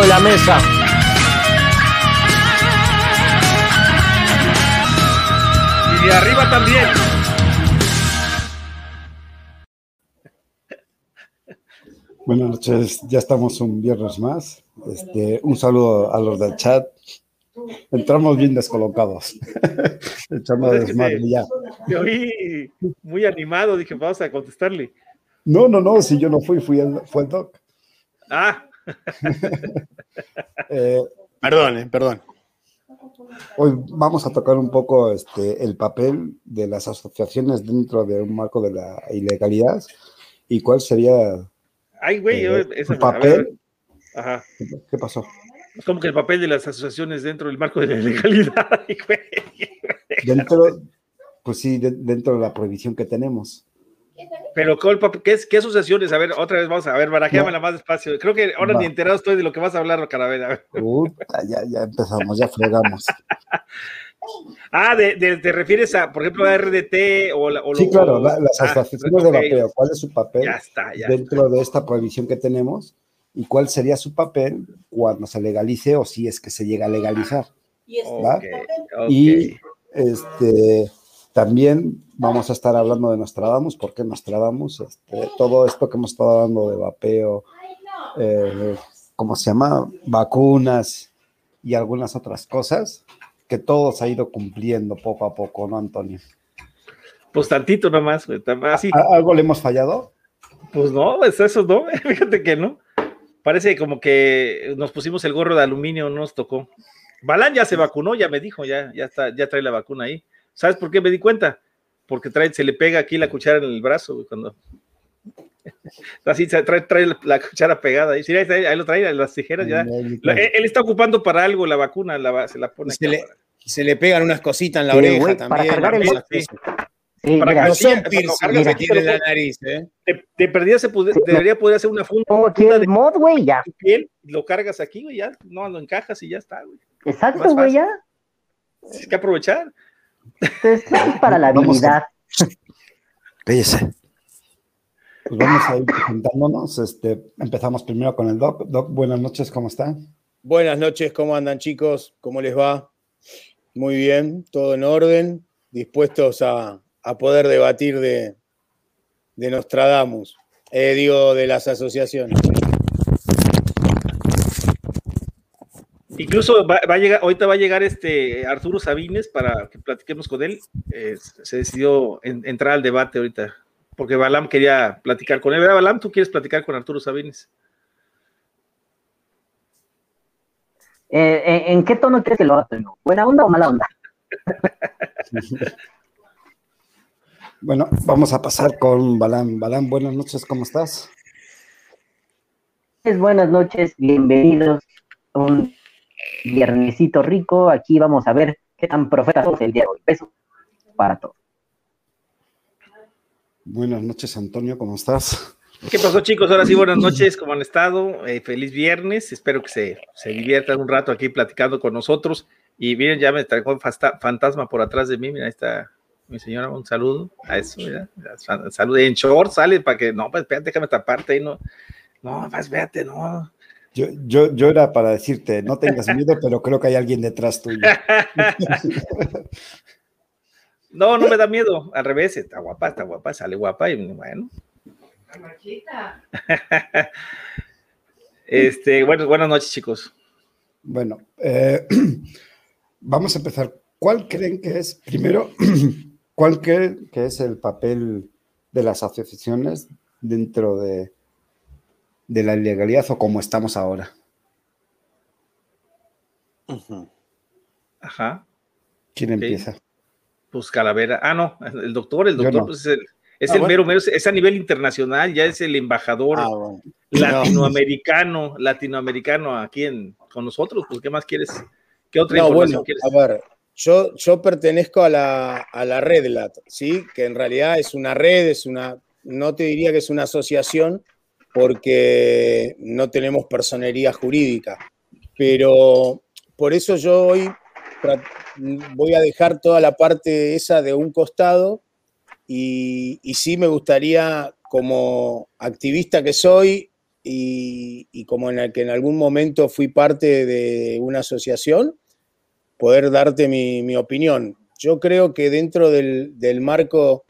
de la mesa. Y de arriba también. Buenas noches, ya estamos un viernes más. Este, un saludo a los del chat. Entramos bien descolocados. Echando es que desmadre ya. Te oí muy animado, dije, vamos a contestarle. No, no, no, si yo no fui, fui el, fue el doc. Ah, Eh, Perdón, eh, perdón. hoy vamos a tocar un poco este, el papel de las asociaciones dentro de un marco de la ilegalidad y cuál sería ay, güey, Eh, esa- ¿tu a ver, papel? Ajá. ¿Qué pasó? Es como que el papel de las asociaciones dentro del marco de la legalidad. ay, güey. Dentro, pues sí, de- dentro de la prohibición que tenemos. Pero ¿cuál papel- ¿qué, es- ¿qué asociaciones? A ver, otra vez vamos a ver, barajéamela más despacio. Creo que ahora Va. ni enterado estoy de lo que vas a hablar, Carabela. Puta, ya, ya empezamos, ya fregamos. Ah, de, de- te refieres a, por ejemplo, a RDT o, la- o Sí, lo- claro, o- la- las Ah, asociaciones de ok, vapeo, ¿cuál es su papel Ya está, ya. dentro de esta prohibición que tenemos? ¿Y cuál sería su papel cuando se legalice o si es que se llega a legalizar? Y este, también vamos a estar hablando de Nostradamus, porque Nostradamus, este, todo esto que hemos estado hablando de vapeo, eh, ¿cómo se llama? Vacunas y algunas otras cosas, que todo se ha ido cumpliendo poco a poco, ¿no, Antonio? Pues tantito nomás, güey. Así, ¿A- ¿Algo le hemos fallado? pues no, pues eso no, fíjate que no. Parece como que nos pusimos el gorro de aluminio, no nos tocó. Balán ya se vacunó, ya me dijo, ya, ya está, ya trae la vacuna ahí. ¿Sabes por qué me di cuenta? Porque trae, se le pega aquí la cuchara en el brazo, güey, cuando. Así se trae, trae la, cuchara pegada ahí. Sí, ahí, ahí lo trae, las tijeras ya. La- él, él está ocupando para algo la vacuna, la, se la pone. Se le, se le pegan unas cositas en la Sí, oreja güey, para también. cargar el- Sí. Para mira, No Sí, son piercing que tiene la nariz, ¿eh? se pude- Sí, me- debería poder hacer una funda pongo aquí funda el de mod, güey, ya. tu piel, lo cargas aquí, güey, ya, no, lo encajas y ya está, güey. Exacto, güey, ya. Hay que aprovechar. Entonces, es para la habilidad. Cállese. Pues vamos a ir presentándonos. Este, empezamos primero con el Doc. Doc, buenas noches, ¿cómo está? Buenas noches, ¿cómo andan chicos? ¿Cómo les va? Muy bien, todo en orden, dispuestos a, a poder debatir de, de Nostradamus, eh, digo, de las asociaciones. Incluso va, va a llegar, ahorita va a llegar este Arturo Sabines para que platiquemos con él. Eh, se decidió en- entrar al debate ahorita, porque Balam quería platicar con él. ¿Verdad, Balam? ¿Tú quieres platicar con Arturo Sabines? Eh, ¿en, en qué tono crees que lo Toño? ¿Buena onda o mala onda? Bueno, vamos a pasar con Balán. Balán, buenas noches, ¿cómo estás? Buenas noches, bienvenidos a un viernesito rico. Aquí vamos a ver qué tan profetas somos el día de hoy. Beso para todos. Buenas noches, Antonio, ¿cómo estás? ¿Qué pasó, chicos? Ahora sí, buenas noches, ¿cómo han estado? Eh, feliz viernes, espero que se, se diviertan un rato aquí platicando con nosotros. Y miren, ya me trajo un fantasma por atrás de mí, mira, ahí está mi señora, un saludo a eso, mira, saludo en short, sale para que, no, pues espérate, déjame taparte ahí, no, no, pues espérate, no. Yo, yo, yo era para decirte, no tengas miedo, pero creo que hay alguien detrás tuyo. No, no me da miedo, al revés, está guapa, está guapa, sale guapa y bueno. Este, bueno, buenas noches, chicos. Bueno, eh, vamos a empezar. ¿Cuál creen que es, primero, cuál creen que es el papel de las asociaciones dentro de, de la ilegalidad o como estamos ahora? Ajá. ¿Quién empieza? Pues Calavera. Ah, no, el doctor, el doctor, no. pues es el, es Ah, el bueno. mero, mero, es- a nivel internacional, ya es el embajador Ah, bueno. latinoamericano, latinoamericano aquí en, con nosotros, pues, ¿qué más quieres? ¿Qué otra No, información bueno, quieres? a ver, yo, yo pertenezco a la, a la red LAT, ¿sí? Que en realidad es una red, es una, no te diría que es una asociación, porque no tenemos personería jurídica, pero por eso yo hoy voy a dejar toda la parte esa de un costado y, sí me gustaría, como activista que soy, y, como en el que en algún momento fui parte de una asociación, poder darte mi, opinión. Yo creo que dentro del, marco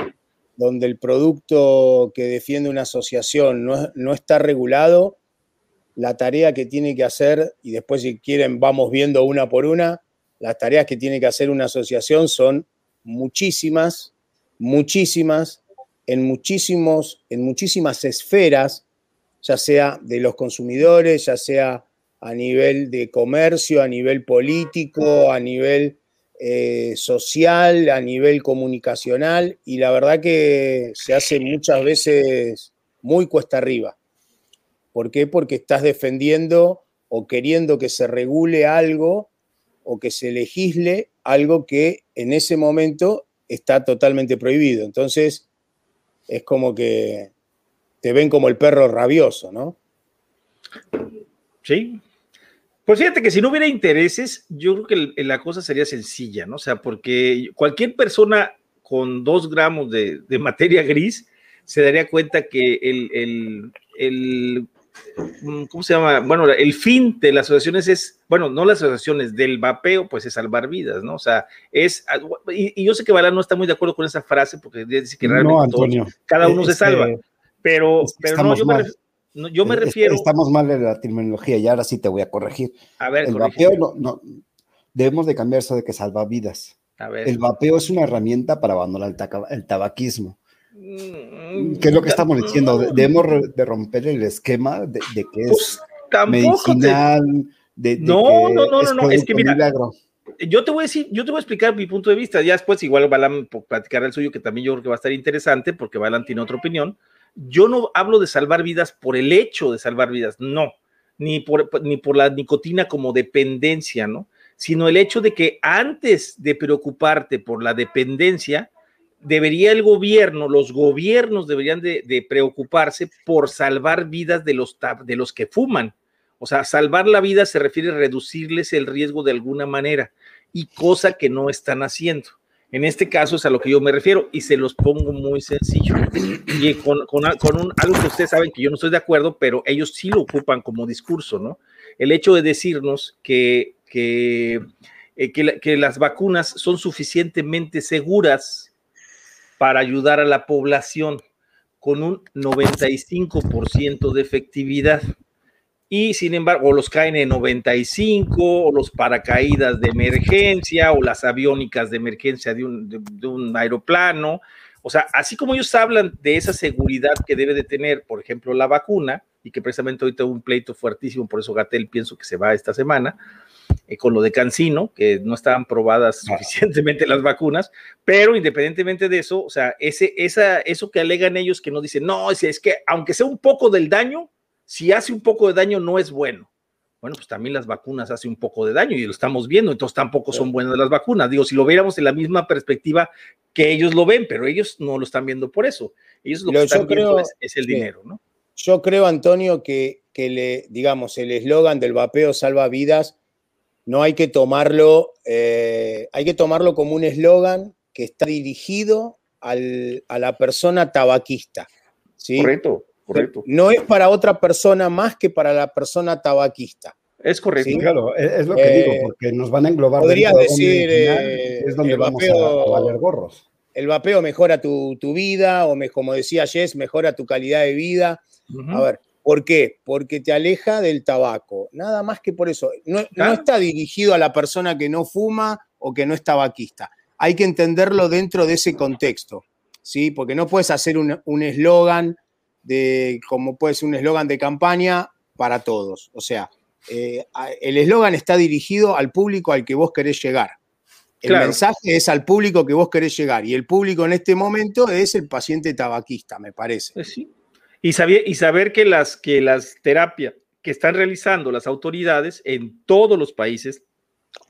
donde el producto que defiende una asociación no, no, está regulado, la tarea que tiene que hacer, y después si quieren vamos viendo una por una, las tareas que tiene que hacer una asociación son muchísimas, muchísimas, en, muchísimos, en muchísimas esferas, ya sea de los consumidores, ya sea a nivel de comercio, a nivel político, a nivel eh, social, a nivel comunicacional, y la verdad que se hace muchas veces muy cuesta arriba. ¿Por qué? Porque estás defendiendo o queriendo que se regule algo o que se legisle algo que en ese momento está totalmente prohibido. Entonces, es como que te ven como el perro rabioso, ¿no? Sí. Pues fíjate que si no hubiera intereses, yo creo que la cosa sería sencilla, ¿no? O sea, porque cualquier persona con dos gramos de, materia gris se daría cuenta que el, el, mm, ¿cómo se llama? Bueno, el fin de las asociaciones es, bueno, no las asociaciones, del vapeo, pues es salvar vidas, ¿no? O sea, es, y, yo sé que Balán no está muy de acuerdo con esa frase porque dice que realmente cada uno se salva. Este, pero, pero no, yo me, refiero. Estamos mal en la terminología y ahora sí te voy a corregir. A ver, el vapeo no, no, debemos de cambiar eso de que salva vidas. A ver. El vapeo es una herramienta para abandonar el, tabaquismo. Mm, ¿Qué es lo que estamos diciendo? Debemos de romper el esquema de, que es pues, medicinal. De, no, no, no, no, no, es que mira, yo te voy a decir, yo te voy a explicar mi punto de vista. Ya después, igual Balan platicará el suyo, que también yo creo que va a estar interesante, porque Balan tiene otra opinión. Yo no hablo de salvar vidas por el hecho de salvar vidas, no, ni por, ni por la nicotina como dependencia, ¿no? Sino el hecho de que antes de preocuparte por la dependencia, debería el gobierno, los gobiernos deberían de, preocuparse por salvar vidas de los, de los que fuman. O sea, salvar la vida se refiere a reducirles el riesgo de alguna manera y cosa que no están haciendo. En este caso es a lo que yo me refiero y se los pongo muy sencillo. Y con, con, un, algo que ustedes saben que yo no estoy de acuerdo, pero ellos sí lo ocupan como discurso, ¿no? El hecho de decirnos que, que, eh, que, las vacunas son suficientemente seguras para ayudar a la población con un 95% de efectividad y sin embargo, los caen en 95, o los paracaídas de emergencia, o las aviónicas de emergencia de un, de, un, aeroplano. O sea, así como ellos hablan de esa seguridad que debe de tener, por ejemplo, la vacuna, y que precisamente hoy tengo un pleito fuertísimo, por eso Gatel pienso que se va esta semana, eh, con lo de Cancino, que no estaban probadas ah. suficientemente las vacunas, pero independientemente de eso, o sea, ese, esa, eso que alegan ellos que no dicen, no, es, es que aunque sea un poco del daño, si hace un poco de daño no es bueno. Bueno, pues también las vacunas hacen un poco de daño y lo estamos viendo, entonces tampoco son buenas las vacunas. Digo, si lo viéramos en la misma perspectiva que ellos lo ven, pero ellos no lo están viendo por eso. Ellos lo, que están viendo es, el dinero, ¿no? Yo creo, Antonio, que, que le, digamos, el eslogan del vapeo salva vidas, no hay que tomarlo, eh, hay que tomarlo como un eslogan que está dirigido al, a la persona tabaquista. ¿sí? Correcto. No es para otra persona más que para la persona tabaquista. Es correcto. Claro, es, lo que digo, eh, porque nos van a englobar. Podría decir, eh, es donde vamos a, valer gorros. El vapeo mejora tu, vida, o como decía Jess, mejora tu calidad de vida. A ver, ¿por qué? Porque te aleja del tabaco. Nada más que por eso. No, está dirigido a la persona que no fuma o que no es tabaquista. Hay que entenderlo dentro de ese contexto, ¿sí? Porque no puedes hacer un eslogan de como puede ser un eslogan de campaña para todos. O sea, eh, el eslogan está dirigido al público al que vos querés llegar. El mensaje es al público que vos querés llegar y el público en este momento es el paciente tabaquista, me parece. Pues y, saber, y saber que las, que las terapias que están realizando las autoridades en todos los países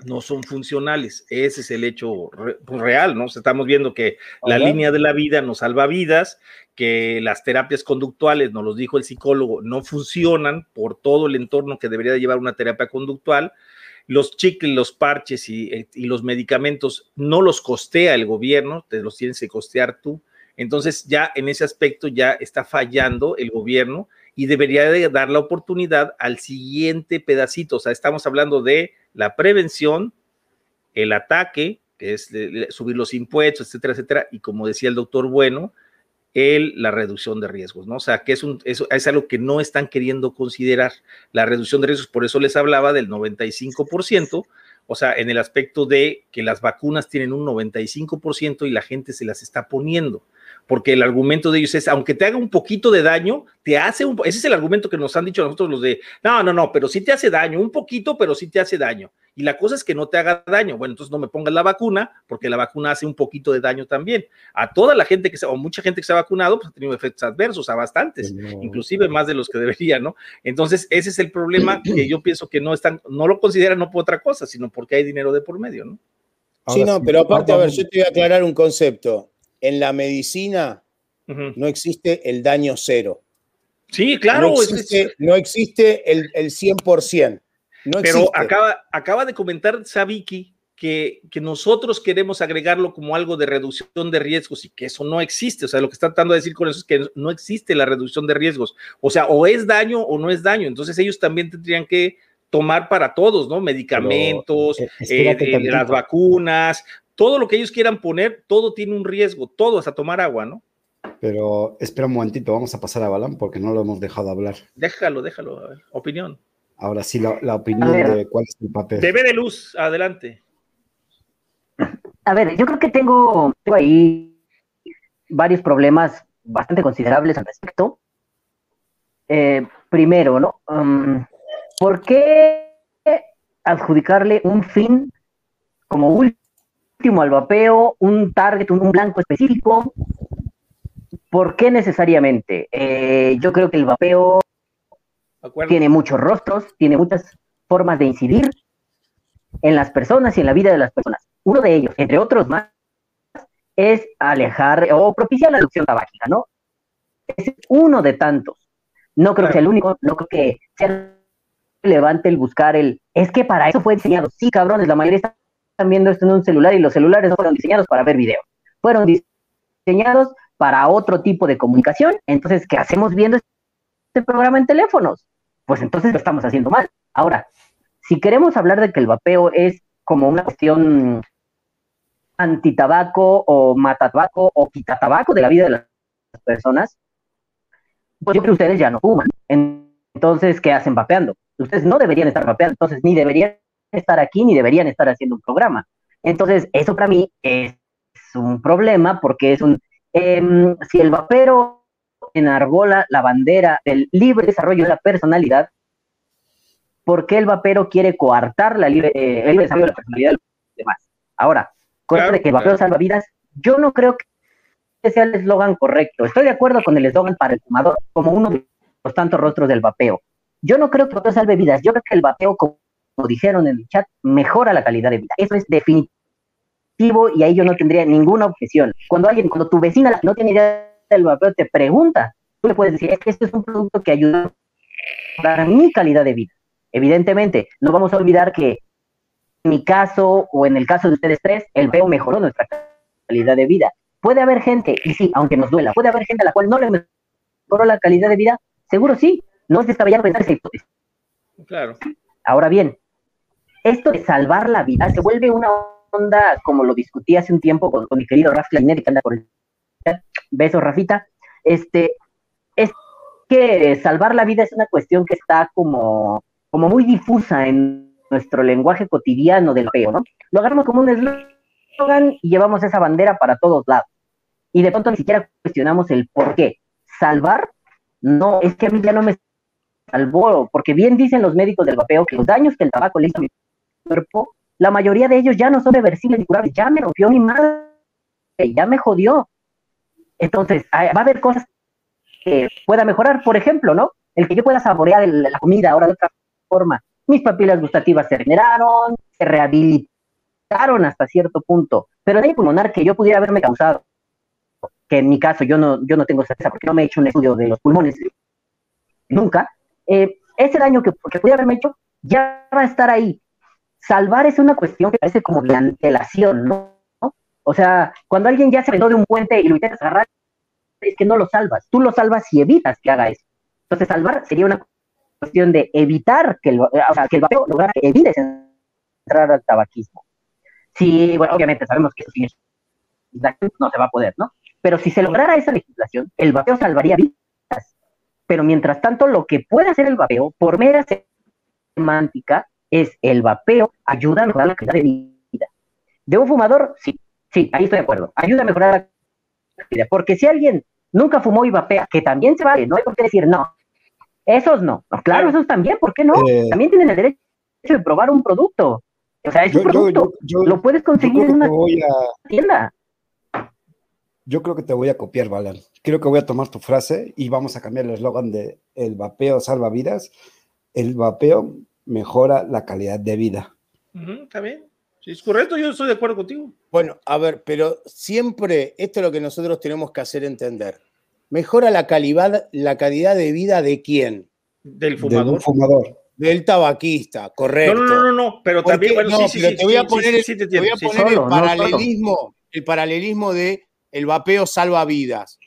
no son funcionales. Ese es el hecho pues, real, ¿no? Estamos viendo que la línea de la vida nos salva vidas, que las terapias conductuales, nos lo dijo el psicólogo, no funcionan por todo el entorno que debería llevar una terapia conductual. Los chicles, los parches y, y los medicamentos no los costea el gobierno, te los tienes que costear tú. Entonces ya en ese aspecto ya está fallando el gobierno y debería de dar la oportunidad al siguiente pedacito. O sea, estamos hablando de la prevención, el ataque, que es subir los impuestos, etcétera, etcétera, y como decía el doctor Bueno, el, la reducción de riesgos, ¿no? O sea, que es, un, es, es algo que no están queriendo considerar, la reducción de riesgos, por eso les hablaba del 95%, o sea, en el aspecto de que las vacunas tienen un 95% y la gente se las está poniendo porque el argumento de ellos es, aunque te haga un poquito de daño, te hace un, ese es el argumento que nos han dicho nosotros los de, no, no, no, pero sí te hace daño, un poquito, pero sí te hace daño. Y la cosa es que no te haga daño. Bueno, entonces no me pongas la vacuna, porque la vacuna hace un poquito de daño también. A toda la gente que se, o mucha gente que se ha vacunado, pues ha tenido efectos adversos, a bastantes, inclusive más de los que debería, ¿no? Entonces, ese es el problema que yo pienso que no están, no lo consideran no por otra cosa, sino porque hay dinero de por medio, ¿no? sí, no, pero aparte, a ver, yo te voy a aclarar un concepto en la medicina no existe el daño cero. Sí, claro. No existe, el, el, 100%. No Pero acaba, acaba de comentar Sabiki que, que, nosotros queremos agregarlo como algo de reducción de riesgos y que eso no existe. O sea, lo que está tratando de decir con eso es que no existe la reducción de riesgos. O sea, o es daño o no es daño. Entonces ellos también tendrían que tomar para todos, ¿no? Medicamentos, eh, eh, las vacunas, todo lo que ellos quieran poner, todo tiene un riesgo, todo hasta tomar agua, ¿no? Pero espera un momentito, vamos a pasar a Balán porque no lo hemos dejado hablar. Déjalo, déjalo, opinión. Ahora sí, la, opinión de cuál es el papel. Debe de luz, adelante. A ver, yo creo que tengo, ahí varios problemas bastante considerables al respecto. Eh, primero, ¿no? Um, ¿Por qué adjudicarle un fin como último? Último al vapeo, un target, un, blanco específico. ¿Por qué necesariamente? Eh, yo creo que el vapeo tiene muchos rostros, tiene muchas formas de incidir en las personas y en la vida de las personas. Uno de ellos, entre otros más, es alejar o propiciar la adopción tabáquica, ¿no? Es uno de tantos. No creo que sea el único, no creo que sea relevante el buscar el. Es que para eso fue diseñado. Sí, cabrones, la mayoría está viendo esto en un celular y los celulares no fueron diseñados para ver video, fueron diseñados para otro tipo de comunicación. Entonces, ¿qué hacemos viendo este programa en teléfonos? Pues entonces lo estamos haciendo mal. Ahora, si queremos hablar de que el vapeo es como una cuestión antitabaco o matatabaco o quitatabaco de la vida de las personas, pues yo creo que ustedes ya no fuman. Entonces, ¿qué hacen vapeando? Ustedes no deberían estar vapeando, entonces ni deberían estar aquí ni deberían estar haciendo un programa. Entonces, eso para mí es un problema porque es un, em, si el vapero enarbola la bandera del libre desarrollo de la personalidad, ¿por qué el vapero quiere coartar la libre, eh, el libre desarrollo de la personalidad de los demás? Ahora, con de que el vapeo salva vidas, yo no creo que sea el eslogan correcto. Estoy de acuerdo con el eslogan para el fumador, como uno de los tantos rostros del vapeo. Yo no creo que el vapeo salve vidas, yo creo que el vapeo como dijeron en el chat, mejora la calidad de vida. Eso es definitivo y ahí yo no tendría ninguna objeción. Cuando alguien, cuando tu vecina no tiene idea del vapeo te pregunta, tú le puedes decir, es que este es un producto que ayuda a mi calidad de vida. Evidentemente, no vamos a olvidar que en mi caso o en el caso de ustedes tres, el veo mejoró nuestra calidad de vida. Puede haber gente, y sí, aunque nos duela, puede haber gente a la cual no le mejoró la calidad de vida, seguro sí, no es descabellado pensar esa hipótesis. Claro. Ahora bien, esto de salvar la vida se vuelve una onda, como lo discutí hace un tiempo con, mi querido Raf Kleiner, que anda por el beso, Rafita, este, es que salvar la vida es una cuestión que está como, como muy difusa en nuestro lenguaje cotidiano del peo, ¿no? Lo agarramos como un eslogan y llevamos esa bandera para todos lados. Y de pronto ni siquiera cuestionamos el por qué. Salvar, no, es que a mí ya no me salvó, porque bien dicen los médicos del vapeo que los daños que el tabaco le hizo a mi cuerpo, la mayoría de ellos ya no son reversibles ni curables, ya me rompió mi madre, ya me jodió. Entonces, va a haber cosas que pueda mejorar, por ejemplo, ¿no? El que yo pueda saborear la comida ahora de otra forma. Mis papilas gustativas se regeneraron, se rehabilitaron hasta cierto punto, pero daño pulmonar que yo pudiera haberme causado, que en mi caso yo no, yo no tengo certeza porque no me he hecho un estudio de los pulmones nunca, eh, ese daño que, que pudiera haberme hecho ya va a estar ahí salvar es una cuestión que parece como de antelación, ¿no? O sea, cuando alguien ya se aventó de un puente y lo intentas agarrar, es que no lo salvas. Tú lo salvas y evitas que haga eso. Entonces, salvar sería una cuestión de evitar que el, o sea, que vapeo lograra que evites entrar al tabaquismo. Sí, bueno, obviamente sabemos que eso no se va a poder, ¿no? Pero si se lograra esa legislación, el vapeo salvaría vidas. Pero mientras tanto, lo que puede hacer el vapeo, por mera semántica, es el vapeo ayuda a mejorar la calidad de vida. De un fumador, sí, sí, ahí estoy de acuerdo. Ayuda a mejorar la vida. Porque si alguien nunca fumó y vapea, que también se vale, no hay por qué decir no. Esos no. claro, esos también, ¿por qué no? Eh, también tienen el derecho de probar un producto. O sea, ese producto lo puedes conseguir en una tienda. Yo creo que te voy a copiar, Valer. Creo que voy a tomar tu frase y vamos a cambiar el eslogan de el vapeo salva vidas. El vapeo mejora la calidad de vida. está bien. Si es correcto, yo estoy de acuerdo contigo. Bueno, a ver, pero siempre esto es lo que nosotros tenemos que hacer entender. ¿Mejora la calidad, la calidad de vida de quién? Del fumador. fumador. Del tabaquista, correcto. No, no, no, no, pero también, bueno, sí, sí, te voy a poner, el paralelismo, el paralelismo de el vapeo salva vidas.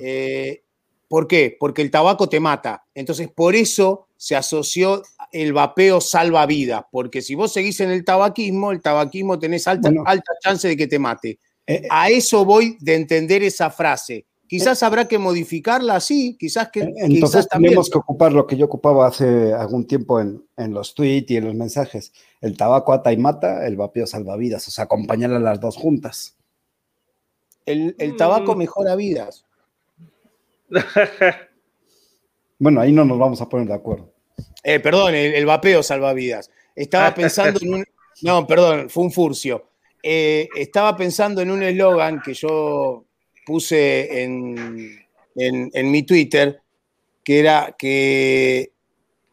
Eh, ¿Por qué? Porque el tabaco te mata. Entonces, por eso se asoció el vapeo salva vidas, porque si vos seguís en el tabaquismo, el tabaquismo tenés alta, alta chance de que te mate. Eh, eh. a eso voy de entender esa frase. Quizás habrá que modificarla así, quizás que. Entonces tenemos que ocupar lo que yo ocupaba hace algún tiempo en, los tweets y en los mensajes. El tabaco ata y mata, el vapeo salvavidas, o sea, acompañar a las dos juntas. El, tabaco mm. mejora vidas. bueno, ahí no nos vamos a poner de acuerdo. Eh, perdón, el, vapeo salvavidas. Estaba pensando en un. No, perdón, fue un furcio. Eh, estaba pensando en un eslogan que yo puse en, en, mi Twitter, que era que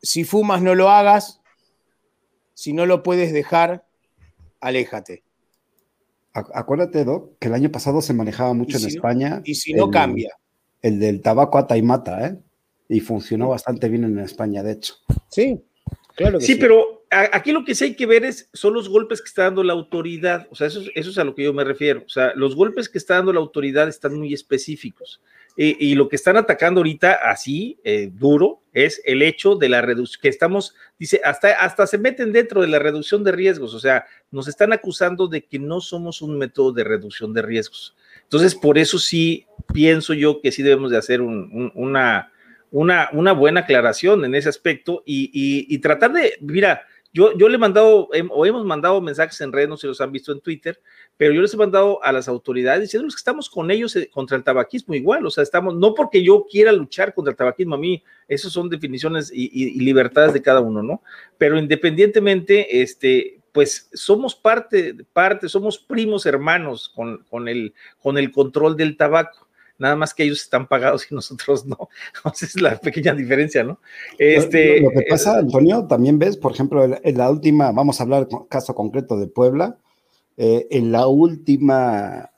si fumas no lo hagas, si no lo puedes dejar, aléjate. Acuérdate, Doc, que el año pasado se manejaba mucho en España. Y si no cambia. El del tabaco a taimata, ¿eh? Y funcionó bastante bien en España, de hecho. Sí, claro que sí. Sí, pero aquí lo que sí hay que ver es, son los golpes que está dando la autoridad. O sea, eso, es a lo que yo me refiero. O sea, los golpes que está dando la autoridad están muy específicos. y lo que están atacando ahorita así, eh, duro, es el hecho de la reducción, que estamos, dice, hasta, hasta se meten dentro de la reducción de riesgos. O sea, nos están acusando de que no somos un método de reducción de riesgos. Entonces, por eso sí pienso yo que sí debemos de hacer una, una, una, buena aclaración en ese aspecto y, y tratar de, mira, yo, yo le he mandado, o hemos mandado mensajes en redes, no si los han visto en Twitter, pero yo les he mandado a las autoridades diciéndoles que estamos con ellos eh, contra el tabaquismo igual, o sea, estamos, no porque yo quiera luchar contra el tabaquismo, a mí, esas son definiciones y, libertades de cada uno, ¿no? Pero independientemente, este, pues somos parte, parte, somos primos hermanos con, con, el, con el control del tabaco nada más que ellos están pagados y nosotros no. Esa es la pequeña diferencia, ¿no? Este, lo, que pasa, Antonio, también ves, por ejemplo, en la última, vamos a hablar caso concreto de Puebla, eh, en la última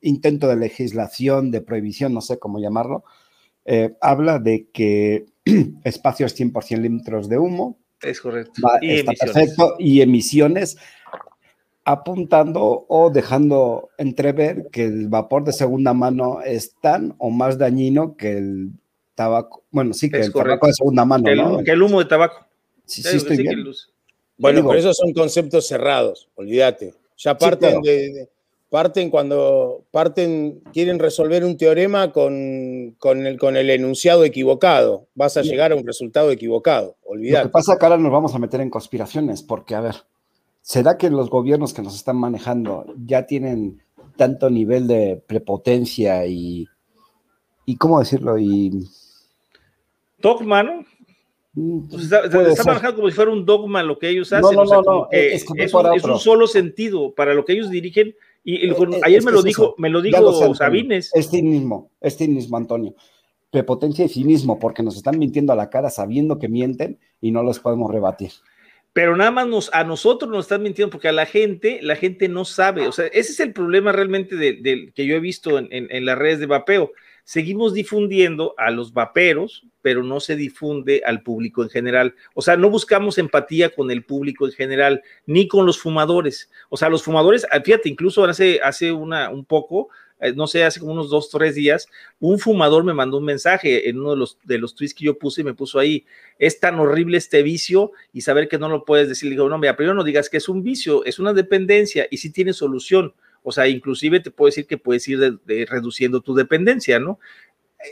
intento de legislación, de prohibición, no sé cómo llamarlo, eh, habla de que espacios 100% litros de humo. Es correcto. y está perfecto. Y emisiones apuntando o dejando entrever que el vapor de segunda mano es tan o más dañino que el tabaco. Bueno, sí, que el tabaco de segunda mano. El, ¿no? Que el humo de tabaco. Sí, sí, estoy bien. Bueno, pero esos son conceptos cerrados, olvídate. Ya parten de, parten cuando parten, quieren resolver un teorema con, con, el, con el enunciado equivocado. Vas a llegar a un resultado equivocado, olvídate. Lo que pasa es que ahora nos vamos a meter en conspiraciones, porque a ver, ¿Será que los gobiernos que nos están manejando ya tienen tanto nivel de prepotencia y, y cómo decirlo? Y... Dogma, ¿no? Mm, pues está, manejando como si fuera un dogma lo que ellos hacen. No, no, no, es, un, solo sentido para lo que ellos dirigen. Y, eh, ayer me lo, dijo, me lo dijo Sabines. Es cinismo, es cinismo, Antonio. Prepotencia y cinismo, porque nos están mintiendo a la cara sabiendo que mienten y no los podemos rebatir pero nada más nos, a nosotros nos están mintiendo porque a la gente, la gente no sabe. O sea, ese es el problema realmente del que yo he visto en, en, las redes de vapeo. Seguimos difundiendo a los vaperos, pero no se difunde al público en general. O sea, no buscamos empatía con el público en general, ni con los fumadores. O sea, los fumadores, ah, fíjate, incluso hace, hace una, un poco no sé, hace como unos dos, tres días, un fumador me mandó un mensaje en uno de los, de los tweets que yo puse y me puso ahí, es tan horrible este vicio y saber que no lo puedes decir. Le digo, no, mira, primero no digas que es un vicio, es una dependencia y sí tiene solución. O sea, inclusive te puedo decir que puedes ir reduciendo tu dependencia, ¿no?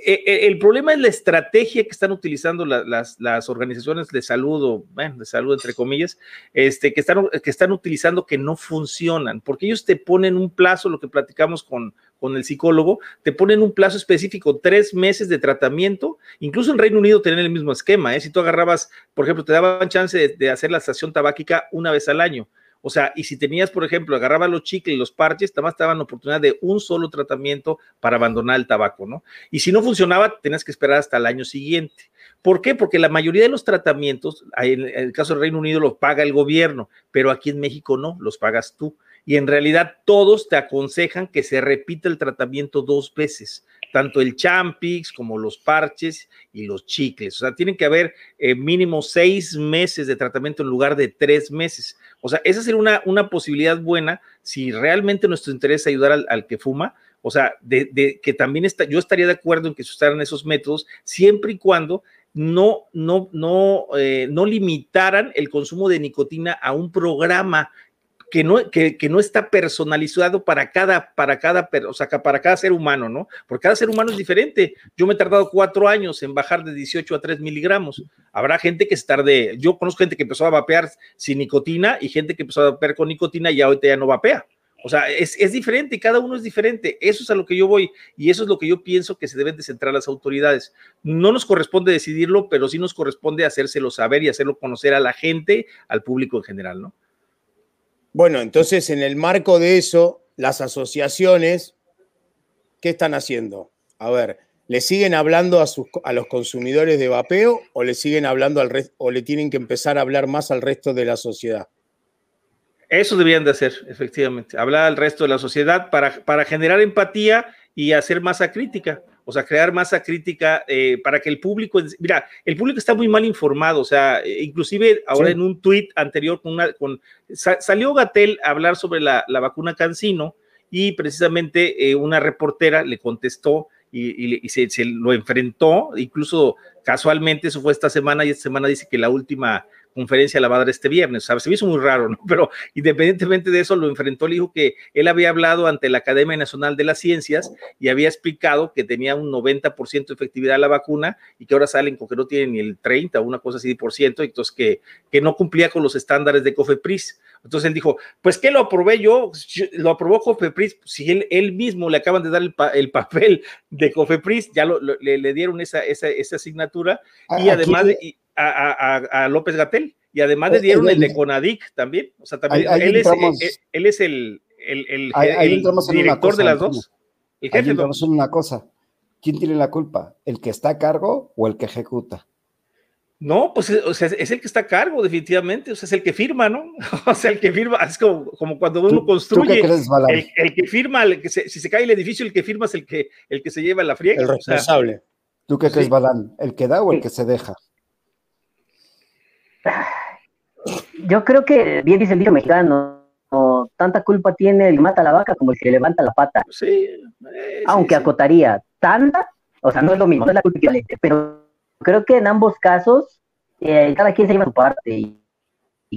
Eh, eh, el problema es la estrategia que están utilizando las, las, organizaciones de salud, o bueno, de salud entre comillas, este, que, están, que están utilizando que no funcionan, porque ellos te ponen un plazo, lo que platicamos con, con el psicólogo, te ponen un plazo específico, tres meses de tratamiento, incluso en Reino Unido tienen el mismo esquema, ¿eh? si tú agarrabas, por ejemplo, te daban chance de, de hacer la estación tabáquica una vez al año, o sea, y si tenías, por ejemplo, agarraba los chicles y los parches, además te daban la oportunidad de un solo tratamiento para abandonar el tabaco, ¿no? Y si no funcionaba, tenías que esperar hasta el año siguiente. ¿Por qué? Porque la mayoría de los tratamientos, en el caso del Reino Unido, los paga el gobierno, pero aquí en México no, los pagas tú. Y en realidad todos te aconsejan que se repita el tratamiento dos veces tanto el Champix como los parches y los chicles. O sea, tienen que haber eh, mínimo seis meses de tratamiento en lugar de tres meses. O sea, esa sería una, una posibilidad buena si realmente nuestro interés es ayudar al, que fuma. O sea, de, que también está, yo estaría de acuerdo en que se usaran esos métodos siempre y cuando no, no, no, eh, no limitaran el consumo de nicotina a un programa que no, que, no está personalizado para cada, para cada, o sea, para cada ser humano, ¿no? Porque cada ser humano es diferente. Yo me he tardado cuatro años en bajar de 18 a 3 miligramos. Habrá gente que se tarde, yo conozco gente que empezó a vapear sin nicotina y gente que empezó a vapear con nicotina y ahorita ya no vapea. O sea, es, es, diferente, cada uno es diferente. Eso es a lo que yo voy y eso es lo que yo pienso que se deben de centrar las autoridades. No nos corresponde decidirlo, pero sí nos corresponde hacérselo saber y hacerlo conocer a la gente, al público en general, ¿no? Bueno, entonces en el marco de eso, las asociaciones, ¿qué están haciendo? A ver, ¿le siguen hablando a, sus, a los consumidores de vapeo o le siguen hablando al resto o le tienen que empezar a hablar más al resto de la sociedad? Eso deberían de hacer, efectivamente, hablar al resto de la sociedad para, para generar empatía y hacer masa crítica o sea, crear masa crítica eh, para que el público, mira, el público está muy mal informado, o sea, eh, inclusive ahora en un tuit anterior con una, con, salió Gatel a hablar sobre la, vacuna Cancino y precisamente eh, una reportera le contestó y, se, se, lo enfrentó, incluso casualmente, eso fue esta semana y esta semana dice que la última conferencia la va a dar este viernes, ¿sabes? Se me hizo muy raro, ¿no? Pero independientemente de eso, lo enfrentó, le dijo que él había hablado ante la Academia Nacional de las Ciencias y había explicado que tenía un 90% de efectividad la vacuna y que ahora salen con que no tienen ni el 30 o una cosa así de por ciento, entonces que, que no cumplía con los estándares de COFEPRIS. Entonces él dijo, pues que lo aprobé yo, lo aprobó COFEPRIS, si él, él mismo le acaban de dar el, papel de COFEPRIS, ya le, dieron esa, esa, esa asignatura y además... De, a, López Gatel y además le dieron el, de Conadic también. O sea, también él, es, él, es, el, el, director de las dos. El jefe. en una cosa. ¿Quién tiene la culpa? ¿El que está a cargo o el que ejecuta? No, pues o sea, es el que está a cargo, definitivamente. O sea, es el que firma, ¿no? O sea, el que firma, es como, como cuando uno construye. el, que firma, el que si se cae el edificio, el que firma es el que, el que se lleva la friega. El responsable. ¿Tú qué crees, Balán? ¿El que da o el que se deja? Yo creo que, bien dice el dicho mexicano, tanta culpa tiene el que mata la vaca como el que levanta la pata. Sí. Aunque acotaría tanta, o sea, no es lo mismo, no es la culpa equivalente, pero creo que en ambos casos eh, cada quien se lleva su parte y,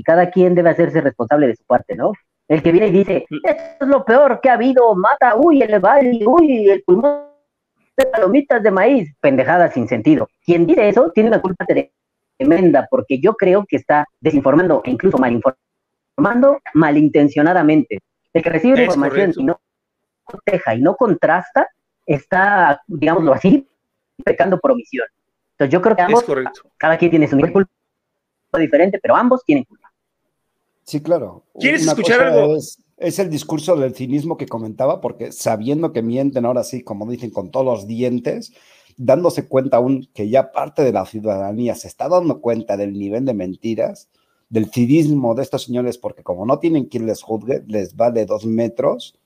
cada quien debe hacerse responsable de su parte, ¿no? El que viene y dice, esto es lo peor que ha habido, mata, uy, el valle, uy, el pulmón de palomitas de maíz, pendejadas sin sentido. Quien dice eso tiene una culpa de tremenda, porque yo creo que está desinformando e incluso malinformando malintencionadamente. El que recibe la información y no proteja y no contrasta, está, digámoslo así, pecando por omisión. Entonces yo creo que ambos, cada quien tiene su nivel culpa diferente, pero ambos tienen culpa. Sí, claro. ¿Quieres escuchar algo? Es, es, el discurso del cinismo que comentaba, porque sabiendo que mienten ahora sí, como dicen, con todos los dientes, dándose cuenta aún que ya parte de la ciudadanía se está dando cuenta del nivel de mentiras, del cinismo de estos señores, porque como no tienen quien les juzgue, les vale dos metros,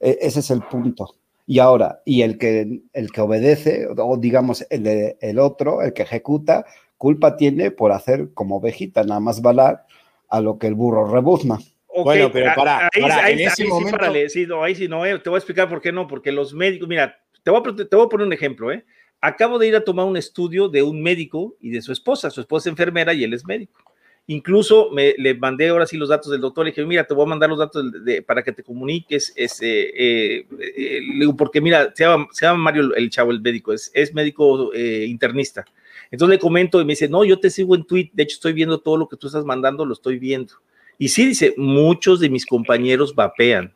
e, ese es el punto. Y ahora, y el que, el que obedece, o digamos el, el otro, el que ejecuta, culpa tiene por hacer como ovejita, nada más balar a lo que el burro rebuzna. bueno, pero para, ahí, pará, ahí, en ahí ese sí, momento, párale, sí, no, ahí sí, no, eh, te voy a explicar por qué no, porque los médicos, mira, te voy, a, poner un ejemplo, ¿eh? Acabo de ir a tomar un estudio de un médico y de su esposa, su esposa es enfermera y él es médico. Incluso le mandé ahora sí los datos del doctor, le dije, mira, te voy a mandar los datos para que te comuniques, es, eh, eh, eh, porque mira, se llama, Mario el chavo, el médico, es, médico internista. Entonces le comento y me dice, no, yo te sigo en tweet, de hecho estoy viendo todo lo que tú estás mandando, lo estoy viendo. Y sí, dice, muchos de mis compañeros vapean.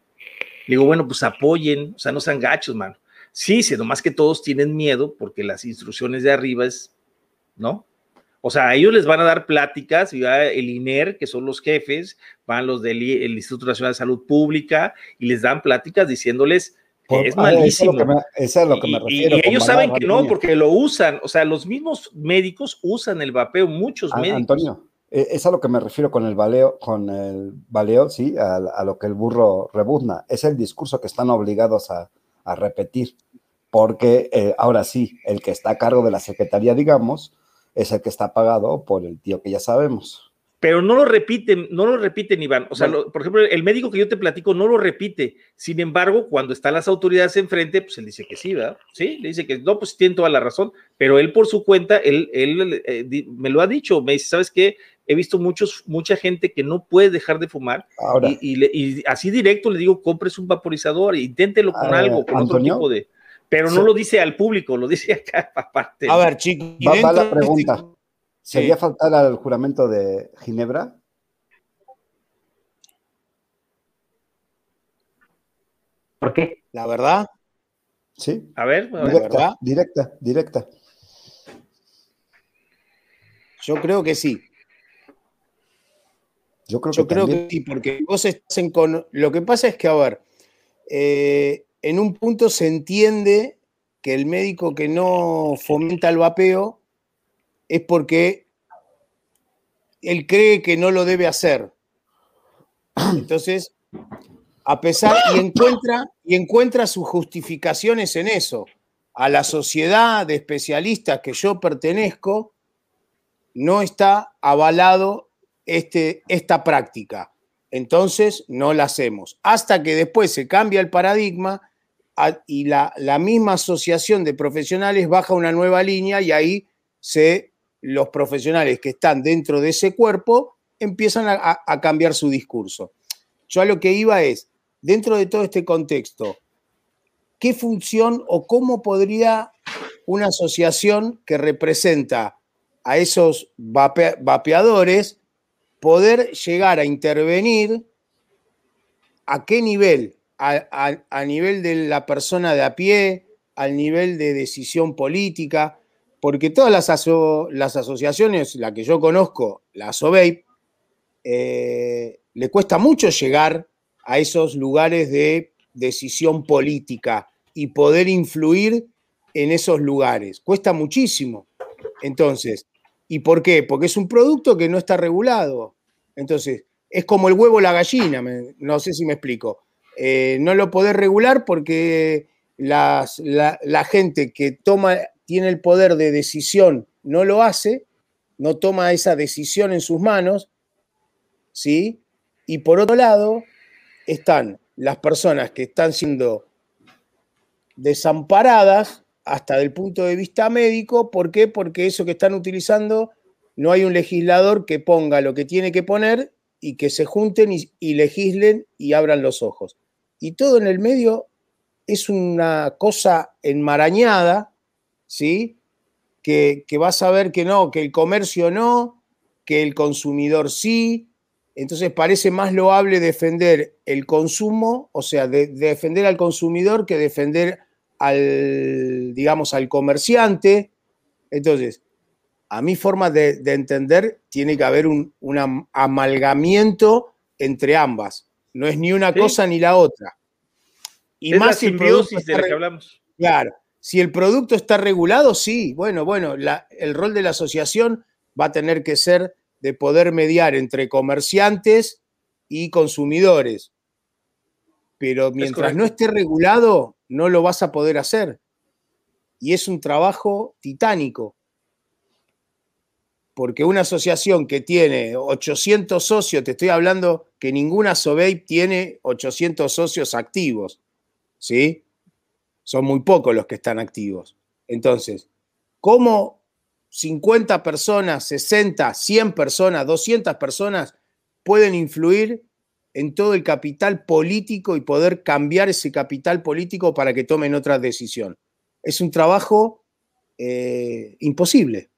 Le digo, bueno, pues apoyen, o sea, no sean gachos, mano. Sí, dice, nomás que todos tienen miedo porque las instrucciones de arriba es, ¿no? O sea, a ellos les van a dar pláticas, y va el INER, que son los jefes, van los del el Instituto Nacional de Salud Pública y les dan pláticas diciéndoles que Por- es malísimo. Eso es lo que me, eso es lo que me y- refiero. y ellos saben que no, porque lo usan. O sea, los mismos médicos usan el vapeo, muchos A- médicos. Antonio, eh, es a lo que me refiero con el baleo, con el baleo, sí, a, a lo que el burro rebuzna. Es el discurso que están obligados a, a repetir, porque eh, ahora sí, el que está a cargo de la secretaría, digamos, es el que está pagado por el tío que ya sabemos. Pero no lo repiten, no lo repiten, Iván. O sea, Bueno. lo- por ejemplo, el médico que yo te platico no lo repite. Sin embargo, cuando están las autoridades enfrente, pues él dice que sí, ¿verdad? Sí, le dice que no, pues tiene toda la razón. Pero él por su cuenta, él, él eh, me lo ha dicho. Me dice, ¿sabes qué? He visto muchos, mucha gente que no puede dejar de fumar Ahora, y, y le- y así directo le digo, compres un vaporizador, inténtelo con Ah, algo, con Antonio, otro tipo de... Pero no sí. lo dice al público, lo dice acá aparte. a ver, chicos, va, va la de este- pregunta. ¿Sería faltar al juramento de Ginebra? ¿Por qué? la verdad, Sí, A ver, a ver. directa, verdad? directa, directa. yo creo que sí. Yo creo Yo que creo también. que sí, porque vos estás en con... Lo que pasa es que, a ver, eh, en un punto se entiende que el médico que no fomenta el vapeo es porque él cree que no lo debe hacer. Entonces, a pesar, y encuentra, y encuentra sus justificaciones en eso. A la sociedad de especialistas que yo pertenezco, no está avalado este, esta práctica. Entonces no la hacemos. Hasta que después se cambia el paradigma y la, la misma asociación de profesionales baja una nueva línea y ahí se, los profesionales que están dentro de ese cuerpo empiezan a, a- cambiar su discurso. Yo a lo que iba es, dentro de todo este contexto, ¿qué función o cómo podría una asociación que representa a esos vape- vapeadores poder llegar a intervenir a qué nivel, a, nivel de la persona de a pie, al nivel de decisión política, porque todas las, las asociaciones, la que yo conozco, la ASOBEI, eh, le cuesta mucho llegar a esos lugares de decisión política y poder influir en esos lugares. Cuesta muchísimo. Entonces, ¿y por qué? Porque es un producto que no está regulado. Entonces, es como el huevo o la gallina, no sé si me explico. Eh, no lo podés regular porque la, la gente que toma, tiene el poder de decisión no lo hace, no toma esa decisión en sus manos, ¿sí? Y por otro lado, están las personas que están siendo desamparadas hasta del punto de vista médico. ¿Por qué? Porque eso que están utilizando, no hay un legislador que ponga lo que tiene que poner y que se junten y, legislen y abran los ojos. Y todo en el medio es una cosa enmarañada, ¿sí? Que, que vas a ver que no, que el comercio no, que el consumidor sí. Entonces parece más loable defender el consumo, o sea, de- defender al consumidor que defender al, digamos, al comerciante. Entonces, a mi forma de, de entender, tiene que haber un, un am- amalgamiento entre ambas. No es ni una Sí. cosa ni la otra. Y es la más si el producto de la que hablamos. Claro, si el producto está regulado, sí, bueno, bueno, la- el rol de la asociación va a tener que ser de poder mediar entre comerciantes y consumidores. Pero mientras no esté regulado, no lo vas a poder hacer. Y es un trabajo titánico. porque una asociación que tiene 800 socios, te estoy hablando que ninguna SOBEI tiene 800 socios activos, ¿sí? Son muy pocos los que están activos. Entonces, ¿cómo 50 personas, 60, 100 personas, 200 personas pueden influir en todo el capital político y poder cambiar ese capital político para que tomen otra decisión? Es un trabajo eh, imposible.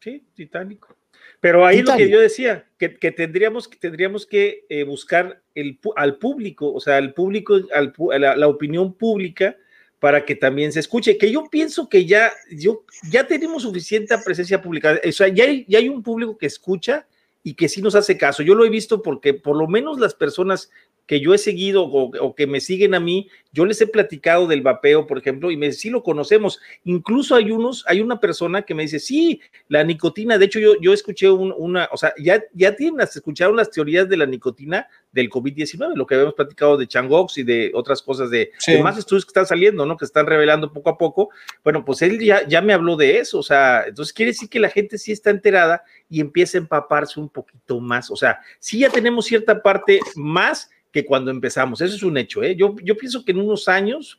Sí, titánico. Pero ahí lo que yo decía, que, tendríamos, tendríamos que eh, buscar el, al público, o sea, al público, al, la, opinión pública, para que también se escuche. Que yo pienso que ya, yo, ya tenemos suficiente presencia pública, o sea, ya hay, ya hay un público que escucha y que sí nos hace caso. Yo lo he visto porque por lo menos las personas que yo he seguido o, que me siguen a mí, yo les he platicado del vapeo, por ejemplo, y me sí lo conocemos. Incluso hay unos, hay una persona que me dice, sí, la nicotina, de hecho yo, yo escuché una, o sea, ya, ya tienen, escucharon las teorías de la nicotina del COVID-19, lo que habíamos platicado de Changox y de otras cosas, de, más estudios que están saliendo, ¿no? Que están revelando poco a poco. Bueno, pues él ya, ya me habló de eso, o sea, entonces quiere decir que la gente sí está enterada y empieza a empaparse un poquito más, o sea, sí ya tenemos cierta parte más que cuando empezamos. Eso es un hecho. ¿eh? Yo, yo pienso que en unos años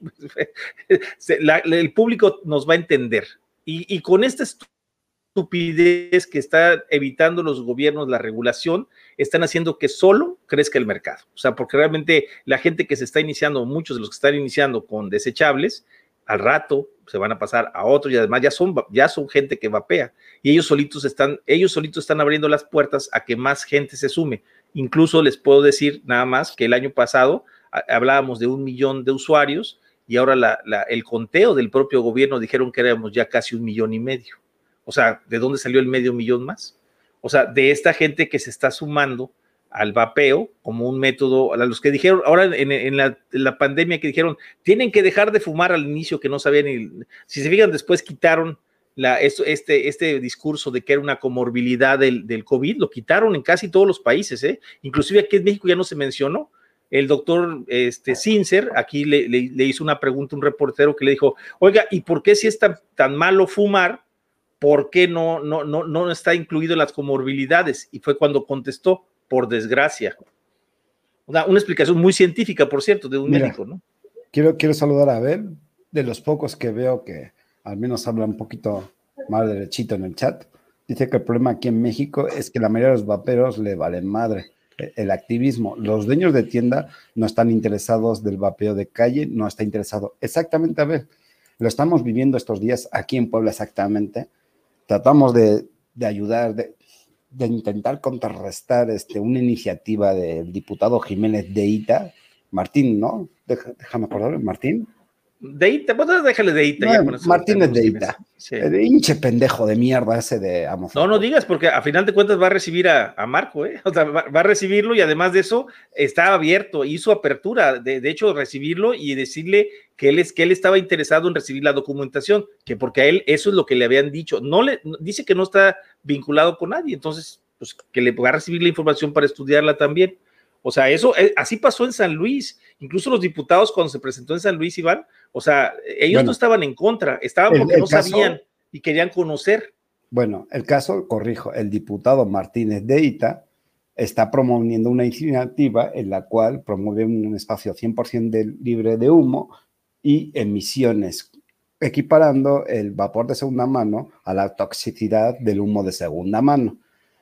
el público nos va a entender. Y, con esta estupidez que está evitando los gobiernos, la regulación, están haciendo que solo crezca el mercado. O sea, porque realmente la gente que se está iniciando, muchos de los que están iniciando con desechables, al rato se van a pasar a otros y además ya son, ya son gente que vapea y ellos solitos están, ellos solitos están abriendo las puertas a que más gente se sume. Incluso les puedo decir nada más que el año pasado hablábamos de un millón de usuarios y ahora el conteo del propio gobierno dijeron que éramos ya casi un millón y medio. O sea, ¿de dónde salió el medio millón más? O sea, de esta gente que se está sumando al vapeo como un método, a los que dijeron, ahora en, la, pandemia que dijeron, tienen que dejar de fumar al inicio que no sabían, y, si se fijan, después quitaron este, este discurso de que era una comorbilidad del, COVID, lo quitaron en casi todos los países, ¿eh? inclusive aquí en México ya no se mencionó. El doctor este, Sincer aquí le, hizo una pregunta a un reportero que le dijo, oiga, ¿y por qué si es tan, tan malo fumar? ¿Por qué no, no, no, no está incluido en las comorbilidades? Y fue cuando contestó, por desgracia. Una, una explicación muy científica, por cierto, de un médico, ¿no? Quiero, quiero saludar a Abel, de los pocos que veo que al menos habla un poquito más derechito en el chat. Dice que el problema aquí en México es que la mayoría de los vaperos le valen madre e, el activismo. Los dueños de tienda no están interesados del vapeo de calle, no está interesado. Exactamente, a ver, lo estamos viviendo estos días aquí en Puebla exactamente. Tratamos de, ayudar, de, intentar contrarrestar este, una iniciativa del diputado Jiménez de Ita, Martín, ¿no? déjame acordar, Martín. Deita, pues déjale Deita. Martínez Deita. El hinche pendejo de mierda ese de Amos. No, no digas, porque a final de cuentas va a recibir a, Marco, ¿eh? O sea, va, a recibirlo y además de eso está abierto, hizo apertura, de, hecho, recibirlo y decirle que él, es, que él estaba interesado en recibir la documentación, que porque a él eso es lo que le habían dicho. No le, dice que no está vinculado con nadie, entonces, pues que le va a recibir la información para estudiarla también. O sea, eso, eh, así pasó en San Luis. Incluso los diputados cuando se presentó en San Luis, Iván, o sea, ellos no estaban en contra, estaban porque no sabían y querían conocer. Bueno, el caso, corrijo, el diputado Martínez de Ita está promoviendo una iniciativa en la cual promueve un espacio 100% libre de humo y emisiones, equiparando el vapor de segunda mano a la toxicidad del humo de segunda mano.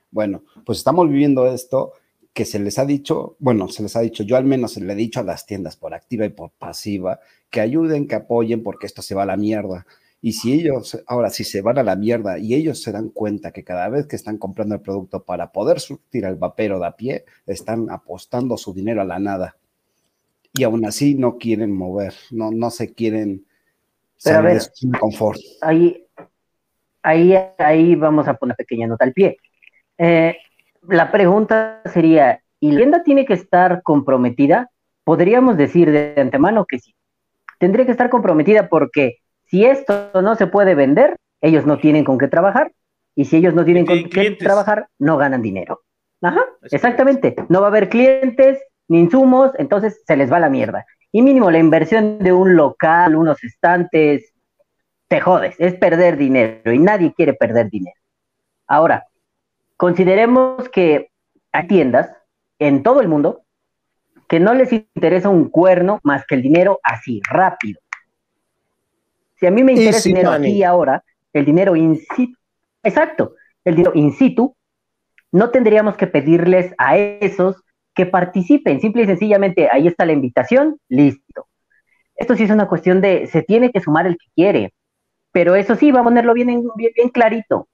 Bueno, pues estamos viviendo esto que se les ha dicho, bueno, se les ha dicho, yo al menos se le he dicho a las tiendas por activa y por pasiva, que ayuden, que apoyen, porque esto se va a la mierda. Y si ellos, ahora, si se van a la mierda y ellos se dan cuenta que cada vez que están comprando el producto para poder surtir al vapero de a pie, están apostando su dinero a la nada. Y aún así no quieren mover, no, no se quieren salir de su confort. Ahí, ahí, ahí vamos a poner pequeña nota al pie. Eh, la pregunta sería, ¿y la tienda tiene que estar comprometida? Podríamos decir de antemano que sí. Tendría que estar comprometida porque si esto no se puede vender, ellos no tienen con qué trabajar y si ellos no tienen con qué trabajar, no ganan dinero. Ajá, exactamente. No va a haber clientes ni insumos, entonces se les va la mierda. Y mínimo la inversión de un local, unos estantes, te jodes, es perder dinero y nadie quiere perder dinero. Ahora, consideremos que hay tiendas en todo el mundo que no les interesa un cuerno más que el dinero así, rápido. Si a mí me interesa el dinero aquí y ahora, el dinero in situ, exacto, el dinero in situ, no tendríamos que pedirles a esos que participen, simple y sencillamente, ahí está la invitación, listo. Esto sí es una cuestión de, se tiene que sumar el que quiere, pero eso sí, va a ponerlo bien, bien, clarito.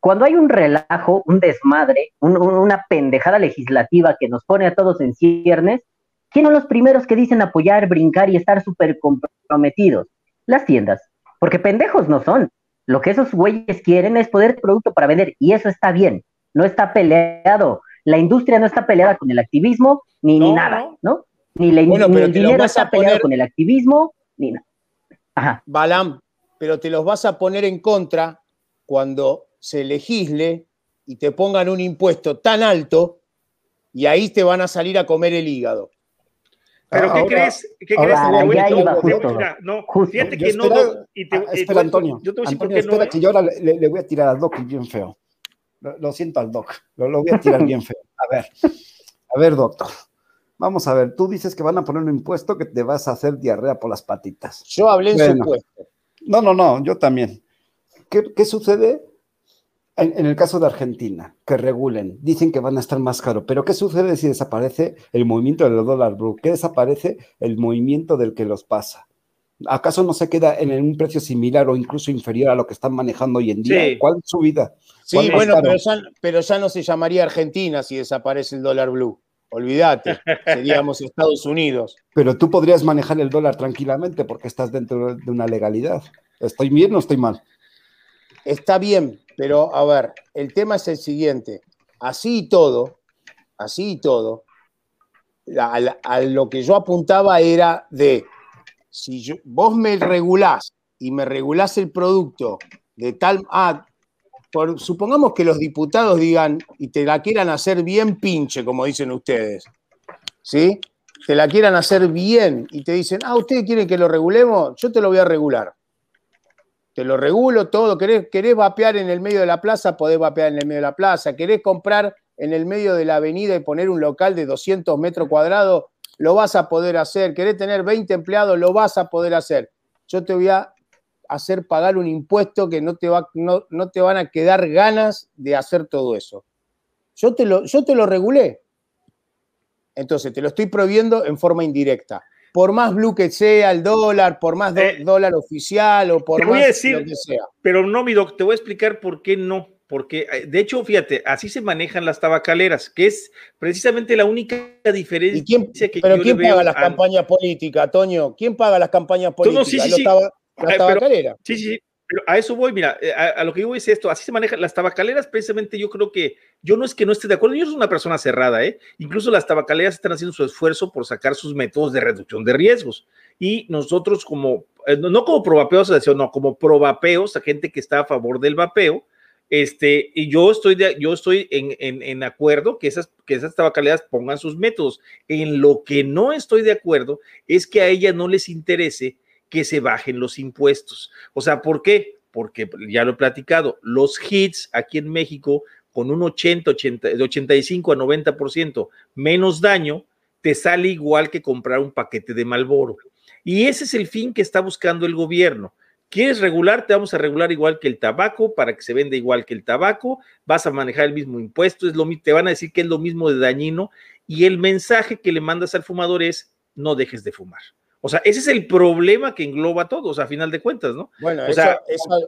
Cuando hay un relajo, un desmadre, una pendejada legislativa que nos pone a todos en ciernes, ¿quiénes son los primeros que dicen apoyar, brincar y estar súper comprometidos? Las tiendas, porque pendejos no son. Lo que esos güeyes quieren es poder producto para vender y eso está bien, no está peleado. La industria no está peleada con el activismo ni, ni nada, ¿no? Ni, la, el dinero está peleado con el activismo, ni nada. Ajá. Balam, pero te los vas a poner en contra cuando se legisle y te pongan un impuesto tan alto y ahí te van a salir a comer el hígado. ¿Pero qué crees? ¿Qué crees? no, fíjate que no. espera, Antonio. Yo te voy a decir qué espera, que yo ahora le, voy a tirar al Doc bien feo. Lo, siento al Doc. Lo, lo, voy a tirar bien feo. A ver. A ver, doctor. Vamos a ver. Tú dices que van a poner un impuesto que te vas a hacer diarrea por las patitas. Yo hablé en supuesto. No, no, no, yo también. ¿Qué, sucede en, el caso de Argentina? Que regulen, dicen que van a estar más caros, pero ¿qué sucede si desaparece el movimiento del dólar blue? ¿Qué desaparece el movimiento del que los pasa? ¿Acaso no se queda en un precio similar o incluso inferior a lo que están manejando hoy en día? ¿Cuál es su vida? Sí, bueno, pero ya, pero ya no se llamaría Argentina si desaparece el dólar blue. Olvídate, seríamos Estados Unidos. Pero tú podrías manejar el dólar tranquilamente porque estás dentro de una legalidad. ¿Estoy bien o estoy mal? Está bien, pero a ver, el tema es el siguiente. Así y todo, así y todo, a, lo que yo apuntaba era de, si vos me regulás y me regulás el producto de tal, ah, supongamos que los diputados digan y te la quieran hacer bien pinche, como dicen ustedes, ¿sí? Te la quieran hacer bien y te dicen, ah, ¿ustedes quieren que lo regulemos? Yo te lo voy a regular. Te lo regulo todo. ¿Querés, querés vapear en el medio de la plaza? Podés vapear en el medio de la plaza. ¿Querés comprar en el medio de la avenida y poner un local de 200 metros cuadrados? Lo vas a poder hacer. ¿Querés tener 20 empleados? Lo vas a poder hacer. Yo te voy a hacer pagar un impuesto que no te, va, no, te van a quedar ganas de hacer todo eso. Yo te, lo, yo te lo regulé. Entonces, te lo estoy prohibiendo en forma indirecta. Por más blue que sea el dólar, por más eh, dólar oficial o por más decir, lo que sea. Pero no, mi doc, te voy a explicar por qué no. Porque, eh, de hecho, fíjate, así se manejan las tabacaleras, que es precisamente la única diferencia quién, que Pero ¿quién paga las campañas políticas, Toño? ¿Quién paga las campañas políticas? sí, sí, sí. Sí, sí, pero a eso voy, mira, eh, a, lo que digo es esto, así se manejan las tabacaleras, precisamente yo creo que, yo no es que no esté de acuerdo, yo soy una persona cerrada, ¿eh? Incluso las tabacaleras están haciendo su esfuerzo por sacar sus métodos de reducción de riesgos. Y nosotros como, eh, no como provapeos, no, como provapeos, a gente que está a favor del vapeo, este, y yo estoy, de, yo estoy en, en, en, acuerdo que esas, que esas tabacaleras pongan sus métodos. En lo que no estoy de acuerdo es que a ellas no les interese que se bajen los impuestos. O sea, ¿por qué? Porque ya lo he platicado, los hits aquí en México con un 80, 80 de 85 a 90% menos daño, te sale igual que comprar un paquete de Malboro. Y ese es el fin que está buscando el gobierno. ¿Quieres regular? Te vamos a regular igual que el tabaco para que se venda igual que el tabaco. Vas a manejar el mismo impuesto. Es lo, te van a decir que es lo mismo de dañino. Y el mensaje que le mandas al fumador es: no dejes de fumar. O sea, ese es el problema que engloba a todos, a final de cuentas, ¿no? Bueno, o eso, sea,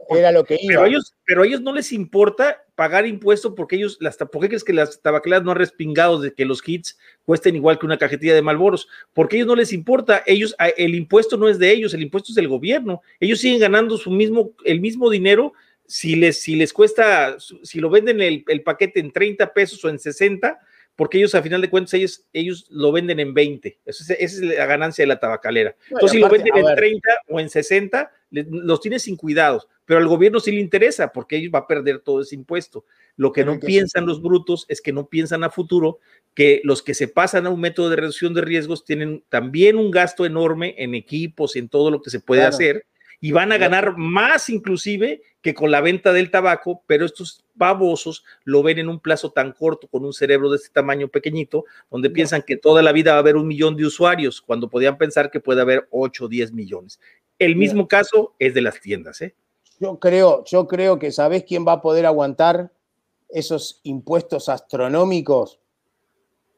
era lo que iba. Pero a, ellos, pero a ellos no les importa pagar impuestos porque ellos, las, ¿por qué crees que las tabacaleras no han respingado de que los kits cuesten igual que una cajetilla de Malboros? Porque a ellos no les importa, ellos, el impuesto no es de ellos, el impuesto es del gobierno. Ellos siguen ganando su mismo, el mismo dinero si les, si les cuesta, si lo venden el, el paquete en 30 pesos o en 60, porque ellos a final de cuentas ellos, ellos lo venden en 20. Esa es, la ganancia de la tabacalera. Entonces, si lo venden en 30 o en 60, los tiene sin cuidados, pero al gobierno sí le interesa porque ellos va a perder todo ese impuesto. Lo que no piensan los brutos es que no piensan a futuro que los que se pasan a un método de reducción de riesgos tienen también un gasto enorme en equipos, en todo lo que se puede hacer y van a ganar más inclusive que con la venta del tabaco, pero estos babosos lo ven en un plazo tan corto, con un cerebro de este tamaño pequeñito, donde piensan que toda la vida va a haber un millón de usuarios, cuando podían pensar que puede haber 8 o 10 millones. El mismo caso es de las tiendas, ¿eh? Yo creo, yo creo que ¿sabés quién va a poder aguantar esos impuestos astronómicos?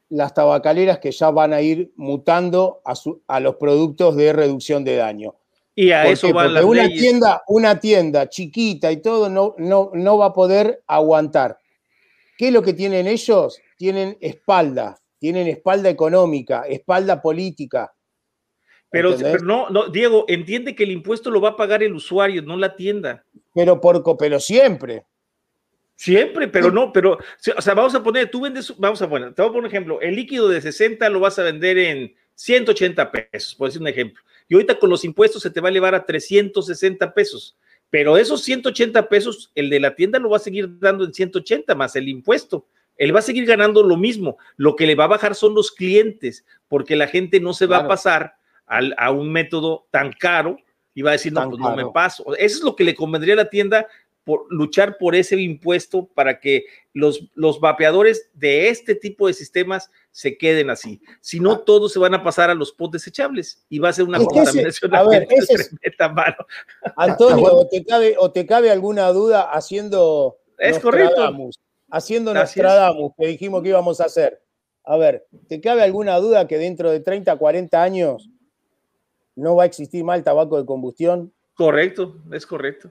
Las tabacaleras que ya van a ir mutando a, a los productos de reducción de daño. Y a eso van las una tienda, una tienda chiquita y todo no, no, no va a poder aguantar. ¿Qué es lo que tienen ellos? Tienen espalda, tienen espalda económica, espalda política. Pero, no, no, Diego, entiende que el impuesto lo va a pagar el usuario, no la tienda. Pero por pero siempre. Siempre, pero no, pero, o sea, vamos a poner, tú vendes, vamos a poner, te voy a poner un ejemplo, el líquido de 60 lo vas a vender en 180 pesos, por decir un ejemplo y ahorita con los impuestos se te va a elevar a 360 pesos. Pero esos 180 pesos, el de la tienda lo va a seguir dando en 180 más el impuesto. Él va a seguir ganando lo mismo. Lo que le va a bajar son los clientes, porque la gente no se va a pasar a un método tan caro y va a decir, no, pues no me paso. Eso es lo que le convendría a la tienda por luchar por ese impuesto para que los, los vapeadores de este tipo de sistemas se queden así. Si no, todos se van a pasar a los pots desechables y va a ser una contaminación. a ver, ese es, Antonio, o te, cabe, o te cabe alguna duda haciendo es correcto. Haciendo Nostradamus, que dijimos que íbamos a hacer. A ver, ¿te cabe alguna duda que dentro de 30, 40 años no va a existir más el tabaco de combustión? Correcto, es correcto.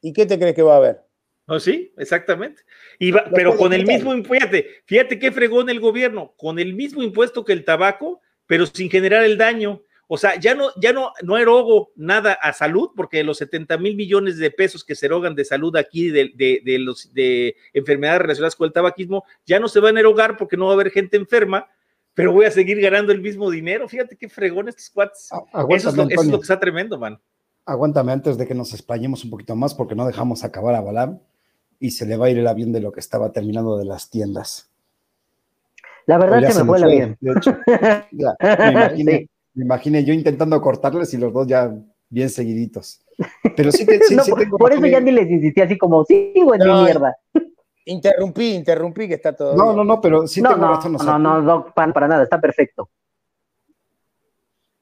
¿Y qué te crees que va a haber? Oh, sí, exactamente. Y pero con el mismo, fíjate, fíjate qué fregó en el gobierno, con el mismo impuesto que el tabaco, pero sin generar el daño. O sea, ya no, ya no, no erogo nada a salud, porque los 70 mil millones de pesos que se erogan de salud aquí de, de, los, de enfermedades relacionadas con el tabaquismo, ya no se van a erogar porque no va a haber gente enferma, pero voy a seguir ganando el mismo dinero. Fíjate qué fregón estos cuates. Eso es, lo, eso es lo que está tremendo, man aguántame antes de que nos explayemos un poquito más porque no dejamos acabar a Balam y se le va a ir el avión de lo que estaba terminando de las tiendas. La verdad es que me fue el avión. De hecho, me, imaginé, yo intentando cortarles y los dos ya bien seguiditos. Pero sí, sí, Por eso ya ni les insistí así como, sigo en mi mierda. Interrumpí, interrumpí que está todo. No, no, no, pero sí tengo no, razón. No, no, no, para nada, está perfecto.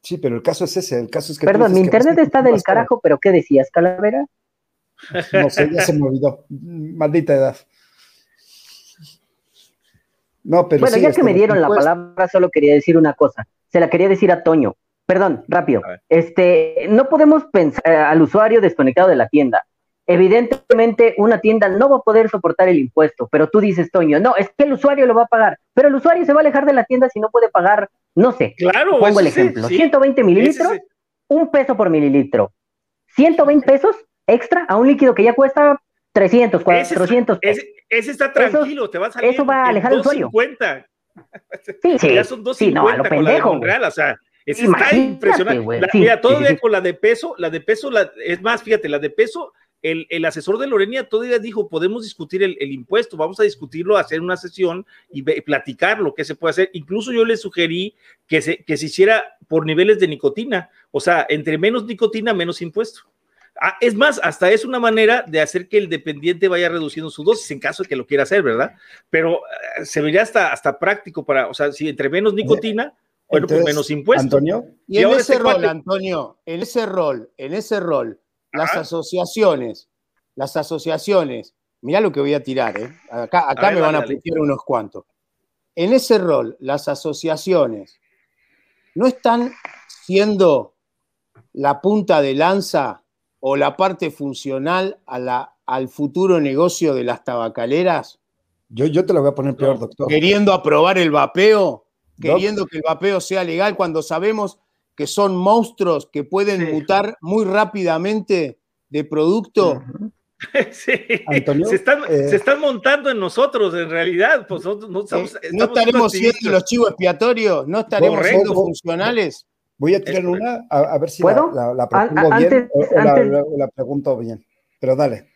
Sí, pero el caso es ese, el caso es que... Perdón, mi internet está del carajo, pero ¿qué decías, Calavera? No sé, ya se me olvidó. Maldita edad. No, pero bueno, ya que me dieron la palabra, solo quería decir una cosa. Se la quería decir a Toño. Perdón, rápido. Este, no podemos pensar eh, al usuario desconectado de la tienda. Evidentemente, una tienda no va a poder soportar el impuesto, pero tú dices, Toño, no, es que el usuario lo va a pagar, pero el usuario se va a alejar de la tienda si no puede pagar no sé. Claro, pongo el ejemplo. 120 mililitros, un peso por mililitro. 120 pesos extra a un líquido que ya cuesta 300, 400 pesos. Ese, está tranquilo, te va a. Eso va a alejar al usuario. Sí, sí. Ya son 250 sí, no, a lo pendejo, la o sea, es, está impresionante. La, mira, todavía con la de peso, la de peso, la, es más, fíjate, la de peso el, asesor de Lorenia todavía dijo, podemos discutir el, impuesto, vamos a discutirlo, hacer una sesión y platicar lo que se puede hacer. Incluso yo le sugerí que se, que se hiciera por niveles de nicotina, o sea, entre menos nicotina, menos impuesto. Ah, es más, hasta es una manera de hacer que el dependiente vaya reduciendo su dosis en caso de que lo quiera hacer, ¿verdad? Pero eh, se vería hasta, hasta práctico para, o sea, si entre menos nicotina, bueno, pues menos impuesto. Antonio. Y, en ese rol, Antonio, en ese rol, en ese rol, las asociaciones, las asociaciones, mirá lo que voy a tirar, ¿eh? acá, acá me van a aplicar unos cuantos. En ese rol, las asociaciones no están siendo la punta de lanza o la parte funcional a la, al futuro negocio de las tabacaleras? Yo, yo te lo voy a poner peor, doctor. Queriendo aprobar el vapeo, queriendo que el vapeo sea legal cuando sabemos que son monstruos que pueden mutar muy rápidamente de producto. Sí. se, están, eh, se, están, montando en nosotros, en realidad. Pues, no, eh, estaremos siendo los chivos expiatorios, no estaremos siendo funcionales. Voy a tirar una, a, ver si la, la, pregunto bien o, la, pregunto bien. Pero dale.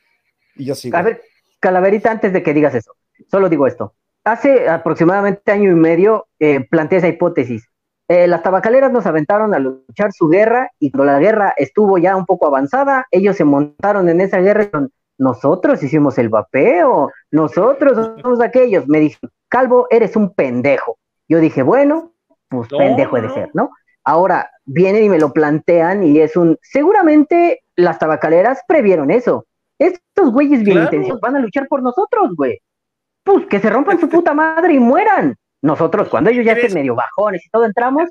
Y yo sigo. A ver, Calaverita, antes de que digas eso, solo digo esto. Hace aproximadamente año y medio eh, planteé esa hipótesis eh, las tabacaleras nos aventaron a luchar su guerra y cuando la guerra estuvo ya un poco avanzada, ellos se montaron en esa guerra. Nosotros hicimos el vapeo, nosotros somos aquellos. Me dijeron, Calvo, eres un pendejo. Yo dije, bueno, pues pendejo de ser, ¿no? Ahora vienen y me lo plantean y es un, seguramente las tabacaleras previeron eso. Estos güeyes bien intensos van a luchar por nosotros, güey. Pues que se rompan su puta madre y mueran. Nosotros, cuando ellos ya estén medio bajones y todo, entramos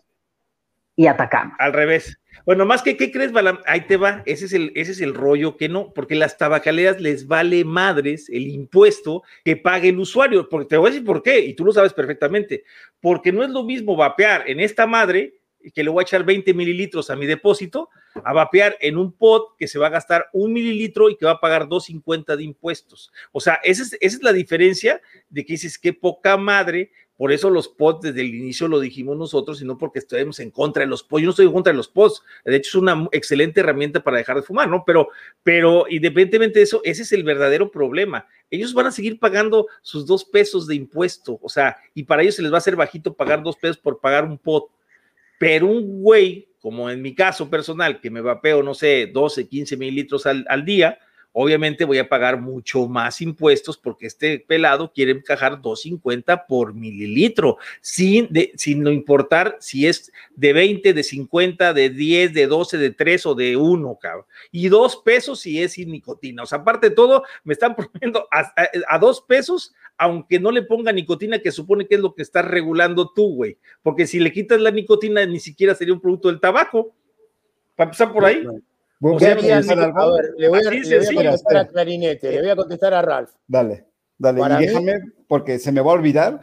y atacamos. Al revés. Bueno, más que, ¿qué crees, Balam? Ahí te va, ese es, el, ese es el rollo que no, porque las tabacaleras les vale madres el impuesto que pague el usuario, porque te voy a decir por qué, y tú lo sabes perfectamente, porque no es lo mismo vapear en esta madre que le voy a echar 20 mililitros a mi depósito, a vapear en un pot que se va a gastar un mililitro y que va a pagar 2.50 de impuestos. O sea, esa es, esa es la diferencia de que dices, qué poca madre, por eso los pods desde el inicio lo dijimos nosotros y no porque estemos en contra de los pods. Yo no estoy en contra de los pods. De hecho, es una excelente herramienta para dejar de fumar, ¿no? Pero, pero independientemente de eso, ese es el verdadero problema. Ellos van a seguir pagando sus dos pesos de impuesto. O sea, y para ellos se les va a hacer bajito pagar dos pesos por pagar un pod. Pero un güey, como en mi caso personal, que me vapeo, no sé, 12, 15 mililitros al, al día, obviamente voy a pagar mucho más impuestos porque este pelado quiere encajar 2.50 por mililitro, sin, de, sin importar si es de 20, de 50, de 10, de 12, de 3 o de 1, cabrón. Y dos pesos si es sin nicotina. O sea, aparte de todo, me están poniendo a, a, a dos pesos, aunque no le ponga nicotina, que supone que es lo que estás regulando tú, güey. Porque si le quitas la nicotina, ni siquiera sería un producto del tabaco. Para empezar por ahí. O sea, a ver, le voy a, le voy a contestar a Clarinete, le voy a contestar a Ralph. Dale, dale, Para y déjame, mí, porque se me va a olvidar,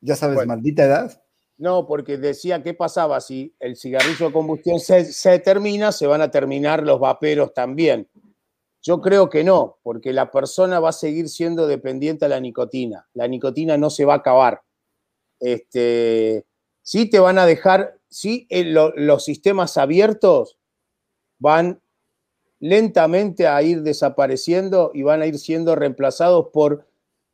ya sabes, bueno, maldita edad. No, porque decía qué pasaba si el cigarrillo de combustión se, se, termina, se van a terminar los vaperos también. Yo creo que no, porque la persona va a seguir siendo dependiente a la nicotina. La nicotina no se va a acabar. Este, sí te van a dejar, sí lo, los sistemas abiertos van lentamente a ir desapareciendo y van a ir siendo reemplazados por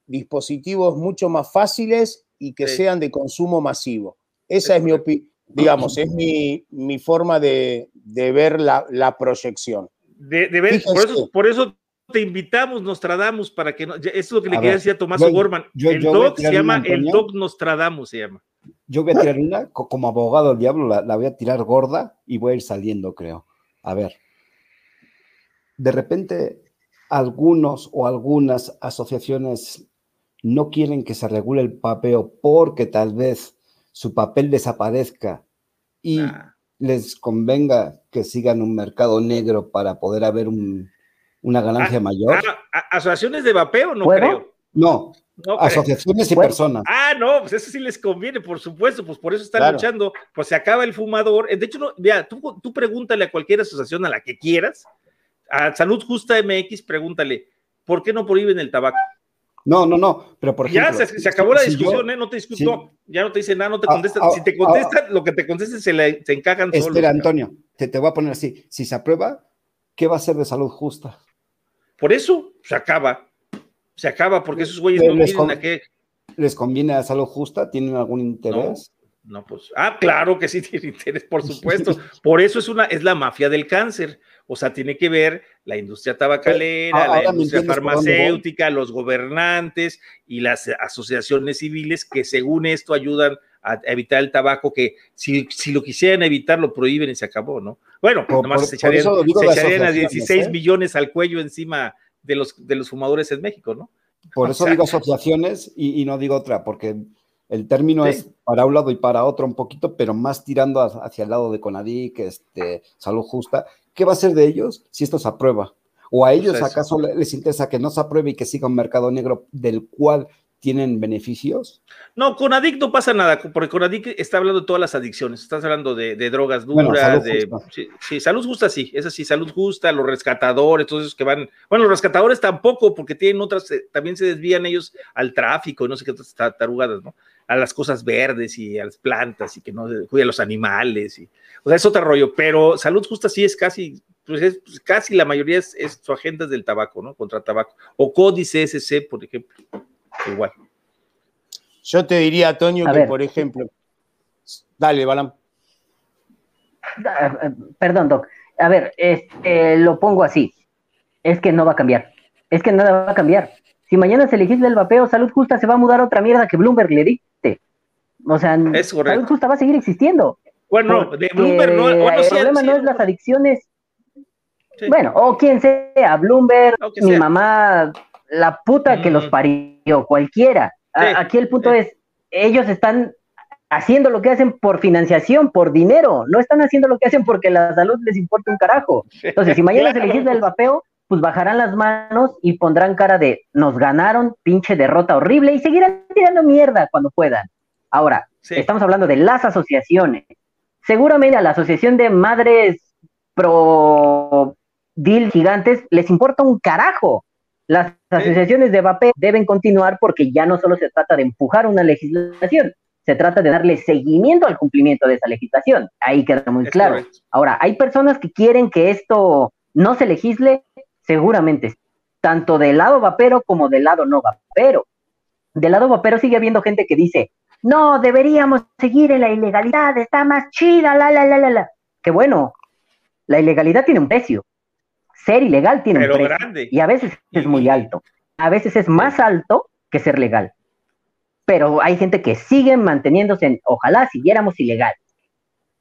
dispositivos mucho más fáciles y que sí. sean de consumo masivo. Esa es, es mi opinión, digamos, es mi, mi forma de, de ver la, la, proyección. De, de ver, por eso, por eso, te invitamos, Nostradamus, para que, no, eso es lo que le quería decir a Tomás Gorman. Yo, el doc se llama, el doc Nostradamus se llama. Yo voy a tirar una, como abogado del diablo, la, la voy a tirar gorda y voy a ir saliendo, creo. A ver, de repente algunos o algunas asociaciones no quieren que se regule el papeo porque tal vez su papel desaparezca y nah. les convenga que sigan un mercado negro para poder haber un, una ganancia ah, mayor. Ah, ¿Asociaciones de vapeo? No creo. No, no asociaciones y personas. Ah, no, pues eso sí les conviene, por supuesto, pues por eso están claro. luchando, pues se acaba el fumador. De hecho, no, mira, tú, tú pregúntale a cualquier asociación a la que quieras, a Salud Justa MX, pregúntale, ¿por qué no prohíben el tabaco? No, no, no, pero por ejemplo. Ya se, se acabó la discusión, si yo, ¿eh? No te discutó, sí. ya no te dice nada, no te contesta. Ah, ah, si te contestan, ah, lo que te contesten se, le, se encajan Espera, solos, Antonio, te, te voy a poner así. Si se aprueba, ¿qué va a ser de salud justa? Por eso se acaba. Se acaba, porque esos güeyes no tienen a qué. ¿Les conviene a salud justa? ¿Tienen algún interés? No, no, pues. Ah, claro que sí tiene interés, por supuesto. Por eso es una, es la mafia del cáncer. O sea, tiene que ver la industria tabacalera, la industria farmacéutica, los gobernantes y las asociaciones civiles que según esto ayudan a evitar el tabaco, que si, si lo quisieran evitar, lo prohíben y se acabó, ¿no? Bueno, por, nomás por, se echarían, se echarían a 16 ¿eh? millones al cuello encima de los, de los fumadores en México, ¿no? Por eso o sea, digo asociaciones y, y, no digo otra, porque el término sí. es para un lado y para otro un poquito, pero más tirando hacia el lado de Conadic, este, Salud Justa, ¿qué va a ser de ellos si esto se aprueba? ¿O a ellos pues acaso les interesa que no se apruebe y que siga un mercado negro del cual tienen beneficios? No, con Adic no pasa nada, porque con Adic está hablando de todas las adicciones, estás hablando de, de drogas duras, bueno, salud de sí, sí, salud justa sí, es así, salud justa, los rescatadores, todos esos que van, bueno, los rescatadores tampoco, porque tienen otras, eh, también se desvían ellos al tráfico, no sé qué otras tarugadas, ¿no? A las cosas verdes y a las plantas y que no cuida a los animales, y, o sea, es otro rollo, pero salud justa sí es casi pues es pues casi la mayoría es, es, su agenda es del tabaco, ¿no? Contra tabaco. O códice SC, por ejemplo. Igual. Yo te diría, Antonio, que ver. por ejemplo. Dale, Balam. Ah, perdón, Doc. A ver, este, lo pongo así. Es que no va a cambiar. Es que nada va a cambiar. Si mañana se legisla el vapeo, Salud Justa se va a mudar a otra mierda que Bloomberg le dicte. O sea, Salud Justa va a seguir existiendo. Bueno, de Bloomberg no. el problema no es las adicciones. Bueno, o quien sea, Bloomberg, mi mamá, la puta que los parió, cualquiera. aquí el punto es, ellos están haciendo lo que hacen por financiación, por dinero, no están haciendo lo que hacen porque la salud les importa un carajo. Entonces, si mañana se legisla el vapeo, pues bajarán las manos y pondrán cara de nos ganaron, pinche derrota horrible y seguirán tirando mierda cuando puedan. Ahora, estamos hablando de las asociaciones. Seguramente a la Asociación de Madres Pro Deal Gigantes les importa un carajo. Las asociaciones de vapeo deben continuar porque ya no solo se trata de empujar una legislación, se trata de darle seguimiento al cumplimiento de esa legislación. Ahí queda muy claro. Ahora, hay personas que quieren que esto no se legisle, seguramente, tanto del lado vapero como del lado no vapero. Del lado vapero sigue habiendo gente que dice, no, deberíamos seguir en la ilegalidad, está más chida, la, la, la, la, la. Que bueno, la ilegalidad tiene un precio. Ser ilegal tiene un precio. Y a veces es muy alto. A veces es más alto que ser legal pero hay gente que sigue manteniéndose en, ojalá siguiéramos ilegal.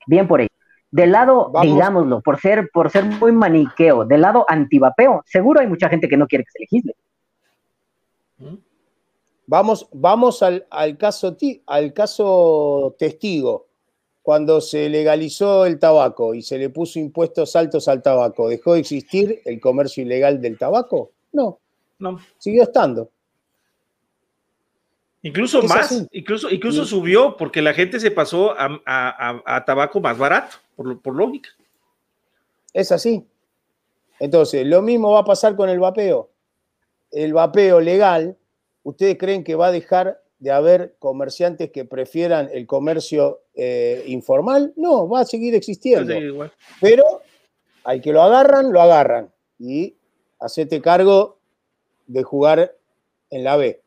Bien por ello. Del lado, digámoslo, por ser, por ser muy maniqueo, del lado antivapeo, seguro hay mucha gente que no quiere que se legisle. Vamos, vamos al, caso, al caso testigo. Cuando se legalizó el tabaco y se le puso impuestos altos al tabaco, ¿dejó de existir el comercio ilegal del tabaco? No. No. Siguió estando. Incluso más, incluso, incluso subió porque la gente se pasó a, tabaco más barato, por, por, lógica. Es así. Entonces, lo mismo va a pasar con el vapeo. El vapeo legal, ¿ustedes creen que va a dejar de haber comerciantes que prefieran el comercio eh, informal? No, va a seguir existiendo. Pero hay que lo agarran, lo agarran. Y hacete cargo de jugar en la B.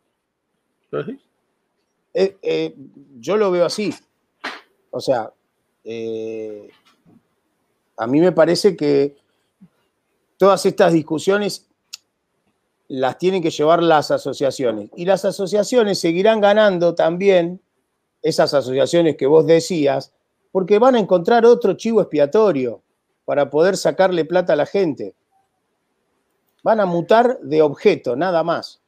Eh, eh, yo lo veo así. O sea, a mí me parece que todas estas discusiones las tienen que llevar las asociaciones. Y las asociaciones seguirán ganando también, esas asociaciones que vos decías, porque van a encontrar otro chivo expiatorio para poder sacarle plata a la gente. Van a mutar de objeto, nada más.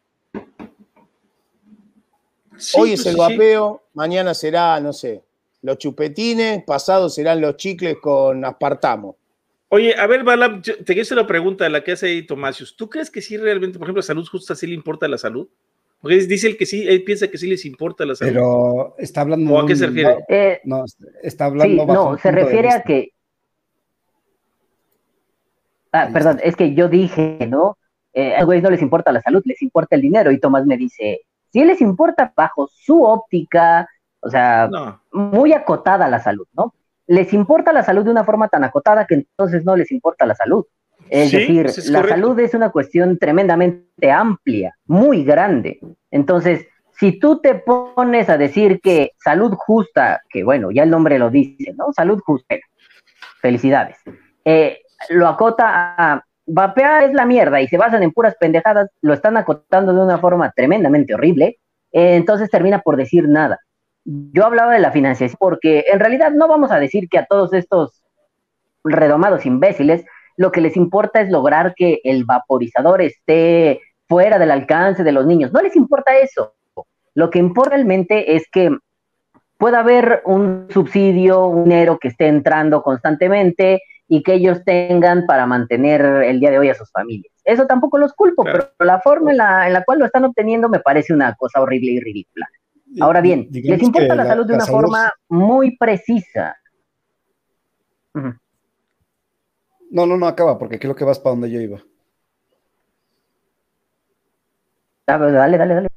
Hoy es pues el vapeo, mañana será, no sé, los chupetines, pasado serán los chicles con aspartamo. Oye, a ver, Balam, te quiero hacer una pregunta, la que hace ahí Tomasius. ¿Tú crees que sí realmente, por ejemplo, a salud justa sí le importa la salud? Porque dice el que sí, él piensa que sí les importa la salud. Pero está hablando. ¿O a qué se refiere? Eh, no, está hablando. Sí, no, se refiere a que. Ah, perdón, es que yo dije, ¿no? Eh, a los no les importa la salud, les importa el dinero. Y Tomás me dice, si les importa bajo su óptica, o sea, muy acotada la salud, ¿no? Les importa la salud de una forma tan acotada que entonces no les importa la salud. Es decir, la salud es una cuestión tremendamente amplia, muy grande. Entonces, si tú te pones a decir que salud justa, que bueno, ya el nombre lo dice, ¿no? Salud justa, felicidades. Eh, lo acota a vapear es la mierda y se basan en puras pendejadas, lo están acotando de una forma tremendamente horrible, eh, entonces termina por decir nada. Yo hablaba de la financiación porque en realidad no vamos a decir que a todos estos redomados imbéciles lo que les importa es lograr que el vaporizador esté fuera del alcance de los niños. No les importa eso. Lo que importa realmente es que pueda haber un subsidio, un dinero que esté entrando constantemente, y que ellos tengan para mantener el día de hoy a sus familias. Eso tampoco los culpo, pero la forma en la, cual lo están obteniendo me parece una cosa horrible y ridícula. Ahora bien, les importa la, salud de una forma muy precisa. No, no, no acaba, porque creo que vas para donde yo iba. Ah, dale, dale, dale.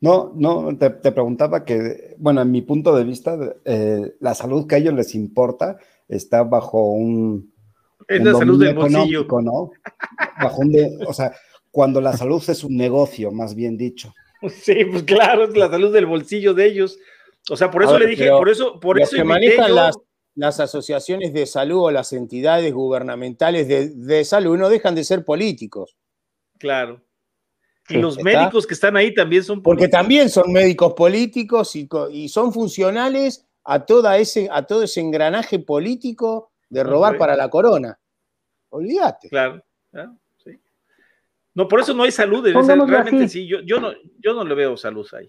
No, no, te, preguntaba que, bueno, en mi punto de vista, eh, la salud que a ellos les importa está bajo un... Es la salud del bolsillo. ¿no? Bajo un de, o sea, cuando la salud es un negocio, más bien dicho. Sí, pues claro, es la salud del bolsillo de ellos. O sea, por eso le dije, por eso, por los eso que manejan las las asociaciones de salud o las entidades gubernamentales de, salud no dejan de ser políticos. Claro. Y los médicos que están ahí también son políticos. Porque también son médicos políticos y, son funcionales a, toda ese, a todo ese engranaje político de robar para la corona. Olvídate. Claro. No, por eso no hay salud. Realmente sí, yo, yo, no, yo no le veo salud ahí.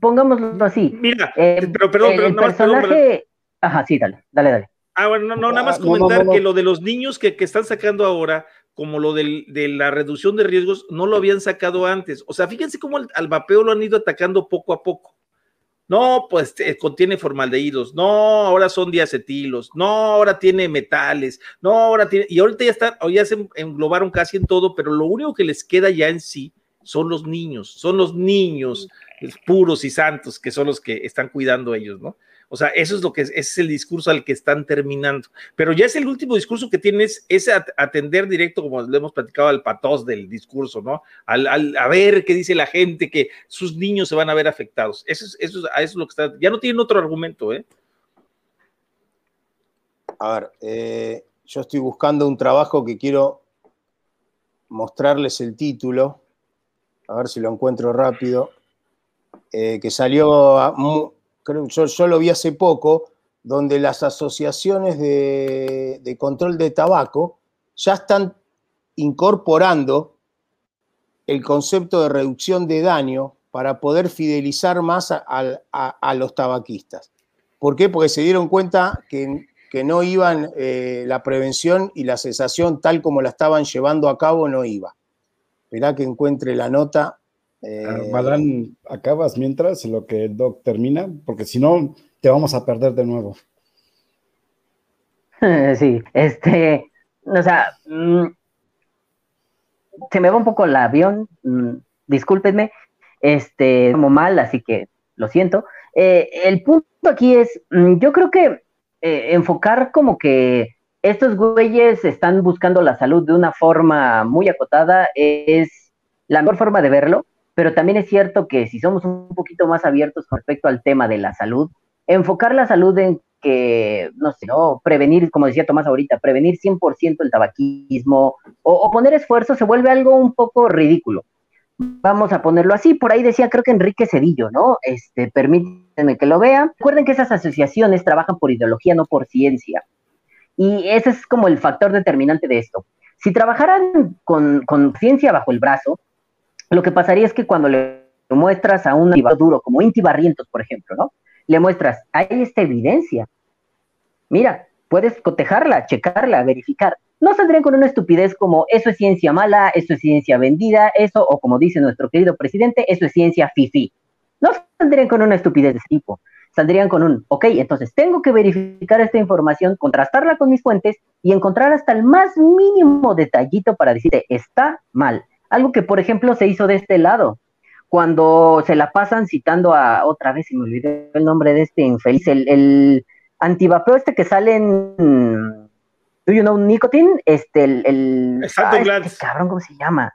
Pongámoslo así. Mira, eh, pero perdón, el personaje... Ajá, sí, dale, dale, dale. Ah, bueno, no, nada más ah, comentar que lo de los niños que, están sacando ahora, como lo de la reducción de riesgos, no lo habían sacado antes. O sea, fíjense cómo al, vapeo lo han ido atacando poco a poco. No, pues eh, contiene formaldehídos, no, ahora son diacetilos, no, ahora tiene metales, no, ahora tiene, y ahorita ya están, ya se englobaron casi en todo, pero lo único que les queda ya en sí son los niños, son los niños puros y santos que son los que están cuidando ellos, ¿no? O sea, eso es lo que es, el discurso al que están terminando. Pero ya es el último discurso que tienes, es atender directo, como le hemos platicado, al patos del discurso, ¿no? Al, a ver qué dice la gente, que sus niños se van a ver afectados. Eso es, eso, eso es lo que está. Ya no tienen otro argumento, ¿eh? A ver, eh, yo estoy buscando un trabajo que quiero mostrarles el título. A ver si lo encuentro rápido. Eh, que salió a, yo, lo vi hace poco, donde las asociaciones de, control de tabaco ya están incorporando el concepto de reducción de daño para poder fidelizar más a, los tabaquistas. ¿Por qué? Porque se dieron cuenta que, no iban, eh, la prevención y la cesación tal como la estaban llevando a cabo no iba. Esperá que encuentre la nota eh, acabas mientras lo que el Doc termina, porque si no, te vamos a perder de nuevo. Sí, este, o sea, mm, se me va un poco el avión, mm, discúlpenme, este, como mal, así que lo siento. Eh, el punto aquí es, mm, yo creo que eh, enfocar como que estos güeyes están buscando la salud de una forma muy acotada es la mejor forma de verlo pero también es cierto que si somos un poquito más abiertos con respecto al tema de la salud, enfocar la salud en que, no sé, ¿no? prevenir, como decía Tomás ahorita, prevenir 100% el tabaquismo o, poner esfuerzo se vuelve algo un poco ridículo. Vamos a ponerlo así, por ahí decía creo que Enrique Cedillo, ¿no? Este, permítanme que lo vea. Recuerden que esas asociaciones trabajan por ideología, no por ciencia. Y ese es como el factor determinante de esto. Si trabajaran con, con ciencia bajo el brazo, lo que pasaría es que cuando le muestras a un duro, como Inti Barrientos, por ejemplo, ¿no? Le muestras, hay esta evidencia. Mira, puedes cotejarla, checarla, verificar. No saldrían con una estupidez como eso es ciencia mala, eso es ciencia vendida, eso, o como dice nuestro querido presidente, eso es ciencia fifi. No saldrían con una estupidez de ese tipo. Saldrían con un, ok, entonces tengo que verificar esta información, contrastarla con mis fuentes y encontrar hasta el más mínimo detallito para decirte, está mal. Algo que, por ejemplo, se hizo de este lado, cuando se la pasan citando a, otra vez, se me olvidó el nombre de este infeliz, el, el antivapeo este que sale en, ¿do you know nicotine? Este, el, el Stanton ah, este cabrón, ¿cómo se llama?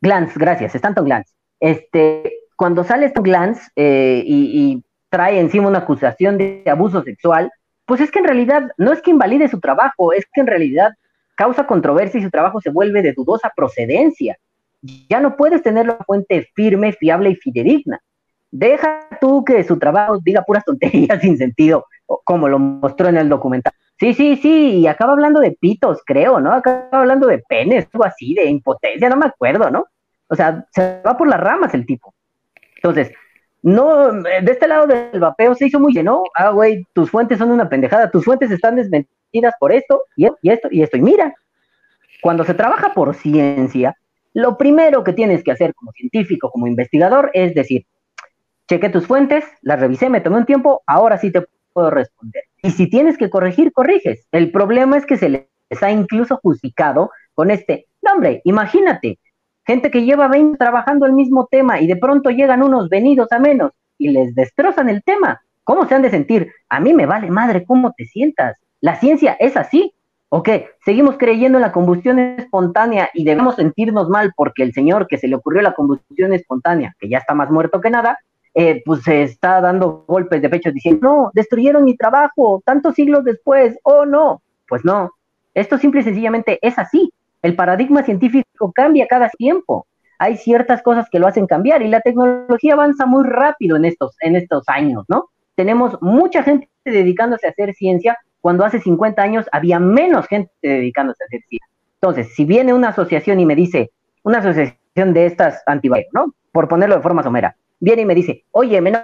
Glance, gracias, Stanton Glance. Este, cuando sale Stanton Glance eh, y, y trae encima una acusación de abuso sexual, pues es que en realidad no es que invalide su trabajo, es que en realidad causa controversia y su trabajo se vuelve de dudosa procedencia ya no puedes tener la fuente firme, fiable y fidedigna. Deja tú que su trabajo diga puras tonterías sin sentido, como lo mostró en el documental. Sí, sí, sí, y acaba hablando de pitos, creo, ¿no? Acaba hablando de penes, algo así, de impotencia, no me acuerdo, ¿no? O sea, se va por las ramas el tipo. Entonces, no, de este lado del vapeo se hizo muy lleno. Ah, güey, tus fuentes son una pendejada, tus fuentes están desmentidas por esto y esto y esto. Y mira, cuando se trabaja por ciencia, lo primero que tienes que hacer como científico, como investigador, es decir, cheque tus fuentes, las revisé, me tomé un tiempo, ahora sí te puedo responder. Y si tienes que corregir, corriges. El problema es que se les ha incluso justificado con este, no imagínate, gente que lleva 20 trabajando el mismo tema y de pronto llegan unos venidos a menos y les destrozan el tema. ¿Cómo se han de sentir? A mí me vale madre cómo te sientas. La ciencia es así. ¿Ok? Seguimos creyendo en la combustión espontánea y debemos sentirnos mal porque el señor que se le ocurrió la combustión espontánea, que ya está más muerto que nada, eh, pues se está dando golpes de pecho diciendo, no, destruyeron mi trabajo tantos siglos después, oh no, pues no, esto simple y sencillamente es así. El paradigma científico cambia cada tiempo. Hay ciertas cosas que lo hacen cambiar y la tecnología avanza muy rápido en estos, en estos años, ¿no? Tenemos mucha gente dedicándose a hacer ciencia cuando hace 50 años había menos gente dedicándose a hacer. Entonces, si viene una asociación y me dice, una asociación de estas antivacunas, ¿no? Por ponerlo de forma somera, viene y me dice, oye, no,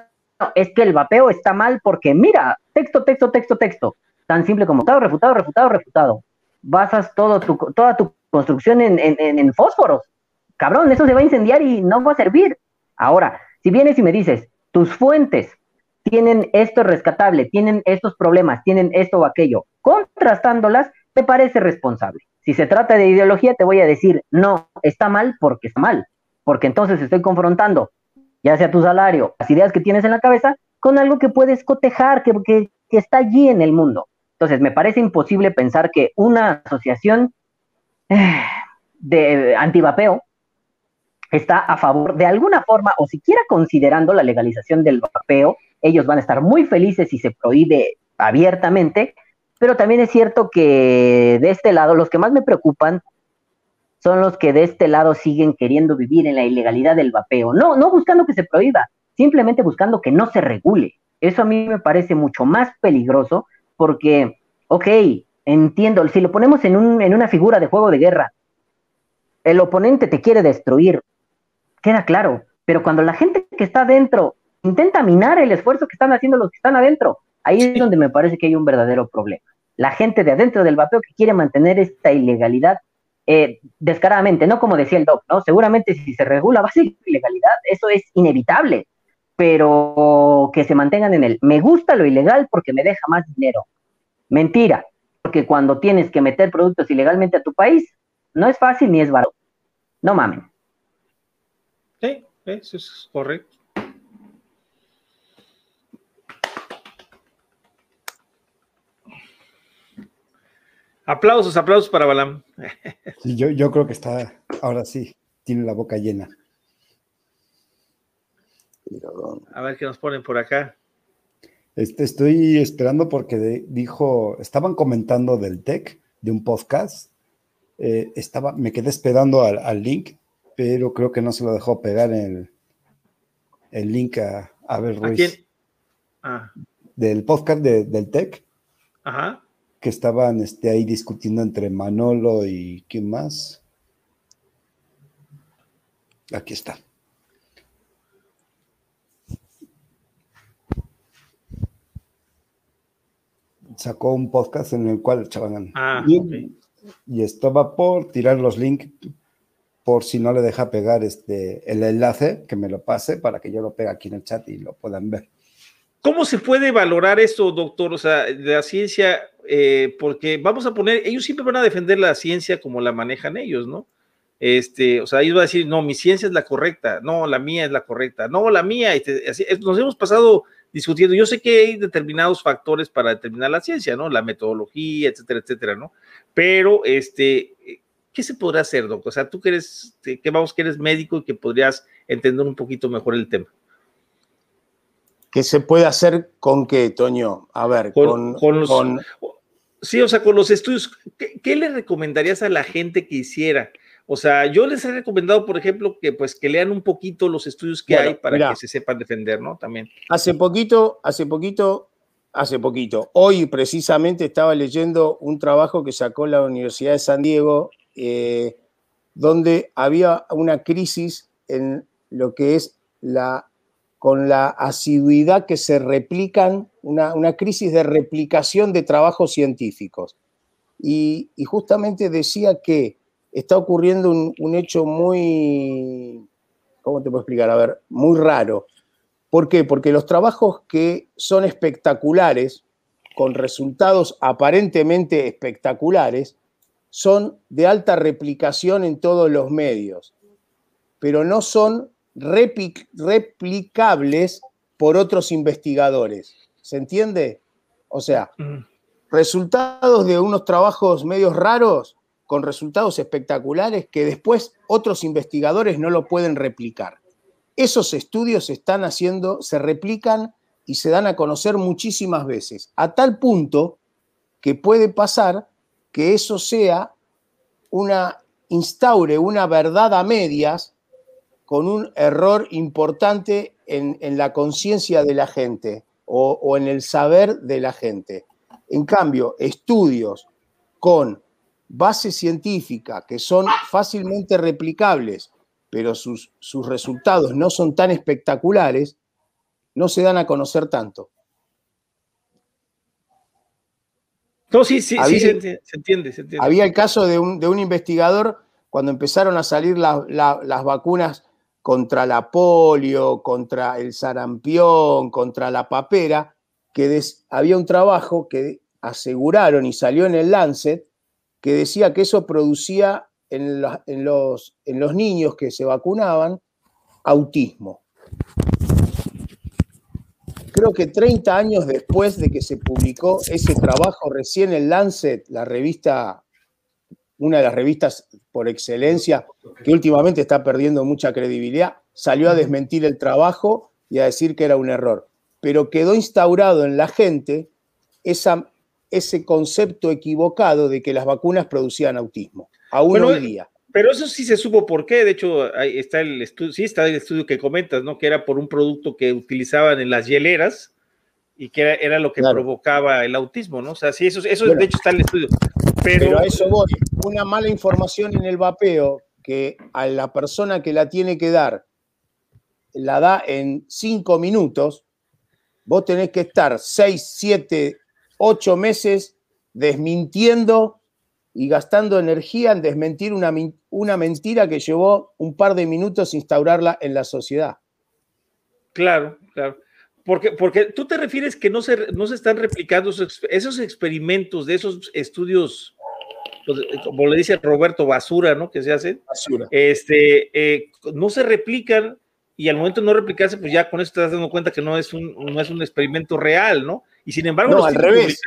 es que el vapeo está mal porque mira, texto, texto, texto, texto, tan simple como refutado, refutado, refutado, refutado. Basas todo tu, toda tu construcción en, en, fósforos. Cabrón, eso se va a incendiar y no va a servir. Ahora, si vienes y me dices, tus fuentes tienen esto rescatable, tienen estos problemas, tienen esto o aquello, contrastándolas, me parece responsable. Si se trata de ideología, te voy a decir, no, está mal porque está mal, porque entonces estoy confrontando ya sea tu salario, las ideas que tienes en la cabeza, con algo que puedes cotejar, que, que, está allí en el mundo. Entonces, me parece imposible pensar que una asociación eh, de antivapeo está a favor de alguna forma o siquiera considerando la legalización del vapeo. Ellos van a estar muy felices si se prohíbe abiertamente, pero también es cierto que de este lado los que más me preocupan son los que de este lado siguen queriendo vivir en la ilegalidad del vapeo. No, no buscando que se prohíba, simplemente buscando que no se regule. Eso a mí me parece mucho más peligroso porque, ok, entiendo, si lo ponemos en, un, en una figura de juego de guerra, el oponente te quiere destruir, queda claro, pero cuando la gente que está adentro intenta minar el esfuerzo que están haciendo los que están adentro, ahí es donde me parece que hay un verdadero problema. La gente de adentro del vapeo que quiere mantener esta ilegalidad eh, descaradamente, no como decía el doc, ¿no? Seguramente si se regula va a ser ilegalidad, eso es inevitable, pero que se mantengan en el me gusta lo ilegal porque me deja más dinero. Mentira, porque cuando tienes que meter productos ilegalmente a tu país, no es fácil ni es barato. No mamen. Sí, eso es correcto. Aplausos, aplausos para Balam. yo, yo creo que está, ahora sí, tiene la boca llena. A ver qué nos ponen por acá. Este, estoy esperando porque dijo, estaban comentando del tech, de un podcast. Eh, estaba, me quedé esperando al, link, pero creo que no se lo dejó pegar el, el link a, a ver, Ruiz. Ah. Del podcast del tech. Ajá que estaban este, ahí discutiendo entre Manolo y ¿quién más? Aquí está. Sacó un podcast en el cual echaban ah, y, estaba por tirar los links por si no le deja pegar este el enlace, que me lo pase para que yo lo pegue aquí en el chat y lo puedan ver. ¿Cómo se puede valorar esto, doctor? O sea, de la ciencia, eh, porque vamos a poner, ellos siempre van a defender la ciencia como la manejan ellos, ¿no? Este, o sea, ellos van a decir, no, mi ciencia es la correcta, no, la mía es la correcta, no, la mía, así, nos hemos pasado discutiendo. Yo sé que hay determinados factores para determinar la ciencia, ¿no? La metodología, etcétera, etcétera, ¿no? Pero, este, ¿qué se podrá hacer, doctor? O sea, tú que eres, que vamos, que eres médico y que podrías entender un poquito mejor el tema. ¿Qué se puede hacer con qué, Toño? A ver, con, los, Sí, o sea, con los estudios, ¿qué, le recomendarías a la gente que hiciera? O sea, yo les he recomendado, por ejemplo, que pues que lean un poquito los estudios que hay para que se sepan defender, ¿no? También. Hace poquito, hace poquito, hace poquito, hoy precisamente estaba leyendo un trabajo que sacó la Universidad de San Diego, eh, donde había una crisis en lo que es la con la asiduidad que se replican, una, crisis de replicación de trabajos científicos. Y, justamente decía que está ocurriendo un, hecho muy, ¿cómo te puedo explicar? A ver, muy raro. ¿Por qué? Porque los trabajos que son espectaculares, con resultados aparentemente espectaculares, son de alta replicación en todos los medios, pero no son replicables por otros investigadores. ¿Se entiende? O sea, resultados de unos trabajos medios raros con resultados espectaculares que después otros investigadores no lo pueden replicar. esos estudios se están haciendo, se replican y se dan a conocer muchísimas veces, a tal punto que puede pasar que eso sea una, instaure una verdad a medias con un error importante en, la conciencia de la gente o, o en el saber de la gente. En cambio, estudios con base científica que son fácilmente replicables, pero sus, sus resultados no son tan espectaculares, no se dan a conocer tanto. No, sí, sí, sí se, entiende, se, entiende, Había el caso de un, de un investigador cuando empezaron a salir las vacunas contra la polio, contra el sarampión, contra la papera, que había un trabajo que aseguraron y salió en el Lancet que decía que eso producía en, los, niños que se vacunaban autismo. Creo que 30 años después de que se publicó ese trabajo, recién en Lancet, la revista, una de las revistas por excelencia, que últimamente está perdiendo mucha credibilidad, salió a desmentir el trabajo y a decir que era un error. Pero quedó instaurado en la gente esa ese concepto equivocado de que las vacunas producían autismo, aún hoy día. Pero eso sí se supo por qué, de hecho, ahí está el estudio, sí está el estudio que comentas, ¿no? Que era por un producto que utilizaban en las hieleras y que era, lo que provocaba el autismo, ¿no? O sea, sí, eso, eso de hecho está en el estudio. Pero... pero a eso voy, una mala información en el vapeo que a la persona que la tiene que dar la da en cinco minutos, vos tenés que estar seis, siete ocho meses desmintiendo y gastando energía en desmentir una, una mentira que llevó un par de minutos instaurarla en la sociedad. Claro, claro. Porque, porque tú te refieres que no se, no se están replicando esos, experimentos de esos estudios, pues, como le dice Roberto, basura, ¿no? Que se hacen. Basura. Este, eh, no se replican y al momento de no replicarse, pues ya con eso te das dando cuenta que no es un, no es un experimento real, ¿no? Y sin embargo, no, al revés.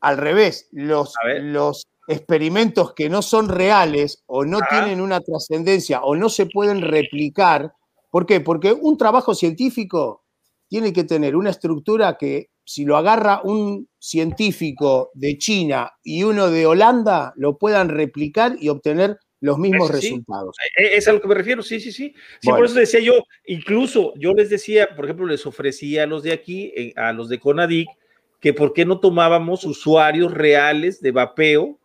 Al revés, los, los experimentos que no son reales o no tienen una trascendencia o no se pueden replicar. ¿Por qué? Porque un trabajo científico tiene que tener una estructura que si lo agarra un científico de China y uno de Holanda, lo puedan replicar y obtener los mismos resultados. E, es a lo que me refiero, sí, sí, sí. Sí, por eso decía yo, incluso yo les decía, por ejemplo, les ofrecía a los de aquí, eh, a los de Conadic, que por qué no tomábamos usuarios reales de vapeo,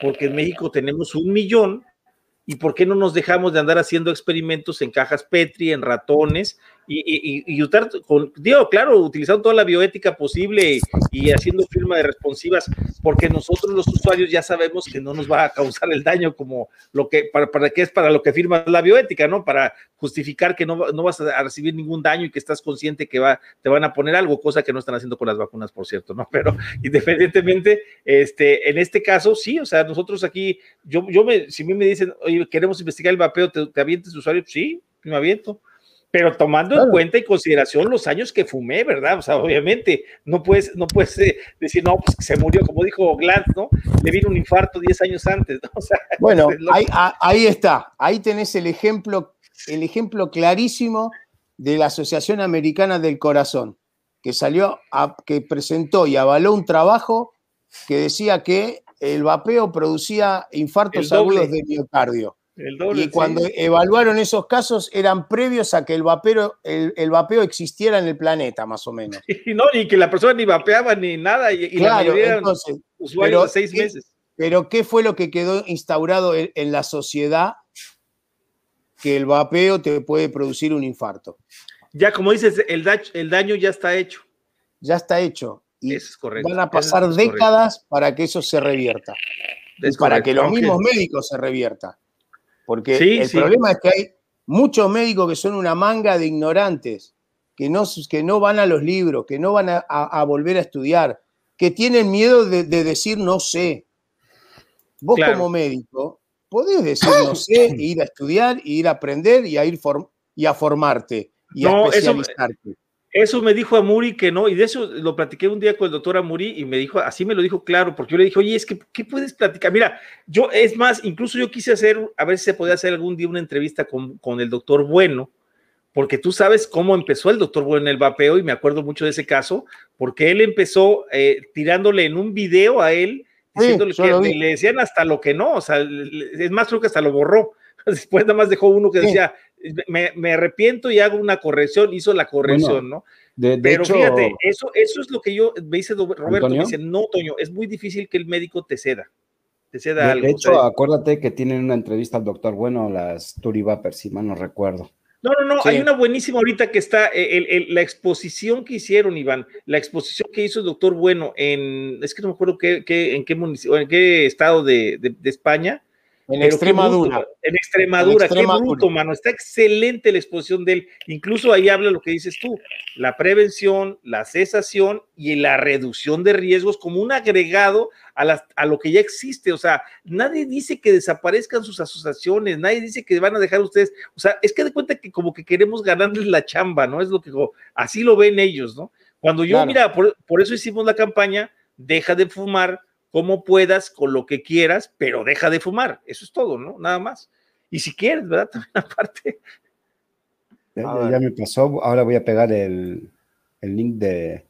porque en México tenemos un millón, y por qué no nos dejamos de andar haciendo experimentos en cajas Petri, en ratones, y, y, usar, con, digo, claro, utilizando toda la bioética posible y, haciendo firma de responsivas, porque nosotros los usuarios ya sabemos que no nos va a causar el daño como lo que, para, para qué es para lo que firma la bioética, ¿no? Para justificar que no, no vas a recibir ningún daño y que estás consciente que va, te van a poner algo, cosa que no están haciendo con las vacunas, por cierto, ¿no? Pero independientemente, este, en este caso, sí, o sea, nosotros aquí, yo, yo me, si a mí me dicen, oye, queremos investigar el vapeo, ¿te, te avientes usuario? Sí, me aviento pero tomando en cuenta y consideración los años que fumé, ¿verdad? O sea, obviamente, no puedes, no puedes eh, decir, no, pues se murió, como dijo Glantz, ¿no? Le vino un infarto 10 años antes, ¿no? O sea, bueno, ahí, está, ahí tenés el ejemplo, el ejemplo clarísimo de la Asociación Americana del Corazón, que salió, a, que presentó y avaló un trabajo que decía que el vapeo producía infartos agudos de miocardio y cuando evaluaron esos casos eran previos a que el, vapeo, el, vapeo existiera en el planeta, más o menos. Y no, ni que la persona ni vapeaba ni nada, y, la mayoría entonces, usuarios de seis meses. Pero ¿qué fue lo que quedó instaurado en, la sociedad? Que el vapeo te puede producir un infarto. Ya, como dices, el, el daño ya está hecho. Ya está hecho. Y van a pasar décadas para que eso se revierta. para que los mismos médicos se reviertan. Porque el problema es que hay muchos médicos que son una manga de ignorantes, que no, que no van a los libros, que no van a, volver a estudiar, que tienen miedo de, decir no sé. Vos como médico podés decir no sé, e ir a estudiar, e ir a aprender y a ir y a formarte y a especializarte. Eso me dijo Amuri que no, y de eso lo platiqué un día con el doctor Amuri y me dijo, así me lo dijo claro, porque yo le dije, oye, es que, ¿qué puedes platicar? Mira, yo, es más, incluso yo quise hacer, a ver si se podía hacer algún día una entrevista con, con el doctor Bueno, porque tú sabes cómo empezó el doctor Bueno en el vapeo y me acuerdo mucho de ese caso, porque él empezó eh, tirándole en un video a él, diciéndole que le decían hasta lo que no, o sea, es más, creo que hasta lo borró. Después nada más dejó uno que decía, me, arrepiento y hago una corrección, hizo la corrección, ¿no? Pero fíjate, eso, eso es lo que yo me dice Roberto, me dice, no, Toño, es muy difícil que el médico te ceda. Te ceda de, algo. De hecho, acuérdate que tienen una entrevista al doctor Bueno, las Turibapers, si mal no recuerdo. No, no, no, hay una buenísima ahorita que está, eh, la exposición que hicieron, Iván, la exposición que hizo el doctor Bueno en, es que no me acuerdo qué, en qué municipio, en qué estado de, de España, en Extremadura. en Extremadura, qué bruto, mano. Está excelente la exposición de él. Incluso ahí habla lo que dices tú, la prevención, la cesación y la reducción de riesgos como un agregado a, a lo que ya existe. O sea, nadie dice que desaparezcan sus asociaciones, nadie dice que van a dejar ustedes. O sea, es que de cuenta que como que queremos ganarles la chamba, ¿no? Es lo que así lo ven ellos, ¿no? Cuando yo, mira, por, por eso hicimos la campaña, deja de fumar, como puedas, con lo que quieras, pero deja de fumar. Eso es todo, ¿no? Nada más. Y si quieres, ¿verdad? También aparte. Ya, me pasó, ahora voy a pegar el, link de,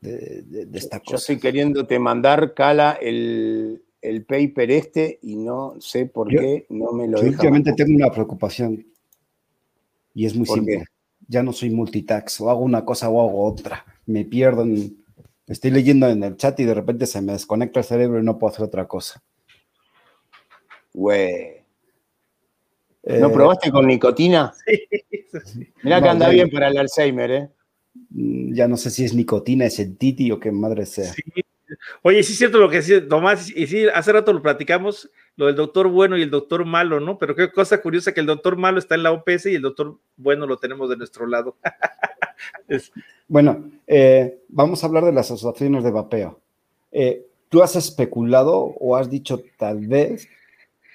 de, esta cosa. Yo estoy queriéndote mandar, Cala, el, paper este y no sé por qué no me lo yo Últimamente tengo una preocupación y es muy simple. Ya no soy multitax, o hago una cosa o hago otra. Me pierdo en Estoy leyendo en el chat y de repente se me desconecta el cerebro y no puedo hacer otra cosa. Güey. ¿No eh, probaste con nicotina? Sí. Mira que anda bien para el Alzheimer, ¿eh? Mm, ya no sé si es nicotina, es el titi o qué madre sea. Oye, sí es cierto lo que dice Tomás, y sí, hace rato lo platicamos, lo del doctor bueno y el doctor malo, ¿no? Pero qué cosa curiosa que el doctor malo está en la OPS y el doctor bueno lo tenemos de nuestro lado. Bueno, eh, vamos a hablar de las asociaciones de vapeo. Eh, ¿Tú has especulado o has dicho tal vez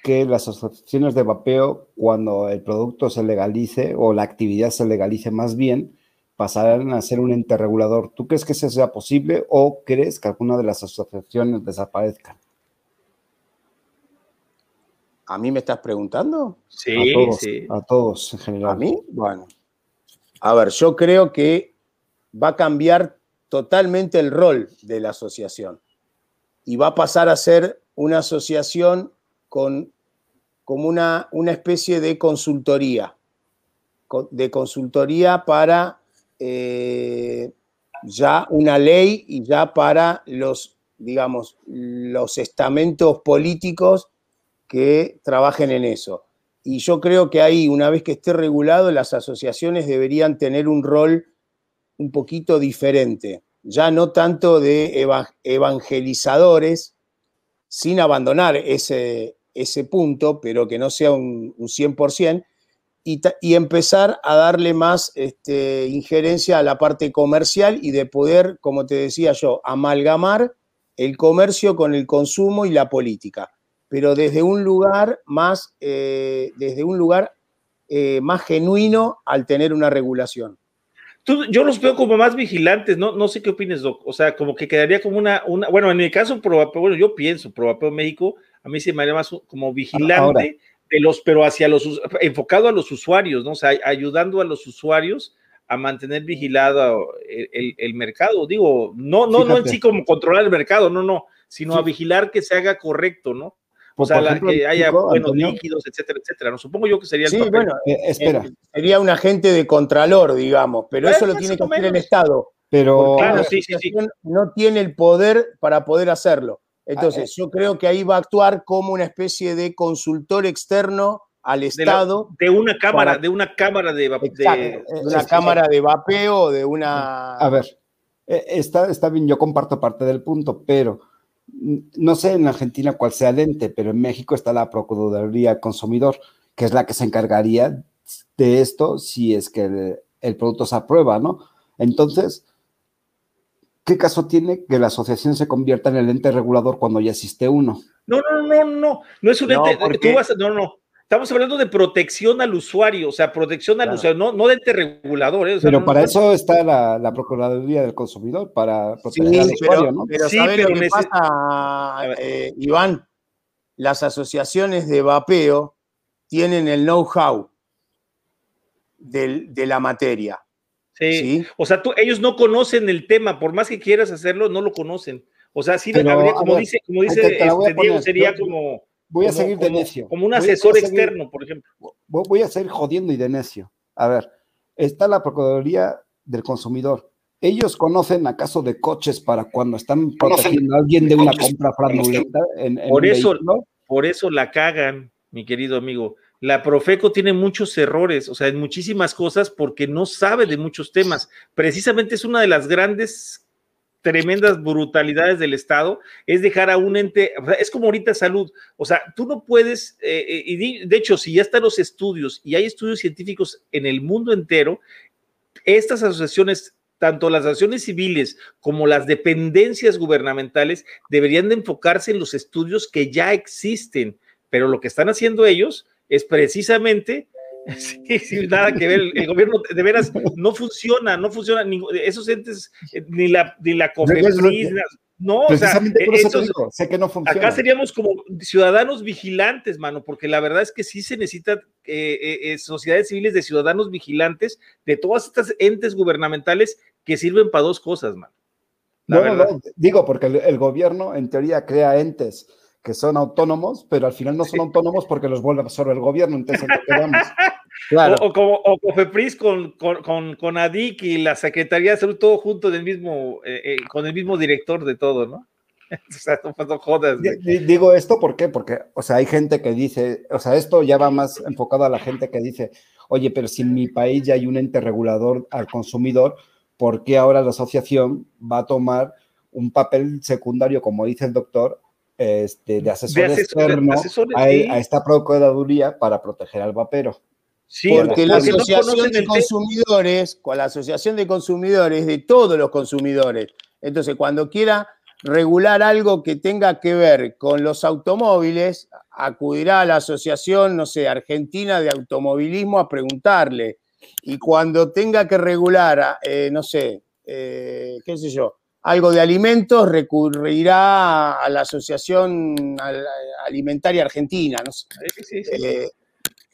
que las asociaciones de vapeo, cuando el producto se legalice o la actividad se legalice más bien, pasarán a ser un ente regulador? ¿Tú crees que eso sea posible o crees que alguna de las asociaciones desaparezcan? ¿A mí me estás preguntando? Sí, a todos, sí. A todos en general. ¿A mí? Bueno. A ver, yo creo que va a cambiar totalmente el rol de la asociación y va a pasar a ser una asociación con como una, una especie de consultoría, de consultoría para eh, ya una ley y ya para los, digamos, los estamentos políticos que trabajen en eso. Y yo creo que ahí, una vez que esté regulado, las asociaciones deberían tener un rol un poquito diferente, ya no tanto de evangelizadores, sin abandonar ese, ese punto, pero que no sea un, 100%, y, y, empezar a darle más este, injerencia a la parte comercial y de poder, como te decía yo, amalgamar el comercio con el consumo y la política, pero desde un lugar más, eh, desde un lugar eh, más genuino al tener una regulación yo los veo como más vigilantes, ¿no? No sé qué opines, Doc. O sea, como que quedaría como una, una bueno, en mi caso, bueno, yo pienso, Probapeo México, a mí se me haría más como vigilante de los, pero hacia los, enfocado a los usuarios, ¿no? O sea, ayudando a los usuarios a mantener vigilado el, mercado. Digo, no, no, no en sí como controlar el mercado, no, no, sino a vigilar que se haga correcto, ¿no? O sea, que haya buenos líquidos, etcétera, etcétera. ¿no? Supongo yo que sería el Sí, bueno, eh, espera. Eh, sería un agente de contralor, digamos, pero eso lo tiene que hacer el Estado. Pero claro, sí, sí, sí. no tiene el poder para poder hacerlo. Entonces, ah, yo creo que ahí va a actuar como una especie de consultor externo al Estado. De, una cámara, de una cámara de, vapeo. De, una cámara de vapeo, de una. A ver, eh, está, está bien, yo comparto parte del punto, pero no sé en Argentina cuál sea el ente, pero en México está la Procuraduría Consumidor, que es la que se encargaría de esto si es que el, producto se aprueba, ¿no? Entonces, ¿qué caso tiene que la asociación se convierta en el ente regulador cuando ya existe uno? No, no, no, no, no es un ente, no, no, Estamos hablando de protección al usuario, o sea, protección al usuario, no, no de ente regulador. ¿eh? pero para eso está la, Procuraduría del Consumidor, para proteger al usuario, ¿no? Pero sí, pero lo que pasa, eh, Iván? Las asociaciones de vapeo tienen el know-how. de la materia. Sí. O sea, tú, ellos no conocen el tema, por más que quieras hacerlo, no lo conocen. O sea, sí, habría, como, dice, como dice este, Diego, sería como. Voy a seguir de necio. Como un asesor externo, por ejemplo. Voy a seguir jodiendo y de necio. A ver, está la Procuraduría del Consumidor. ¿Ellos conocen acaso de coches para cuando están protegiendo a alguien de una compra fraudulenta? por, eso, por eso la cagan, mi querido amigo. La Profeco tiene muchos errores, o sea, en muchísimas cosas porque no sabe de muchos temas. Precisamente es una de las grandes, tremendas brutalidades del Estado, es dejar a un ente, es como ahorita salud, o sea, tú no puedes, eh, eh, y de hecho, si ya están los estudios y hay estudios científicos en el mundo entero, estas asociaciones tanto las asociaciones civiles como las dependencias gubernamentales deberían de enfocarse en los estudios que ya existen, pero lo que están haciendo ellos es precisamente, sin nada que ver, el, gobierno de veras no funciona, no funciona, esos entes, eh, ni la, ni la COFEPRIS, no, o sea, sé que no funciona. Acá seríamos como ciudadanos vigilantes, mano, porque la verdad es que sí se necesitan eh, eh, sociedades civiles de ciudadanos vigilantes de todas estas entes gubernamentales que sirven para dos cosas, mano. No, no, digo, porque el, gobierno en teoría crea entes que son autónomos, pero al final no son autónomos porque los vuelve a absorber el gobierno, entonces quedamos. Claro. O, como o Cofepris con, con, con, ADIC y la Secretaría de Salud, todo junto del mismo, eh, eh, con el mismo director de todo, ¿no? o sea, no, jodas. Digo esto ¿por qué? porque, o sea, hay gente que dice, o sea, esto ya va más enfocado a la gente que dice, oye, pero si en mi país ya hay un ente regulador al consumidor, ¿por qué ahora la asociación va a tomar un papel secundario, como dice el doctor, este, de asesor, externo a, esta procuraduría para proteger al vapero. Sí, porque la asociación de consumidores, con la asociación de consumidores de todos los consumidores. Entonces, cuando quiera regular algo que tenga que ver con los automóviles, acudirá a la asociación, no sé, argentina de automovilismo a preguntarle. Y cuando tenga que regular, eh, no sé, eh, qué sé yo, algo de alimentos, recurrirá a la Asociación Alimentaria Argentina. No eh,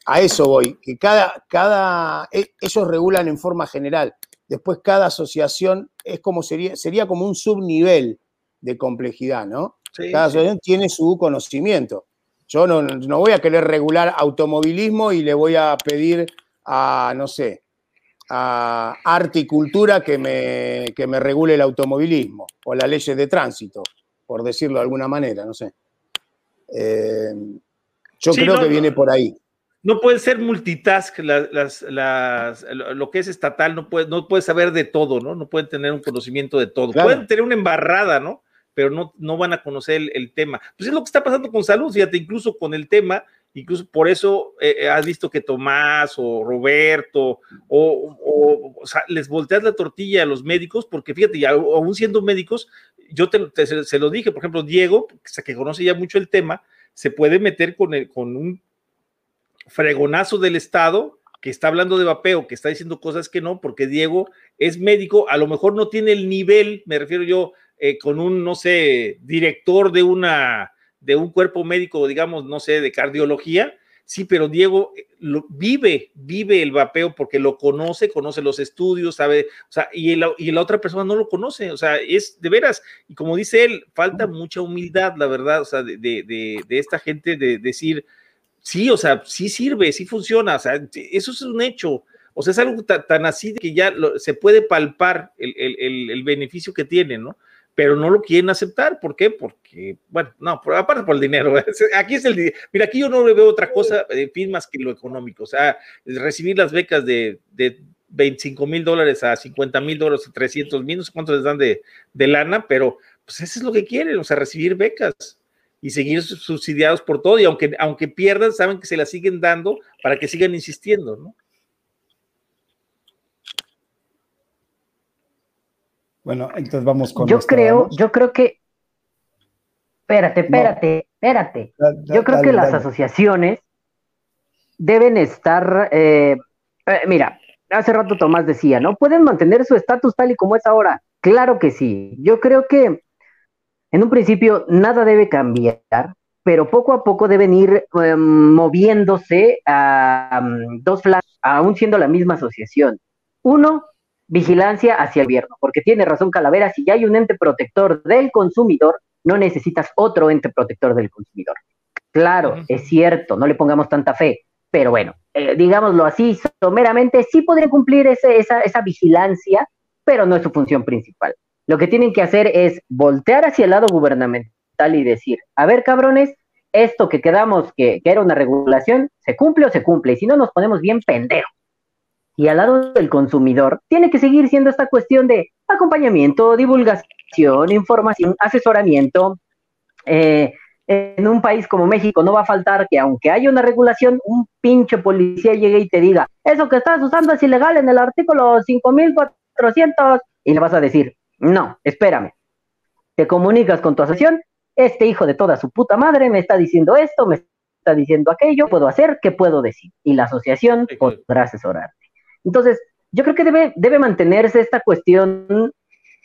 a eso voy, que cada, cada, e, ellos regulan en forma general. Después cada asociación es como sería, sería como un subnivel de complejidad, ¿no? cada asociación tiene su conocimiento. Yo no, no voy a querer regular automovilismo y le voy a pedir a, no sé, a arte y cultura que me, que me regule el automovilismo o las leyes de tránsito, por decirlo de alguna manera, no sé. Eh, yo creo que viene por ahí. No puede ser multitask, las, las, lo que es estatal, no puede, no puede saber de todo, ¿no? No pueden tener un conocimiento de todo. Pueden tener una embarrada, ¿no? Pero no, no van a conocer el, el, tema. Pues es lo que está pasando con salud, fíjate, incluso con el tema Incluso por eso eh, eh, has visto que Tomás o Roberto o, sea, les volteas la tortilla a los médicos, porque fíjate, aún siendo médicos, yo te, se lo dije, por ejemplo, Diego, que conoce ya mucho el tema, se puede meter con, el, con un fregonazo del Estado que está hablando de vapeo, que está diciendo cosas que no, porque Diego es médico, a lo mejor no tiene el nivel, me refiero yo, eh, con un, no sé, director de una de un cuerpo médico, digamos, no sé, de cardiología, sí, pero Diego eh, vive, vive el vapeo porque lo conoce, conoce los estudios, sabe, o sea, y, y, la otra persona no lo conoce, o sea, es de veras, y como dice él, falta mucha humildad, la verdad, o sea, de, de, de, esta gente de decir, sí, o sea, sí sirve, sí funciona, o sea, eso es un hecho. O sea, es algo tan, así que ya se puede palpar el, el, el beneficio que tiene, ¿no? Pero no lo quieren aceptar. ¿Por qué? Porque, bueno, no, aparte por el dinero. Aquí es el. Mira, aquí yo no le veo otra cosa, fin, más que lo económico. O sea, recibir las becas de, de 25 mil dólares a 50 mil dólares, a 300 mil, no sé cuánto les dan de, de lana, pero pues eso es lo que quieren, o sea, recibir becas y seguir subsidiados por todo. Y aunque, aunque pierdan, saben que se las siguen dando para que sigan insistiendo, ¿no? Bueno, entonces vamos con. Yo creo, yo creo que. Espérate, espérate, espérate. yo creo que las asociaciones deben estar. Eh, eh, mira, hace rato Tomás decía, ¿no? Pueden mantener su estatus tal y como es ahora. Claro que sí. Yo creo que en un principio nada debe cambiar, pero poco a poco deben ir em, moviéndose a dos flancos, aún siendo la misma asociación. Uno, vigilancia hacia el gobierno, porque tiene razón Calavera, si ya hay un ente protector del consumidor, no necesitas otro ente protector del consumidor. Claro, es cierto, no le pongamos tanta fe, pero bueno, eh, digámoslo así, someramente sí podría cumplir esa, esa vigilancia, pero no es su función principal. Lo que tienen que hacer es voltear hacia el lado gubernamental y decir, a ver, cabrones, esto que quedamos que, que, era una regulación, ¿se cumple o se cumple? Y si no, nos ponemos bien pendejos. Y al lado del consumidor, tiene que seguir siendo esta cuestión de acompañamiento, divulgación, información, asesoramiento. Eh, en un país como México no va a faltar que aunque haya una regulación, un pinche policía llegue y te diga, eso que estás usando es ilegal en el artículo 5400, y le vas a decir, no, espérame, te comunicas con tu asociación, este hijo de toda su puta madre me está diciendo esto, me está diciendo aquello, puedo hacer, ¿qué puedo decir? Y la asociación podrá asesorarte. Entonces, yo creo que debe, debe mantenerse esta cuestión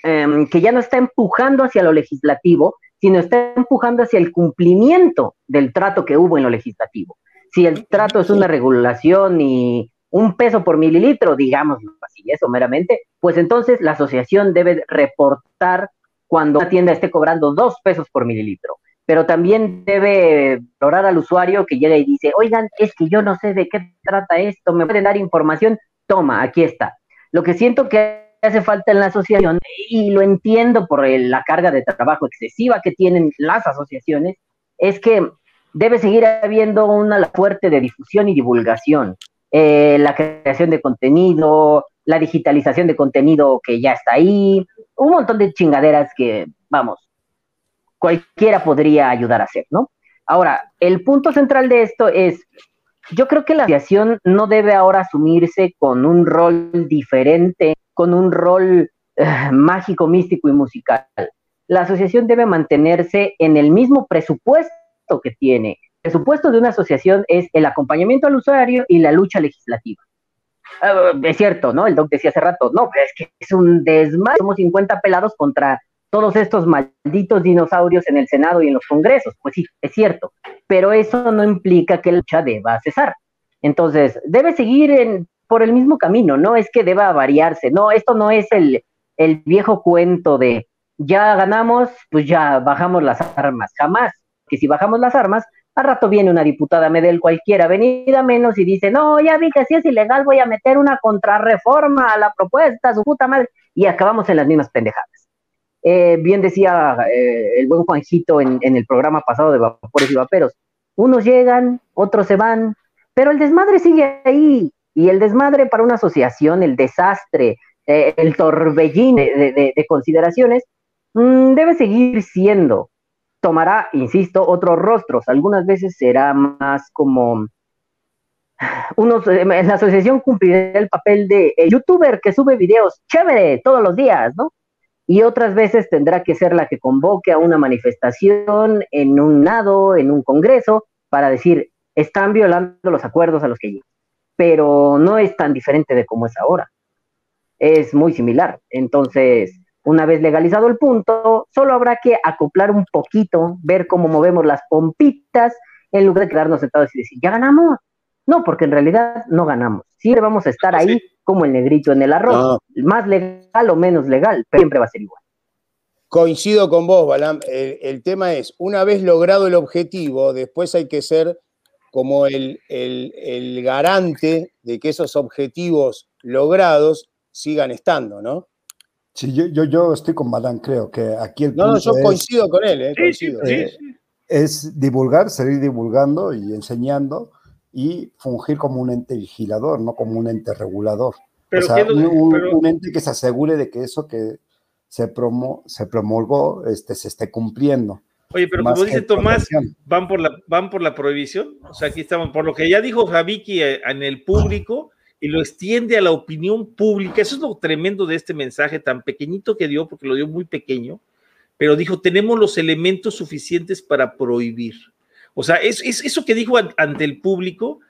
em, que ya no está empujando hacia lo legislativo, sino está empujando hacia el cumplimiento del trato que hubo en lo legislativo. Si el trato es una regulación y un peso por mililitro, digamos así, eso meramente, pues entonces la asociación debe reportar cuando una tienda esté cobrando dos pesos por mililitro. Pero también debe orar al usuario que llega y dice, oigan, es que yo no sé de qué trata esto, me pueden dar información, toma, aquí está. Lo que siento que hace falta en la asociación, y lo entiendo por la carga de trabajo excesiva que tienen las asociaciones, es que debe seguir habiendo una fuerte de difusión y divulgación. Eh, la creación de contenido, la digitalización de contenido que ya está ahí, un montón de chingaderas que, vamos, cualquiera podría ayudar a hacer, ¿no? Ahora, el punto central de esto es, yo creo que la asociación no debe ahora asumirse con un rol diferente, con un rol eh, mágico, místico y musical. La asociación debe mantenerse en el mismo presupuesto que tiene. El presupuesto de una asociación es el acompañamiento al usuario y la lucha legislativa. Ah, es cierto, ¿no? El doc decía hace rato, no, es que es un desmadre, somos 50 pelados contra todos estos malditos dinosaurios en el Senado y en los Congresos. Pues sí, es cierto, pero eso no implica que la lucha deba cesar. Entonces, debe seguir por el mismo camino, no es que deba variarse, no, esto no es el, viejo cuento de ya ganamos, pues ya bajamos las armas, jamás, que si bajamos las armas, al rato viene una diputada Medel cualquiera, venida menos, y dice, no, ya vi que si es ilegal voy a meter una contrarreforma a la propuesta, su puta madre, y acabamos en las mismas pendejadas. Eh, bien decía eh, el buen Juanjito en, el programa pasado de Vapores y Vaperos, unos llegan, otros se van, pero el desmadre sigue ahí, y el desmadre para una asociación, el desastre, eh, el torbellín de, consideraciones, mm, debe seguir siendo tomará, insisto, otros rostros. Algunas veces será más como unos, en la asociación cumplirá el papel de youtuber que sube videos chévere todos los días, ¿no? Y otras veces tendrá que ser la que convoque a una manifestación en un nado, en un congreso, para decir, están violando los acuerdos a los que llegan. Pero no es tan diferente de como es ahora. Es muy similar. Entonces, una vez legalizado el punto, solo habrá que acoplar un poquito, ver cómo movemos las pompitas, en lugar de quedarnos sentados y decir, ya ganamos. No, porque en realidad no ganamos. Siempre vamos a estar ahí como el negrito en el arroz, más legal o menos legal, pero siempre va a ser igual. Coincido con vos, Balam. El, tema es, una vez logrado el objetivo, después hay que ser como el, el garante de que esos objetivos logrados sigan estando, ¿no? Sí, yo, yo, yo estoy con Madán, creo que aquí el No, no, yo coincido con él, eh, coincido. Eh, es divulgar, seguir divulgando y enseñando y fungir como un ente vigilador, no como un ente regulador. o sea, un, ente que se asegure de que eso que se, promo, se promulgó este, se esté cumpliendo. Oye, pero como dice Tomás, van por, la, van por la prohibición. O sea, aquí estamos, por lo que ya dijo Javiki eh, en el público, y lo extiende a la opinión pública. Eso es lo tremendo de este mensaje tan pequeñito que dio, porque lo dio muy pequeño, pero dijo, tenemos los elementos suficientes para prohibir. O sea, es, eso que dijo ante el público,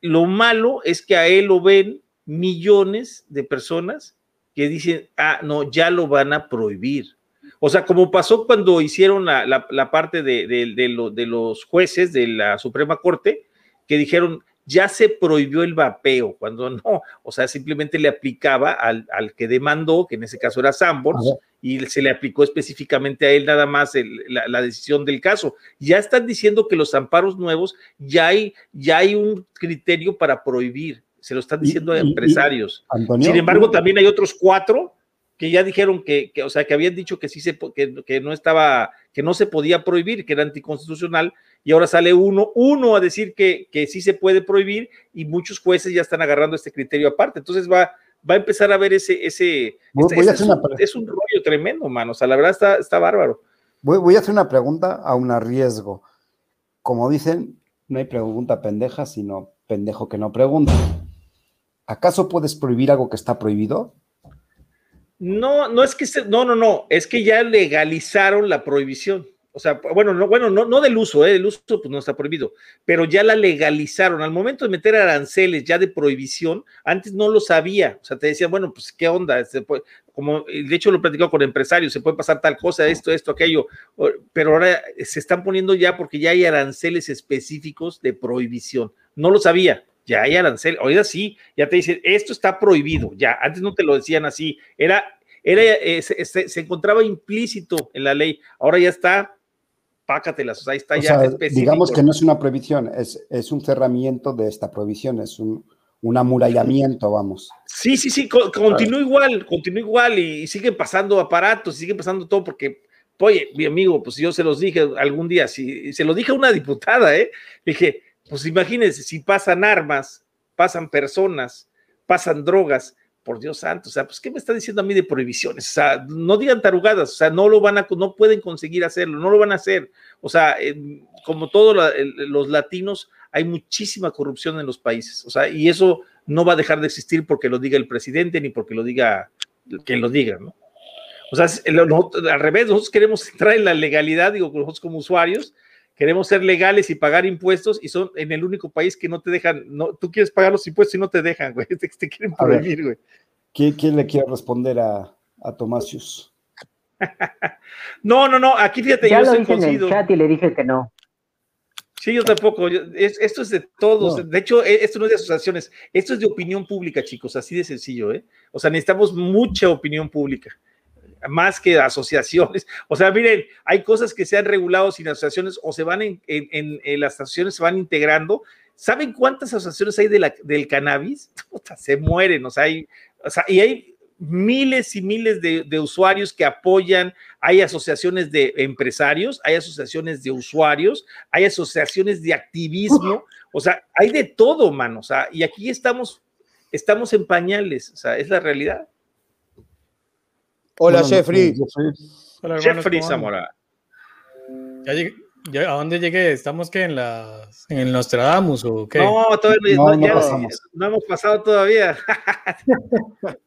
lo malo es que a él lo ven millones de personas que dicen, ah, no, ya lo van a prohibir. O sea, como pasó cuando hicieron la, parte de, de, los jueces de la Suprema Corte, que dijeron, ya se prohibió el vapeo, cuando no, o sea, simplemente le aplicaba al, que demandó, que en ese caso era Sambors, y se le aplicó específicamente a él nada más la, decisión del caso. Ya están diciendo que los amparos nuevos ya hay, ya hay un criterio para prohibir, se lo están diciendo a empresarios. Sin embargo, también hay otros cuatro que ya dijeron que, o sea, que habían dicho que sí se, que, que, no estaba, que no se podía prohibir, que era anticonstitucional, y ahora sale uno, uno a decir que, que sí se puede prohibir, y muchos jueces ya están agarrando este criterio aparte. Entonces va, va a empezar a ver ese, ese, es, un, rollo tremendo, mano. O sea, la verdad está, está bárbaro. Voy, voy, a hacer una pregunta a un riesgo. Como dicen, no hay pregunta pendeja, sino pendejo que no pregunta. ¿Acaso puedes prohibir algo que está prohibido? No, no es que se, no, no, no, es que ya legalizaron la prohibición. O sea, bueno, no, bueno, no, no del uso, ¿eh? el uso pues no está prohibido, pero ya la legalizaron. Al momento de meter aranceles ya de prohibición, antes no lo sabía. O sea, te decían, bueno, pues qué onda, como de hecho lo he platicado con empresarios, se puede pasar tal cosa, esto, esto, aquello, pero ahora se están poniendo ya porque ya hay aranceles específicos de prohibición. No lo sabía ya hay arancel, oiga sí, ya te dicen, esto está prohibido, ya, antes no te lo decían así, era, era, eh, se, encontraba implícito en la ley, ahora ya está, pácatelas, o sea, ahí está ya específico. Digamos que no es una prohibición, es, es un cerramiento de esta prohibición, es un, un amurallamiento, vamos. Sí, sí, sí, continúa igual, continúa igual y, siguen pasando aparatos, siguen pasando todo porque, oye, mi amigo, pues yo se los dije algún día, si, se lo dije a una diputada, ¿eh? Dije, pues imagínense, si pasan armas, pasan personas, pasan drogas, por Dios santo, o sea, pues ¿qué me está diciendo a mí de prohibiciones? O sea, no digan tarugadas, o sea, no lo van a, no pueden conseguir hacerlo, no lo van a hacer. O sea, como todos los latinos, hay muchísima corrupción en los países, o sea, y eso no va a dejar de existir porque lo diga el presidente ni porque lo diga quien lo diga, ¿no? O sea, al revés, nosotros queremos entrar en la legalidad, digo, nosotros como usuarios, queremos ser legales y pagar impuestos y son en el único país que no te dejan, no, tú quieres pagar los impuestos y no te dejan, güey, te, quieren prohibir, güey. ¿Quién, le quiere responder a, a Tomasius? no, no, no, aquí fíjate, ya yo lo dije en el chat y le dije que no. Sí, yo tampoco. esto es de todos. De hecho, e, esto no es de asociaciones. Esto es de opinión pública, chicos. Así de sencillo, ¿eh? O sea, necesitamos mucha opinión pública más que asociaciones. O sea, miren, hay cosas que se han regulado sin asociaciones o se van en, en, las asociaciones, se van integrando. ¿Saben cuántas asociaciones hay de la, del cannabis? se mueren, o sea, hay, o sea, y hay miles y miles de, de, usuarios que apoyan, hay asociaciones de empresarios, hay asociaciones de usuarios, hay asociaciones de activismo, o sea, hay de todo, mano, o sea, y aquí estamos, estamos en pañales, o sea, es la realidad. Hola, Jeffrey. Hola, Jeffrey Zamora. Ya ¿A dónde llegué? ¿Estamos que en las en Nostradamus o qué? No, todavía no, no, no hemos pasado todavía.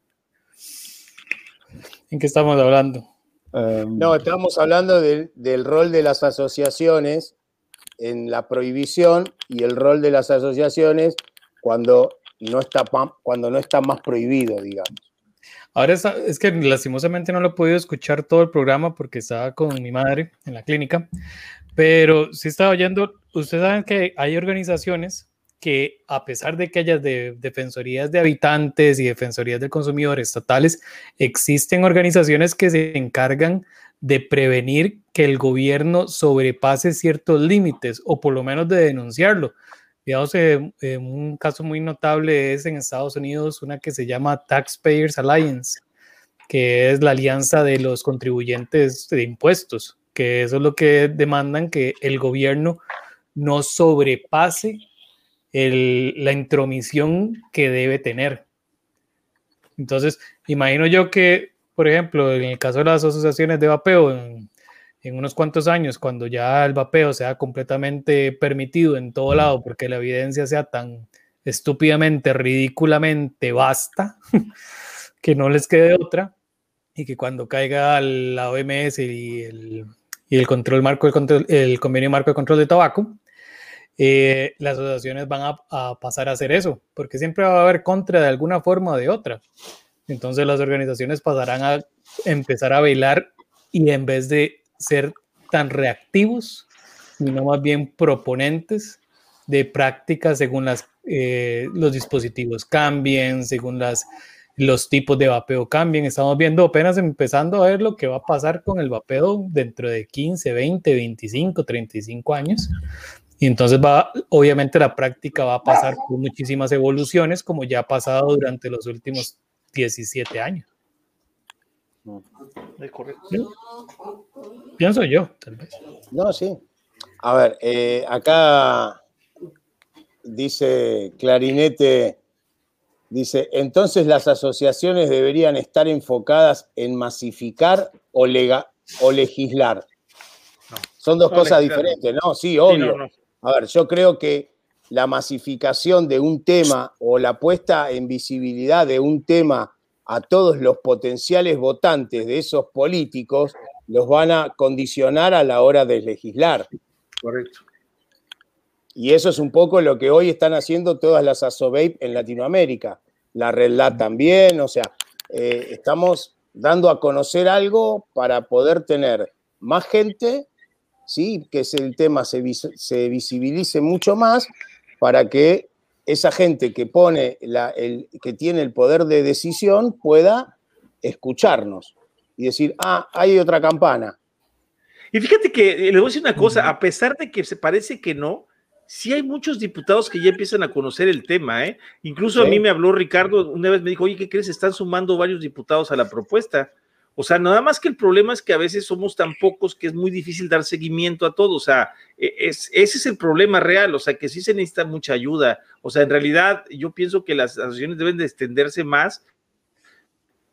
¿En qué estamos hablando? Em, no, estamos hablando del rol de las asociaciones en la prohibición y el rol de las asociaciones cuando no está, cuando no está más prohibido, digamos. Ahora es que lastimosamente no lo he podido escuchar todo el programa porque estaba con mi madre en la clínica, pero sí estaba oyendo, ustedes saben que hay organizaciones que a pesar de que haya de defensorías de habitantes y defensorías del consumidor estatales, existen organizaciones que se encargan de prevenir que el gobierno sobrepase ciertos límites o por lo menos de denunciarlo. Digamos, eh, eh, un caso muy notable es en Estados Unidos una que se llama Taxpayers Alliance, que es la alianza de los contribuyentes de impuestos, que eso es lo que demandan que el gobierno no sobrepase la intromisión que debe tener. Entonces, imagino yo que, por ejemplo, en el caso de las asociaciones de vapeo, en, en unos cuantos años, cuando ya el vapeo sea completamente permitido en todo lado, porque la evidencia sea tan estúpidamente, ridículamente vasta, que no les quede otra, y que cuando caiga la OMS y el, y el control marco, el, control, el convenio marco de control de tabaco, eh, las asociaciones van a, a, pasar a hacer eso, porque siempre va a haber contra de alguna forma o de otra. Entonces las organizaciones pasarán a empezar a velar y en vez de ser tan reactivos, sino más bien proponentes de prácticas según las, eh, los dispositivos cambien, según las, los tipos de vapeo cambien. Estamos viendo apenas empezando a ver lo que va a pasar con el vapeo dentro de 15, 20, 25, 35 años. Y entonces va, obviamente la práctica va a pasar por muchísimas evoluciones como ya ha pasado durante los últimos 17 años. Es correcto. Pienso yo, tal vez. No, sí. A ver, eh, acá dice Clarinete, dice, entonces las asociaciones deberían estar enfocadas en masificar o, lega- o legislar. Son dos No, cosas legislar. diferentes, ¿no? Sí, Sí, obvio. no, no. A ver, yo creo que la masificación de un tema o la puesta en visibilidad de un tema a todos los potenciales votantes de esos políticos los van a condicionar a la hora de legislar. Correcto. Y eso es un poco lo que hoy están haciendo todas las ASOVAPE en Latinoamérica. La Red Lat también, o sea, eh, estamos dando a conocer algo para poder tener más gente, ¿sí? que es el tema se, vis- se visibilice mucho más, para que esa gente que pone la- el, que tiene el poder de decisión pueda escucharnos y decir, ah, hay otra campana. Y fíjate que eh, le voy a decir una cosa, a pesar de que se parece que no, sí hay muchos diputados que ya empiezan a conocer el tema, ¿eh? Incluso a mí me habló Ricardo, una vez me dijo, oye, ¿qué crees? Están sumando varios diputados a la propuesta. O sea, nada más que el problema es que a veces somos tan pocos que es muy difícil dar seguimiento a todo. O sea, e- es, ese es el problema real. O sea, que sí se necesita mucha ayuda. O sea, en realidad yo pienso que las asociaciones deben de extenderse más.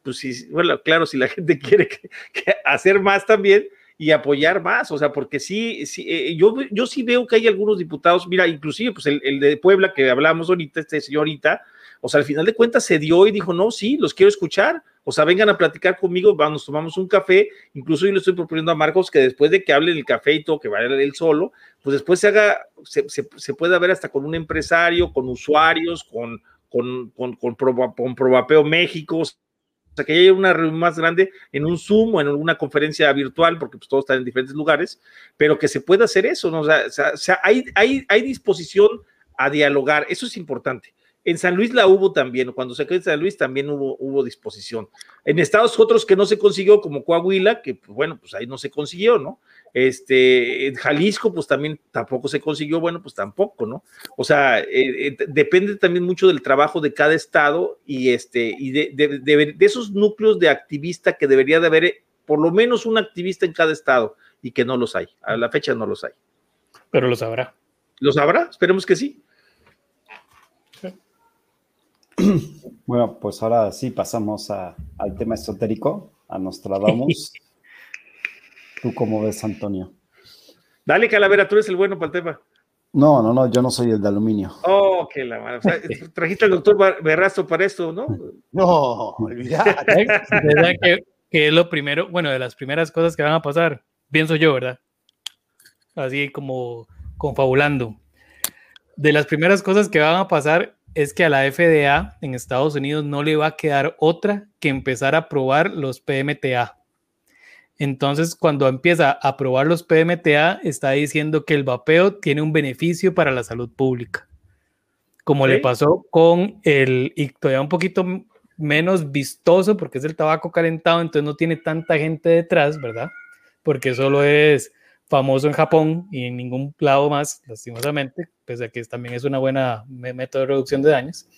Pues sí, bueno, claro, si la gente quiere hacer más también y apoyar más, o sea, porque sí, sí eh, yo, yo sí veo que hay algunos diputados, mira, inclusive pues el, el de Puebla que hablamos ahorita, este señor ahorita, o sea, al final de cuentas se dio y dijo, no, sí, los quiero escuchar, o sea, vengan a platicar conmigo, vamos, tomamos un café, incluso yo le estoy proponiendo a Marcos que después de que hable el café y todo, que vaya él solo, pues después se haga, se, se, pueda ver hasta con un empresario, con usuarios, con, con, con, con, México, o sea, que haya una reunión más grande en un Zoom o en una conferencia virtual, porque pues todos están en diferentes lugares, pero que se pueda hacer eso, ¿no? O sea, o sea, hay, hay, hay disposición a dialogar, eso es importante. En San Luis la hubo también, cuando se en San Luis también hubo, hubo disposición. En estados otros que no se consiguió, como Coahuila, que pues, bueno, pues ahí no se consiguió, ¿no? Este, en Jalisco, pues también tampoco se consiguió, bueno, pues tampoco, ¿no? O sea, eh, eh, depende también mucho del trabajo de cada estado y, este, y de, de, de, de esos núcleos de activista que debería de haber eh, por lo menos un activista en cada estado y que no los hay. A la fecha no los hay. Pero lo sabrá. ¿Los habrá? Esperemos que sí. Bueno, pues ahora sí pasamos a, al tema esotérico, a Nostradamus. ¿Tú cómo ves, Antonio? Dale, Calavera, tú eres el bueno para el tema. No, no, no, yo no soy el de aluminio. Oh, qué la mano. O sea, trajiste al doctor Berrasto para esto, ¿no? No, olvidate. ¿Verdad que, que es lo primero, bueno, de las primeras cosas que van a pasar, pienso yo, ¿verdad? Así como confabulando. De las primeras cosas que van a pasar es que a la FDA en Estados Unidos no le va a quedar otra que empezar a probar los PMTA. Entonces, cuando empieza a probar los PMTA, está diciendo que el vapeo tiene un beneficio para la salud pública. Como ¿Sí? le pasó con el, y todavía un poquito menos vistoso, porque es el tabaco calentado, entonces no tiene tanta gente detrás, ¿verdad? Porque solo es famoso en Japón y en ningún lado más, lastimosamente, pese a que también es una buena método de reducción de daños.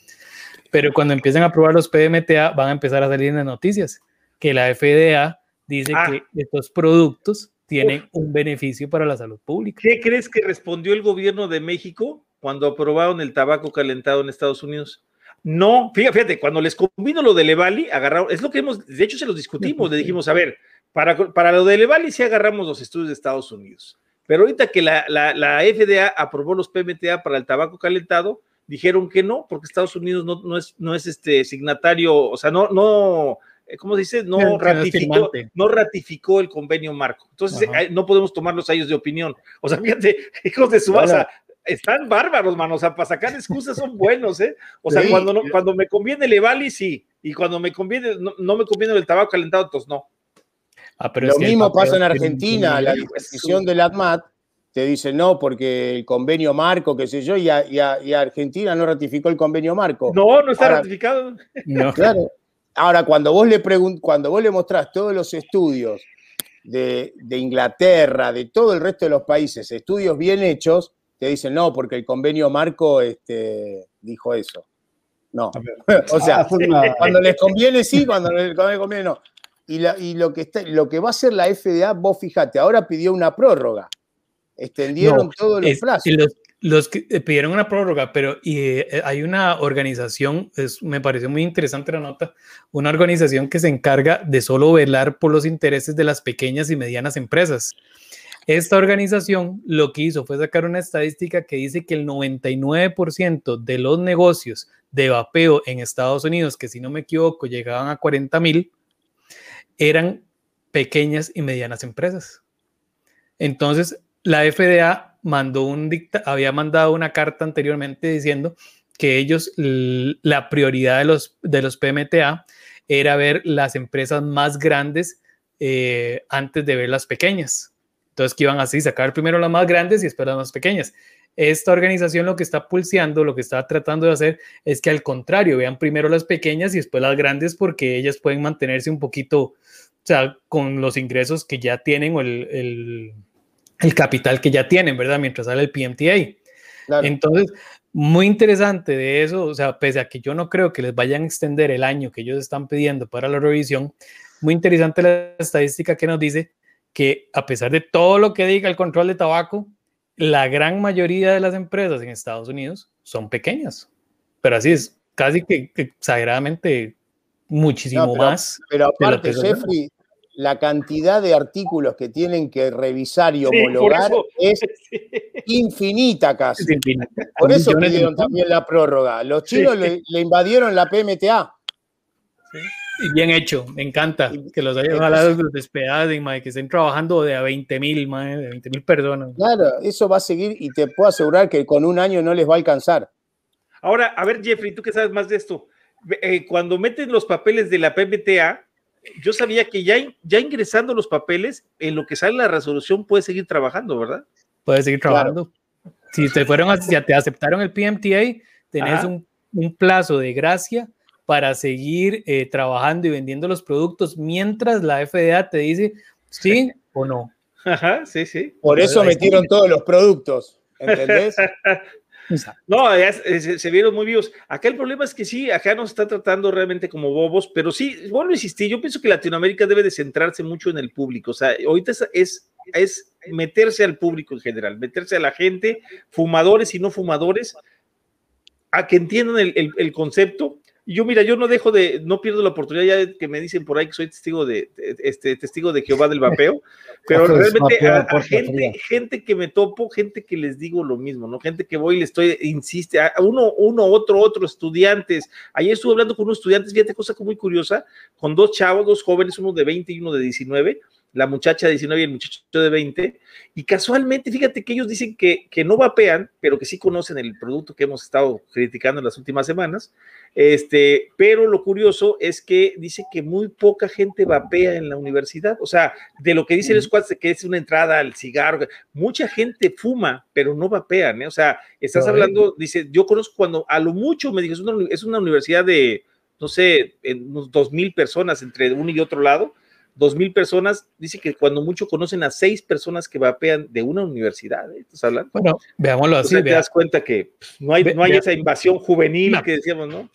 Pero cuando empiecen a probar los PMTA, van a empezar a salir en las noticias que la FDA dice Ah. que estos productos tienen un beneficio para la salud pública. ¿Qué crees que respondió el gobierno de México cuando aprobaron el tabaco calentado en Estados Unidos? No, fíjate, cuando les convino lo de Levali, agarraron, es lo que hemos, de hecho se los discutimos, le dijimos, a ver, para, para lo de Levali sí agarramos los estudios de Estados Unidos, pero ahorita que la, la, la FDA aprobó los PMTA para el tabaco calentado, dijeron que no, porque Estados Unidos no, no es, no es este signatario, o sea, no, no, eh, ¿cómo se dice? No ratificó, no ratificó el convenio marco. Entonces, Ajá. eh, no podemos tomarlos a ellos de opinión. O sea, fíjate, hijos de su masa, están bárbaros, mano. O sea, para sacar excusas son buenos, ¿eh? O sea, Sí. cuando, no, cuando me conviene el Evali, sí. Y cuando me conviene, no, no me conviene el tabaco calentado, entonces no. Ah, pero Lo mismo pasa en Argentina, la disposición del ADMAT te dice no, porque el convenio marco, qué sé yo, y, a- y a- y Argentina no ratificó el convenio marco. No, no está Ahora- ratificado. No. Claro. Ahora, cuando vos le pregun- cuando vos le mostrás todos los estudios de, de Inglaterra, de todo el resto de los países, estudios bien hechos, te dicen no, porque el convenio marco este, dijo eso. No. o sea, Ah, cuando les conviene sí, cuando les conviene no. Y, la- y lo, que está, lo que va a hacer la FDA, vos fijate, ahora pidió una prórroga. Extendieron No, todos los Es- plazos. los, los que eh, pidieron una prórroga, pero y, eh, hay una organización, es, me pareció muy interesante la nota, una organización que se encarga de solo velar por los intereses de las pequeñas y medianas empresas. Esta organización lo que hizo fue sacar una estadística que dice que el 99% de los negocios de vapeo en Estados Unidos, que si no me equivoco llegaban a 40 mil, eran pequeñas y medianas empresas. Entonces, la FDA mandó un había mandado una carta anteriormente diciendo que ellos, la prioridad de los, de los PMTA era ver las empresas más grandes eh, antes de ver las pequeñas. Entonces, que iban así, sacar primero las más grandes y después las más pequeñas. Esta organización lo que está pulseando, lo que está tratando de hacer es que al contrario, vean primero las pequeñas y después las grandes porque ellas pueden mantenerse un poquito, o sea, con los ingresos que ya tienen o el, el- el capital que ya tienen, ¿verdad? Mientras sale el PMTA. Claro. Entonces, muy interesante de eso, o sea, pese a que yo no creo que les vayan a extender el año que ellos están pidiendo para la revisión, muy interesante la estadística que nos dice que a pesar de todo lo que diga el control de tabaco, la gran mayoría de las empresas en Estados Unidos son pequeñas, pero así es, casi que, exageradamente muchísimo No, pero- más. Pero aparte. Jeffrey, la cantidad de artículos que tienen que revisar y Sí, homologar eso. es infinita casi. Es infinito. Por eso pidieron también la prórroga. Los chinos Sí. le, le invadieron la PMTA. Y bien hecho, me encanta que los hayan ojalá los despedacen, que estén trabajando de a 20 mil, de 20 mil personas. Claro, eso va a seguir y te puedo asegurar que con un año no les va a alcanzar. Ahora, a ver, Jeffrey, tú que sabes más de esto. Eh, cuando meten los papeles de la PMTA, yo sabía que ya, ya ingresando los papeles, en lo que sale la resolución puede seguir trabajando, ¿verdad? Puedes seguir Claro. trabajando. Si te fueron, a- si te aceptaron el PMTA, tenés un, un plazo de gracia para seguir eh, trabajando y vendiendo los productos mientras la FDA te dice sí o no. Ajá, sí, sí. Por eso está. metieron todos los productos. ¿Entendés? No, ya se, se- se vieron muy vivos. Acá el problema es que sí, acá nos están tratando realmente como bobos, pero sí, vuelvo a insistir, yo pienso que Latinoamérica debe de centrarse mucho en el público. O sea, ahorita es, es, es meterse al público en general, meterse a la gente, fumadores y no fumadores, a que entiendan el, el- el concepto. Y yo, mira, yo no dejo de, no pierdo la oportunidad ya que me dicen por ahí que soy testigo de, este, testigo de Jehová del vapeo, pero realmente vapeo a- gente, gente que me topo, gente que les digo lo mismo, ¿no? Gente que voy y le estoy, insiste, a uno, uno, otro, otro, estudiantes. Ayer estuve hablando con unos estudiantes, fíjate, cosa muy curiosa, con dos chavos, dos jóvenes, uno de 20 y uno de 19, la muchacha de 19 y el muchacho de 20, y casualmente, fíjate que ellos dicen que, que no vapean, pero que sí conocen el producto que hemos estado criticando en las últimas semanas, este, pero lo curioso es que dice que muy poca gente vapea en la universidad, o sea, de lo que dice el squad, que es una entrada al cigarro, mucha gente fuma, pero no vapean, ¿eh? o sea, estás hablando, dice, yo conozco cuando a lo mucho me dijo, es una, uni- es una universidad de, no sé, en unos dos mil personas entre uno y otro lado, dos mil personas, dice que cuando mucho conocen a seis personas que vapean de una universidad, ¿eh? ¿Estás hablando? Bueno, veámoslo así, sea, te vea- das cuenta que pues, no hay, Ve- no hay vea- esa invasión juvenil No. que decíamos, ¿no?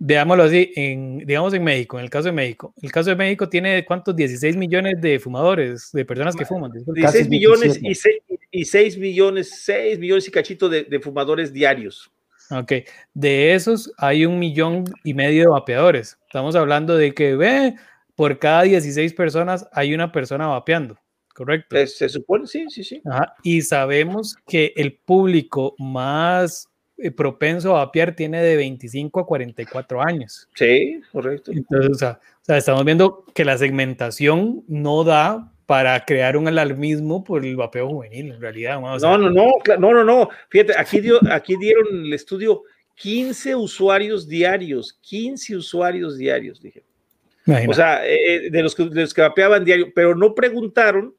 veámoslo así, en, digamos en México, en el caso de México. El caso de México tiene cuántos, 16 millones de fumadores, de personas que fuman. disculpe. 16 Casi millones 17. y 6, y 6 millones, 6 millones y cachito de, de fumadores diarios. Ok, de esos hay un millón y medio de vapeadores. Estamos hablando de que ve, por cada 16 personas hay una persona vapeando, ¿correcto? Se, se supone, sí, sí, sí. Ajá, Y sabemos que el público más eh, propenso a vapear tiene de 25 a 44 años. Sí, correcto. Entonces, o sea, o sea, estamos viendo que la segmentación no da para crear un alarmismo por el vapeo juvenil, en realidad. sea, No, no, no, no, no, no. Fíjate, aquí, dio, aquí dieron el estudio 15 usuarios diarios, 15 usuarios diarios, dije. O sea, eh, de, los que, de los que vapeaban diario, pero no preguntaron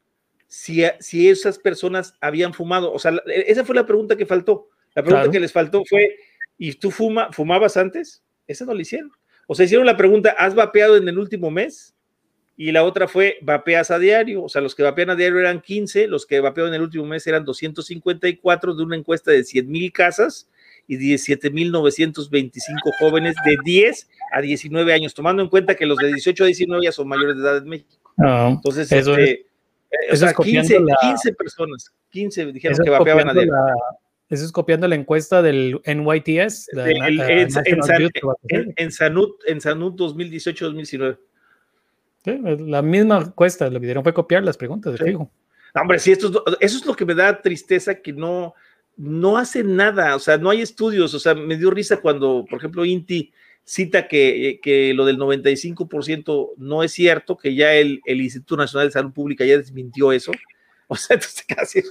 si, si esas personas habían fumado. O sea, esa fue la pregunta que faltó. La pregunta que les faltó fue, ¿y tú fuma, fumabas antes? Esa no la hicieron. O sea, hicieron la pregunta, ¿has vapeado en el último mes? Y la otra fue, ¿vapeas a diario? O sea, los que vapean a diario eran 15, los que vapearon en el último mes eran 254 de una encuesta de 100 mil casas y 17.925 jóvenes de 10 a 19 años, tomando en cuenta que los de 18 a 19 ya son mayores de edad en México. Entonces, eso este, es, o 15, 15, personas, 15 dijeron que vapeaban a diario. Eso es copiando la encuesta del NYTS. en, Sanud, en Sanud 2018-2019. la misma encuesta, lo que dieron fue copiar las preguntas de fijo. Hombre, sí, esto eso es lo que me da tristeza, que no, no hacen nada, o sea, no hay estudios, o sea, me dio risa cuando, por ejemplo, Inti cita que, que lo del 95% no es cierto, que ya el, el Instituto Nacional de Salud Pública ya desmintió eso. O sea, entonces casi,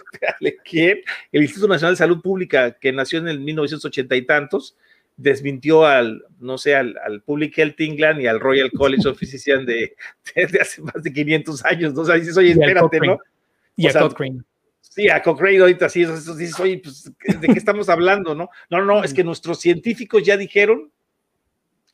¿quién? El Instituto Nacional de Salud Pública, que nació en el 1980 y tantos, desmintió al, no sé, al, Public Health England y al Royal College of Physicians de, hace más de 500 años, ¿no? O sea, dices, oye, espérate, ¿no? Y a Cochrane. Sí, a Cochrane ahorita sí, dices, oye, pues, ¿de qué estamos hablando, no? No, no, es que nuestros científicos ya dijeron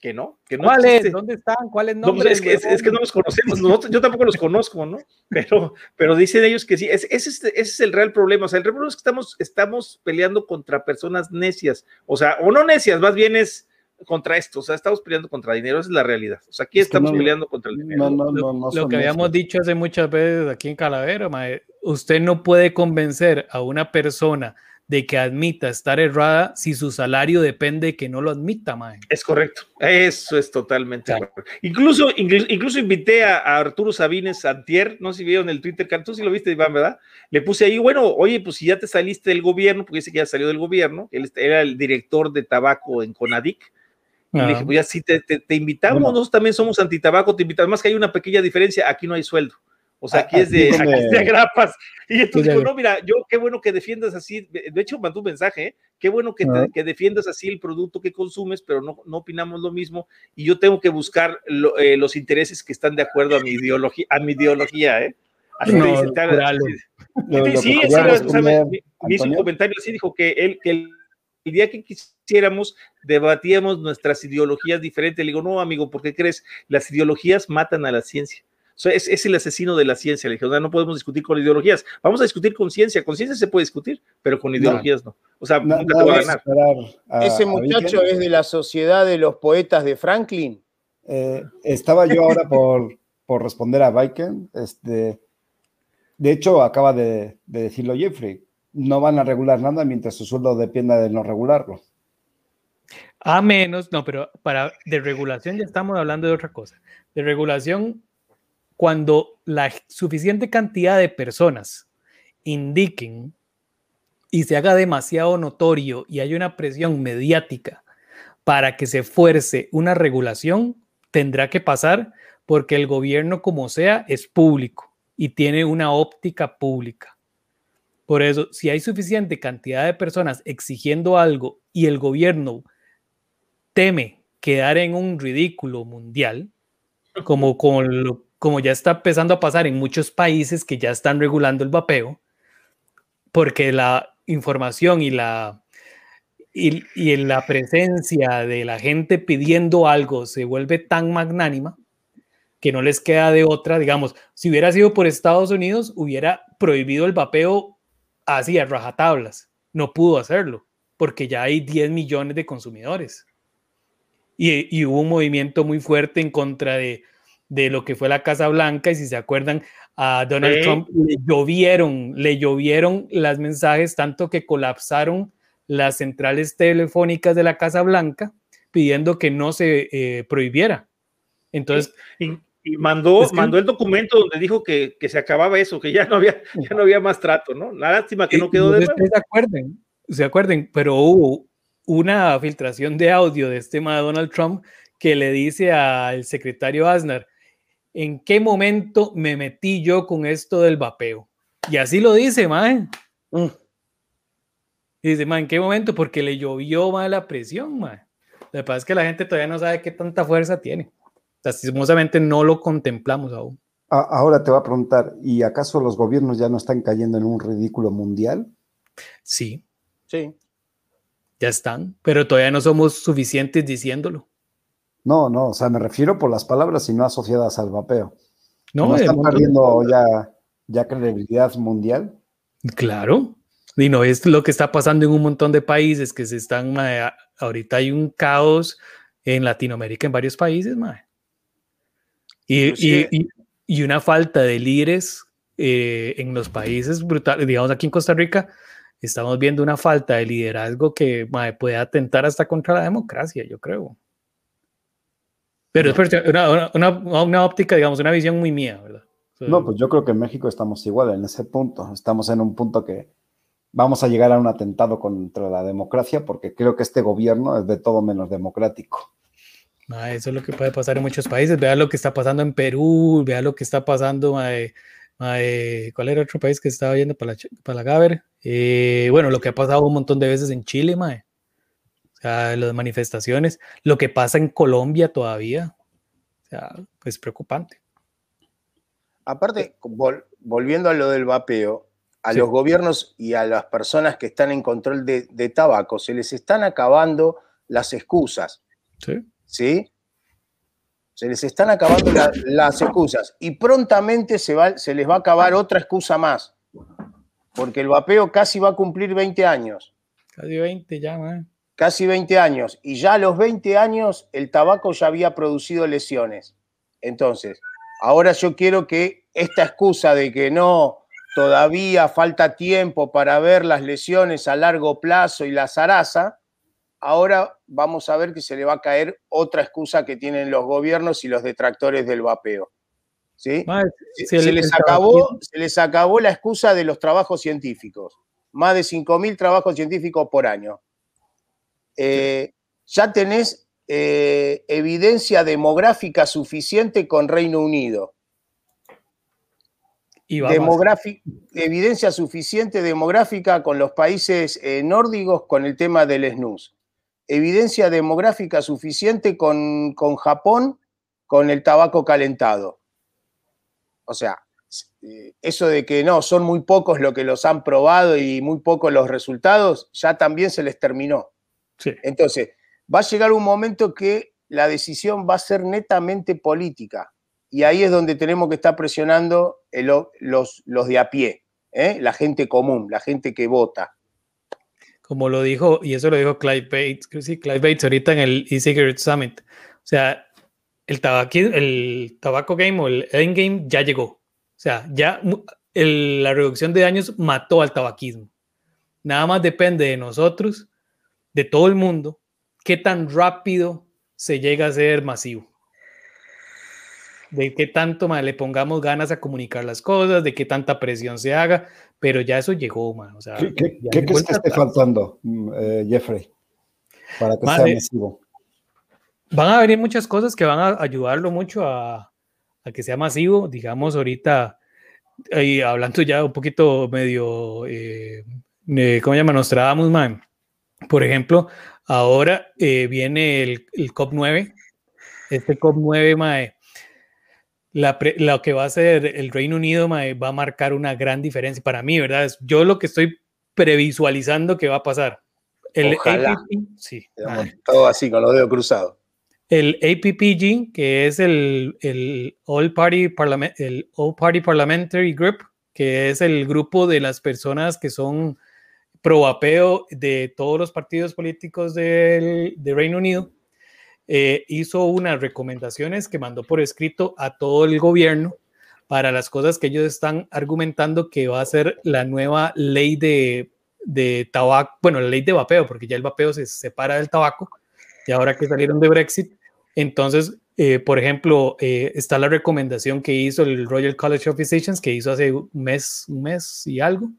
que no, que no ¿Cuáles? ¿Dónde están? ¿Cuáles nombres? No, es, que, no los conocemos, yo tampoco los conozco, ¿no? Pero, pero dicen ellos que sí, ese, es, el real problema, o sea, el real problema es que estamos, estamos peleando contra personas necias, o sea, o no necias, más bien es contra esto, o sea, estamos peleando contra dinero, esa es la realidad, o sea, aquí estamos peleando contra el dinero. No, lo, lo que habíamos dicho hace muchas veces aquí en Calavera, usted no puede convencer a una persona de que admita estar errada si su salario depende de que no lo admita, mae. Es correcto, eso es totalmente correcto. Incluso, incluso, invité a, Arturo Sabines Antier, no sé si vieron el Twitter, tú sí lo viste, Iván, ¿verdad? Le puse ahí, bueno, oye, pues si ya te saliste del gobierno, porque dice que ya salió del gobierno, él era el director de tabaco en Conadic, y le dije, pues ya sí, te, invitamos, nosotros también somos antitabaco, te invitamos, más que hay una pequeña diferencia, aquí no hay sueldo. O sea, aquí, es de, aquí grapas. Y entonces digo, no, mira, yo qué bueno que defiendas así. De hecho, mandó un mensaje, ¿eh? qué bueno que, que, defiendas así el producto que consumes, pero no, no opinamos lo mismo. Y yo tengo que buscar eh, los intereses que están de acuerdo a mi ideología, a mi ideología, ¿eh? Así no, dice, sí, sí, sí, hizo un comentario así, dijo que él, que el, el día que quisiéramos debatíamos nuestras ideologías diferentes. Le digo, no, amigo, ¿por qué crees? Las ideologías matan a la ciencia es, el asesino de la ciencia. Le dije, no, podemos discutir con ideologías. Vamos a discutir con ciencia. Con ciencia se puede discutir, pero con ideologías no. O sea, nunca te va a ganar. Ese muchacho es de la sociedad de los poetas de Franklin. Eh, estaba yo ahora por, por responder a Viken. Este, de hecho, acaba de, de decirlo Jeffrey. No van a regular nada mientras su sueldo dependa de no regularlo. A menos, no, pero para de regulación ya estamos hablando de otra cosa. De regulación cuando la suficiente cantidad de personas indiquen y se haga demasiado notorio y hay una presión mediática para que se fuerce una regulación, tendrá que pasar porque el gobierno como sea es público y tiene una óptica pública. Por eso, si hay suficiente cantidad de personas exigiendo algo y el gobierno teme quedar en un ridículo mundial, como con lo, como ya está empezando a pasar en muchos países que ya están regulando el vapeo, porque la información y la, y, y la presencia de la gente pidiendo algo se vuelve tan magnánima que no les queda de otra, digamos, si hubiera sido por Estados Unidos, hubiera prohibido el vapeo así a rajatablas. No pudo hacerlo, porque ya hay 10 millones de consumidores. Y, y, hubo un movimiento muy fuerte en contra de de lo que fue la Casa Blanca y si se acuerdan a Donald Trump le llovieron, le llovieron las mensajes tanto que colapsaron las centrales telefónicas de la Casa Blanca pidiendo que no se eh, prohibiera. Entonces, y, mandó, mandó el documento donde dijo que, se acababa eso, que ya no había, ya no había más trato, ¿no? La lástima que no quedó de nuevo. Se acuerden, se acuerden, pero hubo una filtración de audio de este tema de Donald Trump que le dice al secretario Asner, ¿en qué momento me metí yo con esto del vapeo? Y así lo dice, man. Mm. Dice, man, ¿en qué momento? Porque le llovió más la presión, man. Lo que pasa es que la gente todavía no sabe qué tanta fuerza tiene. lastimosamente no lo contemplamos aún. Ahora te voy a preguntar, ¿y acaso los gobiernos ya no están cayendo en un ridículo mundial? Sí. Sí. Ya están, pero todavía no somos suficientes diciéndolo. No, no, o sea, me refiero por las palabras y no asociadas al vapeo. No, ¿No están perdiendo ya, ya credibilidad mundial? Claro. Y no es lo que está pasando en un montón de países que se están, ahorita hay un caos en Latinoamérica, en varios países, mae. Y, Inclusive- y- y- y una falta de líderes eh, en los países brutal. Digamos, aquí en Costa Rica estamos viendo una falta de liderazgo que mae, puede atentar hasta contra la democracia, yo creo. Pero es una, una- una- óptica, digamos, una visión muy mía, ¿verdad? No, pues yo creo que en México estamos igual en ese punto. Estamos en un punto que vamos a llegar a un atentado contra la democracia porque creo que este gobierno es de todo menos democrático. Ma, eso es lo que puede pasar en muchos países. Vea lo que está pasando en Perú, vea lo que está pasando. ¿Cuál era otro país que estaba yendo para la, para la Gaber? Eh, bueno, lo que ha pasado un montón de veces en Chile, mae. O sea, las manifestaciones, lo que pasa en Colombia todavía. O sea, es preocupante. Aparte, vol- volviendo a lo del vapeo, a Sí. los gobiernos y a las personas que están en control de, de tabaco se les están acabando las excusas, Sí. ¿sí? Se les están acabando la- las excusas y prontamente se, va, se les va a acabar otra excusa más, porque el vapeo casi va a cumplir 20 años, Casi 20 ya, mae. Casi 20 años, y ya a los 20 años el tabaco ya había producido lesiones. Entonces, ahora yo quiero que esta excusa de que no, todavía falta tiempo para ver las lesiones a largo plazo y la zaraza, ahora vamos a ver que se le va a caer otra excusa que tienen los gobiernos y los detractores del vapeo. ¿Sí? Se, se les acabó, se les acabó la excusa de los trabajos científicos. Más de 5.000 trabajos científicos por año. Eh, ya tenés eh, evidencia demográfica suficiente con Reino Unido. y evidencia suficiente demográfica con los países eh, nórdicos con el tema del snus. Evidencia demográfica suficiente con, con Japón con el tabaco calentado. O sea, eso de que no, son muy pocos los que los han probado y muy pocos los resultados, ya también se les terminó. Sí. Entonces, va a llegar un momento que la decisión va a ser netamente política. Y ahí es donde tenemos que estar presionando el- los, los de a pie, ¿eh? la gente común, la gente que vota. como lo dijo, y eso lo dijo Clive Bates, sí, Clive Bates ahorita en el e-cigarette summit. O sea, el, tabaqui- el tabaco game o el endgame ya llegó. O sea, ya el- la reducción de daños mató al tabaquismo. Nada más depende de nosotros, de todo el mundo, qué tan rápido se llega a ser masivo. De qué tanto ma, le pongamos ganas a comunicar las cosas, de qué tanta presión se haga, pero ya eso llegó, man. O sea, ¿Qué, qué- qué crees que esté faltando, mm, eh, Jeffrey, para que sea masivo? Van a venir muchas cosas que van a ayudarlo mucho a, a que sea masivo. Digamos, ahorita, ahí hablando ya un poquito medio, eh, eh, ¿cómo se llama? Nostradamus, man. Por ejemplo, ahora eh, viene el, el COP9. Este COP9, mae, la pre- lo que va a hacer el Reino Unido mae, va a marcar una gran diferencia para mí, ¿verdad? Es yo lo que estoy previsualizando que va a pasar. El Ojalá. Sí, todo así, con los dedos cruzados. el APPG, que es el, el All Party Parliament, el All Party Parliamentary Group, que es el grupo de las personas que son pro vapeo de todos los partidos políticos del, de Reino Unido, eh, hizo unas recomendaciones que mandó por escrito a todo el gobierno para las cosas que ellos están argumentando que va a ser la nueva ley de, de tabaco, bueno, la ley de vapeo, porque ya el vapeo se separa del tabaco, y ahora que salieron de Brexit, entonces, eh, por ejemplo, eh, está la recomendación que hizo el Royal College of Physicians, que hizo hace un mes, un mes y algo,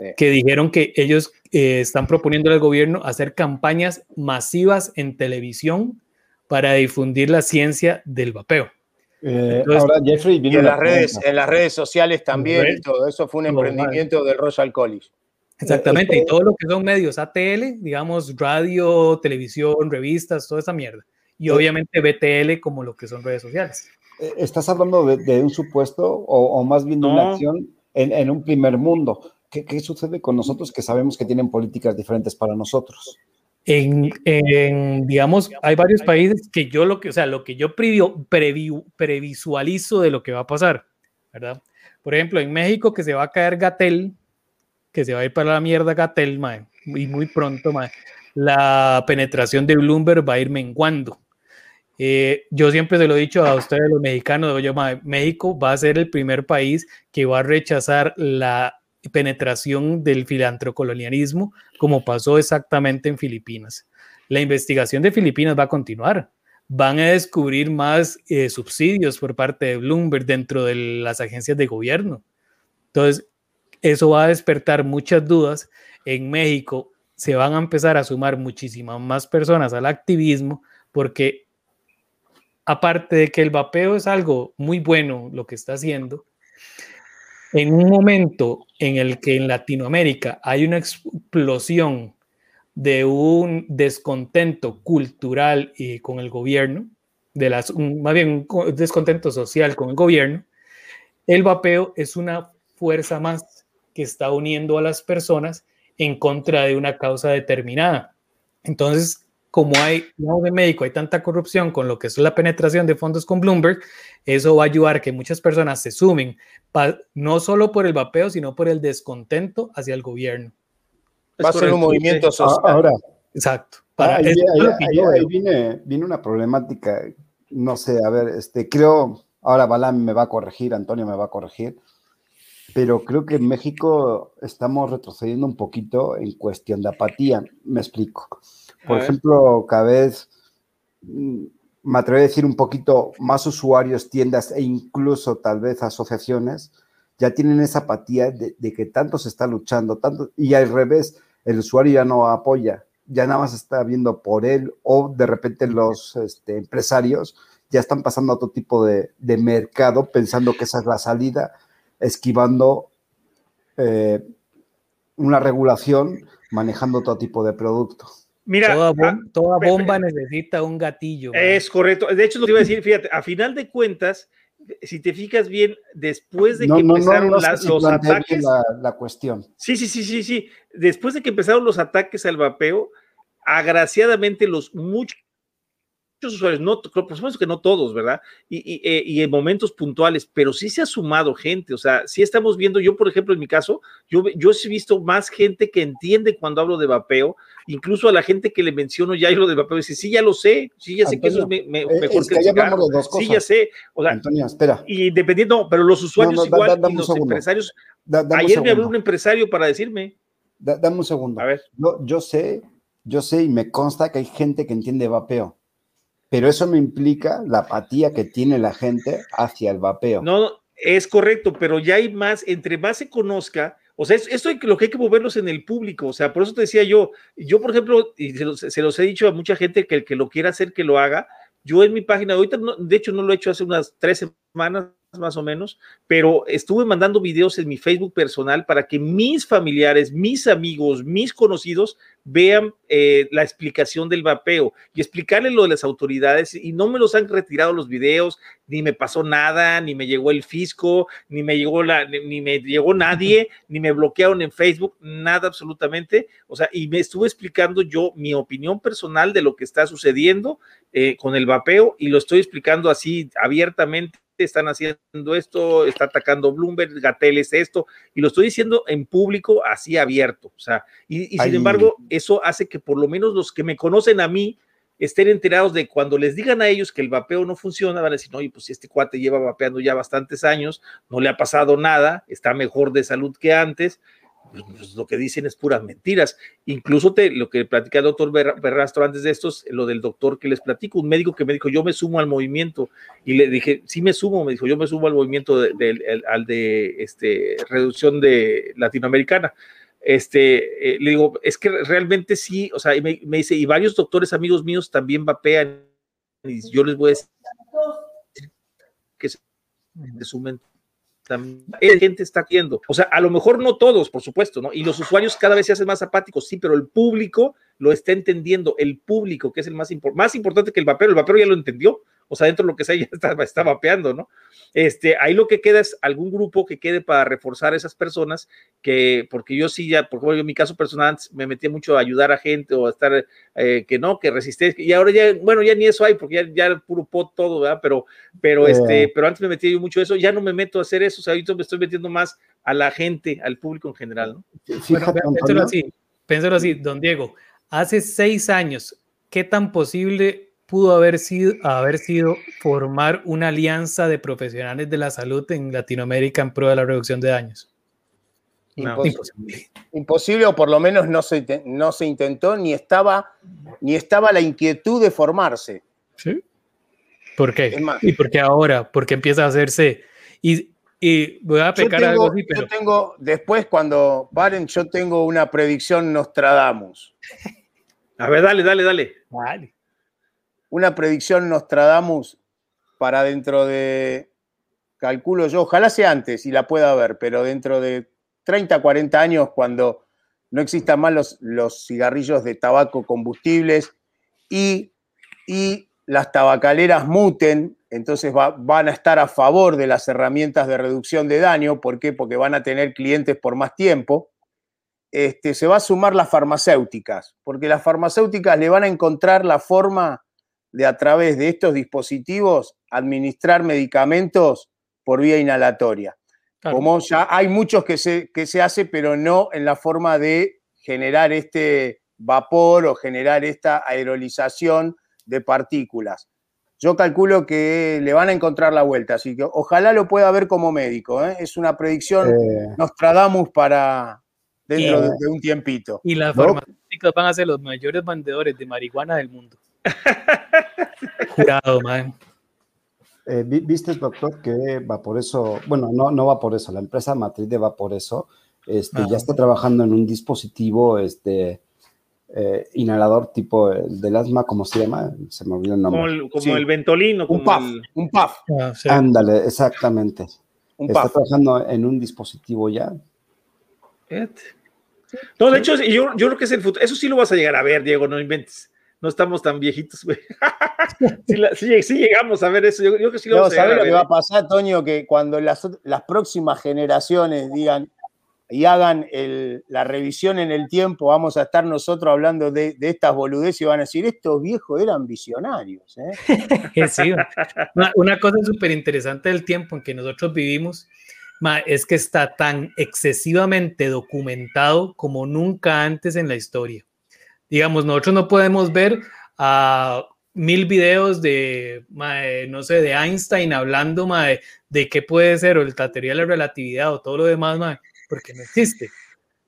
Sí. que dijeron que ellos eh, están proponiendo al gobierno hacer campañas masivas en televisión para difundir la ciencia del vapeo. Eh, Entonces- ahora, Jeffrey, Y viene en las redes, en las redes sociales también y todo. Eso fue un Normal. emprendimiento del Royal College. Exactamente, esto- y todo lo que son medios ATL, digamos, radio, televisión, revistas, toda esa mierda. y obviamente BTL como lo que son redes sociales. Eh, ¿Estás hablando de, un supuesto o, más bien de una acción en, un primer mundo? ¿Qué, ¿Qué, sucede con nosotros que sabemos que tienen políticas diferentes para nosotros? En, en, digamos, hay varios países que yo lo que, o sea, lo que yo previsualizo de lo que va a pasar, ¿verdad? Por ejemplo, en México que se va a caer Gatel, que se va a ir para la mierda Gatel, mae, y muy pronto, mae, la penetración de Bloomberg va a ir menguando. Eh, yo siempre se lo he dicho a ustedes los mexicanos, yo, mae, México va a ser el primer país que va a rechazar la penetración del filantrocolonialismo, como pasó exactamente en Filipinas. La investigación de Filipinas va a continuar. Van a descubrir más eh, subsidios por parte de Bloomberg dentro de las agencias de gobierno. Entonces, eso va a despertar muchas dudas. En México se van a empezar a sumar muchísimas más personas al activismo porque aparte de que el vapeo es algo muy bueno lo que está haciendo, en un momento en el que en Latinoamérica hay una explosión de un descontento cultural y con el gobierno, de las, más bien un descontento social con el gobierno, el vapeo es una fuerza más que está uniendo a las personas en contra de una causa determinada. Entonces, como hay, no de médico, hay tanta corrupción con lo que es la penetración de fondos con Bloomberg, eso va a ayudar a que muchas personas se sumen, no solo por el vapeo, sino por el descontento hacia el gobierno. Va a ser un movimiento social. Ahora, exacto. Para ahí, ahí, viene, viene, una problemática, no sé, a ver, este, creo, ahora Balam me va a corregir, Antonio me va a corregir, pero creo que en México estamos retrocediendo un poquito en cuestión de apatía, me explico. Por ejemplo, cada vez, mm, me atrevo a decir un poquito, más usuarios, tiendas e incluso tal vez asociaciones ya tienen esa apatía de, que tanto se está luchando, tanto, y al revés, el usuario ya no apoya, ya nada más está viendo por él o de repente los este, empresarios ya están pasando a otro tipo de, mercado pensando que esa es la salida, esquivando eh, una regulación, manejando todo tipo de productos. Mira, toda, bomba necesita un gatillo. Es correcto. De hecho, lo que iba a decir, fíjate, a final de cuentas, si te fijas bien, después de que empezaron los ataques. La, cuestión. Sí, sí, sí, sí, sí. Después de que empezaron los ataques al vapeo, agraciadamente los muchos usuarios, no, por supuesto que no todos, ¿verdad? Y, eh, y, en momentos puntuales, pero sí se ha sumado gente, o sea, sí estamos viendo, yo por ejemplo en mi caso, yo, yo he visto más gente que entiende cuando hablo de vapeo, incluso a la gente que le menciono ya lo de vapeo, dice, sí, ya lo sé, sí, ya sé que eso es eh, mejor que, el sí, ya sé, o sea, Antonio, espera. Y dependiendo, pero los usuarios igual, y los empresarios, ayer me habló un empresario para decirme. dame un segundo. A ver. yo sé, yo sé y me consta que hay gente que entiende vapeo pero eso no implica la apatía que tiene la gente hacia el vapeo. No, es correcto, pero ya hay más, entre más se conozca, o sea, esto es lo que hay que moverlos en el público, o sea, por eso te decía yo, yo por ejemplo, y se los, se los he dicho a mucha gente que el que lo quiera hacer, que lo haga, yo en mi página, ahorita, de hecho no lo he hecho hace unas tres semanas, más o menos, pero estuve mandando videos en mi Facebook personal para que mis familiares, mis amigos, mis conocidos vean eh, la explicación del vapeo y explicarle lo de las autoridades y no me los han retirado los videos, ni me pasó nada, ni me llegó el fisco, ni me llegó la, ni me llegó nadie, ni me bloquearon en Facebook, nada absolutamente. O sea, y me estuve explicando yo mi opinión personal de lo que está sucediendo eh, con el vapeo y lo estoy explicando así abiertamente están haciendo esto, está atacando Bloomberg, Gatel es esto, y lo estoy diciendo en público, así abierto. O sea, y, sin embargo, eso hace que por lo menos los que me conocen a mí estén enterados de cuando les digan a ellos que el vapeo no funciona, van a decir, oye, pues si este cuate lleva vapeando ya bastantes años, no le ha pasado nada, está mejor de salud que antes, pues, pues, lo que dicen es puras mentiras. Incluso te, lo que platica el doctor Berrastro antes de estos, lo del doctor que les platico, un médico que me dijo, yo me sumo al movimiento, y le dije, sí me sumo, me dijo, yo me sumo al movimiento de, al de este, reducción de latinoamericana. Este, eh, le digo, es que realmente sí, o sea, me, me, dice, y varios doctores amigos míos también vapean, y yo les voy a decir que se sumen también gente está haciendo. O sea, a lo mejor no todos, por supuesto, ¿no? Y los usuarios cada vez se hacen más apáticos, sí, pero el público lo está entendiendo. El público, que es el más, más importante que el vapero, el vapero ya lo entendió. O sea, dentro de lo que sea, ya está, está vapeando, ¿no? Este, ahí lo que queda es algún grupo que quede para reforzar a esas personas, que, porque yo sí ya, por ejemplo, en mi caso personal me metía mucho a ayudar a gente o a estar, eh, que no, que resisté, y ahora ya, bueno, ya ni eso hay, porque ya, ya puro pot todo, ¿verdad? Pero, pero, este, pero antes me metía yo mucho eso, ya no me meto a hacer eso, o sea, ahorita me estoy metiendo más a la gente, al público en general, ¿no? Fíjate, bueno, así, pénselo así, don Diego, hace seis años, ¿qué tan posible pudo haber sido, haber sido formar una alianza de profesionales de la salud en Latinoamérica en pro de la reducción de daños. imposible. imposible. o por lo menos no se, no se intentó, ni estaba, ni estaba la inquietud de formarse. ¿Sí? ¿Por qué? ¿Y por qué ahora? Porque empieza a hacerse... Y, y voy a pecar algo así, pero... Yo tengo, después cuando paren, yo tengo una predicción Nostradamus. A ver, dale, dale, dale. Dale una predicción Nostradamus para dentro de, calculo yo, ojalá sea antes y la pueda ver, pero dentro de 30, 40 años, cuando no existan más los, cigarrillos de tabaco combustibles y, y las tabacaleras muten, entonces van a estar a favor de las herramientas de reducción de daño. ¿Por qué? Porque van a tener clientes por más tiempo. Este, se va a sumar las farmacéuticas, porque las farmacéuticas le van a encontrar la forma de a través de estos dispositivos administrar medicamentos por vía inhalatoria. Como ya hay muchos que se, que se hace, pero no en la forma de generar este vapor o generar esta aerolización de partículas. Yo calculo que le van a encontrar la vuelta, así que ojalá lo pueda ver como médico. ¿eh? Es una predicción eh, Nostradamus para dentro de, un tiempito. Y las farmacéuticas van a ser los mayores vendedores de marihuana del mundo. Jurado, man. Eh, ¿Viste, doctor, que va por eso? Bueno, no, no va por eso. La empresa matriz de va por eso. Este, ya está trabajando en un dispositivo este, eh, inhalador tipo el del asma, ¿cómo se llama? Se me olvidó el nombre. Como el, ventolino. un puff. Un puff. Ah, Ándale, exactamente. está trabajando en un dispositivo ya. No, de hecho, yo, yo creo que es el futuro. Eso sí lo vas a llegar a ver, Diego, no inventes no estamos tan viejitos, güey. sí, llegamos a ver eso. Yo, creo que sí lo vamos a ver. lo que va a pasar, Toño? Que cuando las, próximas generaciones digan y hagan la revisión en el tiempo, vamos a estar nosotros hablando de, estas boludeces y van a decir, estos viejos eran visionarios. ¿eh? sí, una, cosa súper interesante del tiempo en que nosotros vivimos es que está tan excesivamente documentado como nunca antes en la historia. Digamos, nosotros no podemos ver a mil videos de, no sé, de Einstein hablando de qué puede ser o la teoría de la relatividad o todo lo demás, porque no existe.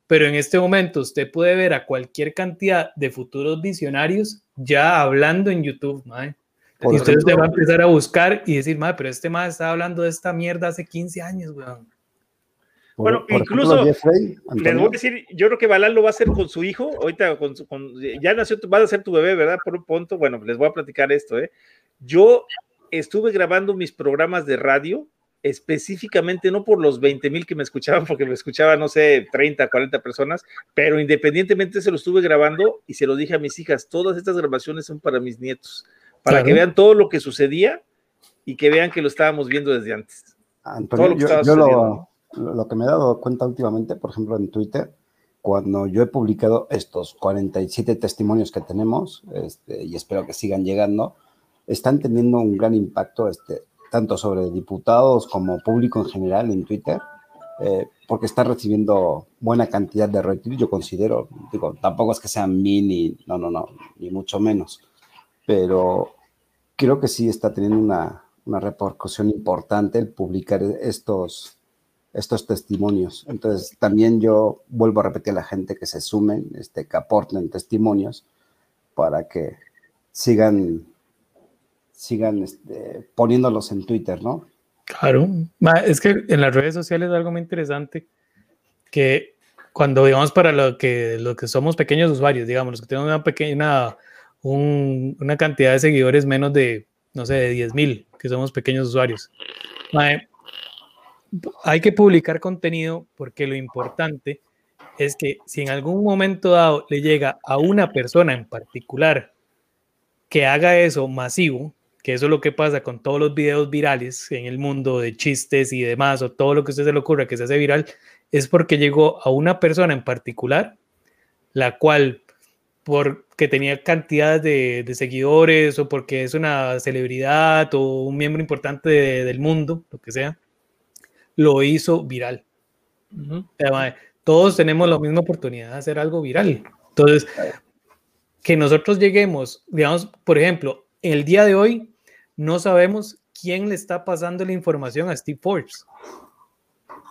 Pero en este momento usted puede ver a cualquier cantidad de futuros visionarios ya hablando en YouTube, Y usted va a empezar a buscar y decir, madre, pero este más estaba hablando de esta mierda hace 15 años, weón bueno, incluso les voy a decir, yo creo que Balán lo va a hacer con su hijo, ahorita con, ya nació, va a ser tu bebé, ¿verdad? Por un punto, bueno, les voy a platicar esto, ¿eh? Yo estuve grabando mis programas de radio específicamente no por los 20 mil que me escuchaban, porque me escuchaban, no sé, 30, 40 personas, pero independientemente se lo estuve grabando y se lo dije a mis hijas, todas estas grabaciones son para mis nietos, para que vean todo lo que sucedía y que vean que lo estábamos viendo desde antes. todo lo que estaba sucediendo lo que me he dado cuenta últimamente, por ejemplo, en Twitter, cuando yo he publicado estos 47 testimonios que tenemos, este, y espero que sigan llegando, están teniendo un gran impacto, este, tanto sobre diputados como público en general en Twitter, eh, porque está recibiendo buena cantidad de retweets, yo considero, digo, tampoco es que sean mil ni, no, no, no, ni mucho menos, pero creo que sí está teniendo una, una repercusión importante el publicar estos, estos testimonios. Entonces, también yo vuelvo a repetir a la gente que se sumen, este, que aporten testimonios para que sigan, sigan este, poniéndolos en Twitter, ¿no? Claro, es que en las redes sociales es algo muy interesante que cuando digamos para lo que, lo que somos pequeños usuarios, digamos, los que tenemos una pequeña, una cantidad de seguidores menos de, no sé, de 10 mil, que somos pequeños usuarios hay que publicar contenido porque lo importante es que si en algún momento dado le llega a una persona en particular que haga eso masivo, que eso es lo que pasa con todos los videos virales en el mundo de chistes y demás, o todo lo que usted se le ocurra que se hace viral, es porque llegó a una persona en particular, la cual, porque tenía cantidades de, seguidores o porque es una celebridad o un miembro importante del mundo, lo que sea, lo hizo viral. Todos tenemos la misma oportunidad de hacer algo viral. Entonces, que nosotros lleguemos, digamos, por ejemplo, el día de hoy no sabemos quién le está pasando la información a Steve Forbes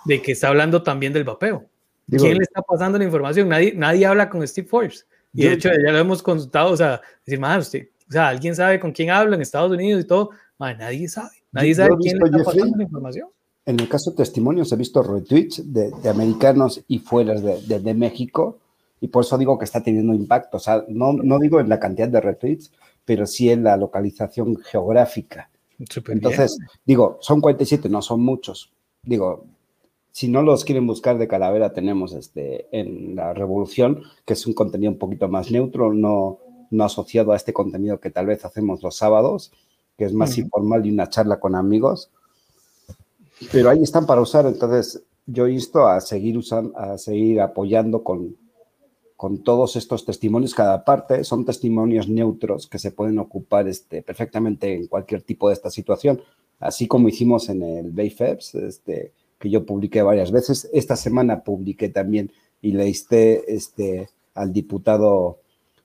de que está hablando también del vapeo. ¿Quién le está pasando la información? Nadie, nadie habla con Steve Forbes. Y de hecho, ya lo hemos consultado, o sea, decir, usted, o sea, alguien sabe con quién habla en Estados Unidos y todo. nadie sabe. Nadie sabe quién le está pasando la información. En el caso de testimonios, he visto retweets de, de americanos y fuera de, de, de, México, y por eso digo que está teniendo impacto. O sea, no, no digo en la cantidad de retweets, pero sí en la localización geográfica. Entonces, digo, son 47, no son muchos. Digo, si no los quieren buscar de calavera, tenemos este en la Revolución, que es un contenido un poquito más neutro, no, no asociado a este contenido que tal vez hacemos los sábados, que es más informal y una charla con amigos. Pero ahí están para usar, entonces yo insto a seguir usando, a seguir apoyando con, con todos estos testimonios, cada parte son testimonios neutros que se pueden ocupar este, perfectamente en cualquier tipo de esta situación, así como hicimos en el Bayfebs, este, que yo publiqué varias veces. Esta semana publiqué también y leíste este, al diputado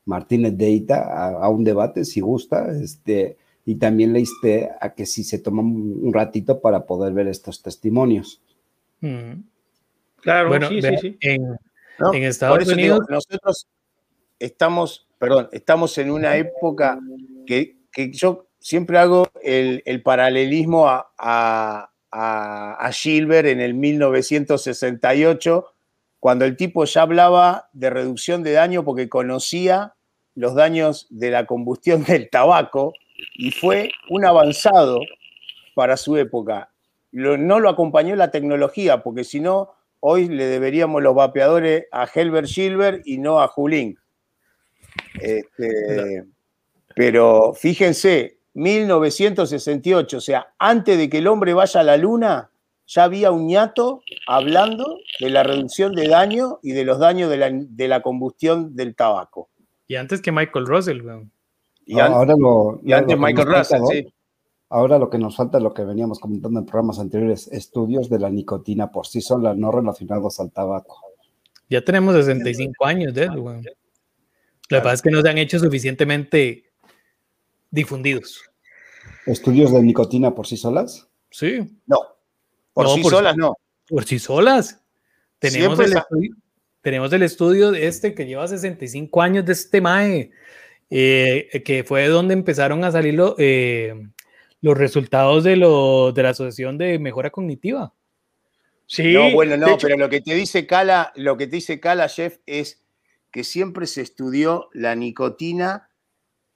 Martínez Deita a, a, un debate, si gusta, este, y también leíste a que si se toma un ratito para poder ver estos testimonios. Mm. Claro, bueno, sí, sí, sí. En, en Estados Unidos. nosotros estamos, perdón, estamos en una época que, que yo siempre hago el, el paralelismo a, a, a, Gilbert en el 1968, cuando el tipo ya hablaba de reducción de daño porque conocía los daños de la combustión del tabaco y fue un avanzado para su época. No lo acompañó la tecnología, porque si no, hoy le deberíamos los vapeadores a Helbert Gilbert y no a Julín. Este, pero fíjense, 1968, o sea, antes de que el hombre vaya a la luna, ya había un ñato hablando de la reducción de daño y de los daños de la, de la combustión del tabaco. Y antes que Michael Russell, Y, ahora lo, y antes Michael Russell, sí. Ahora lo que nos falta es lo que veníamos comentando en programas anteriores, estudios de la nicotina por sí sola, no relacionados al tabaco. Ya tenemos 65 años de eso, Lo que pasa es que no se han hecho suficientemente difundidos. ¿Estudios de nicotina por sí solas? Sí. No. Por sí solas no. Por sí solas. Tenemos el, estudio, tenemos el estudio de este que lleva 65 años de este MAE, eh, que fue donde empezaron a salir los, eh, los resultados de, lo, de la Asociación de Mejora Cognitiva. Sí, no, bueno, no, pero lo que te dice Cala, lo que te dice Cala, Jeff, es que siempre se estudió la nicotina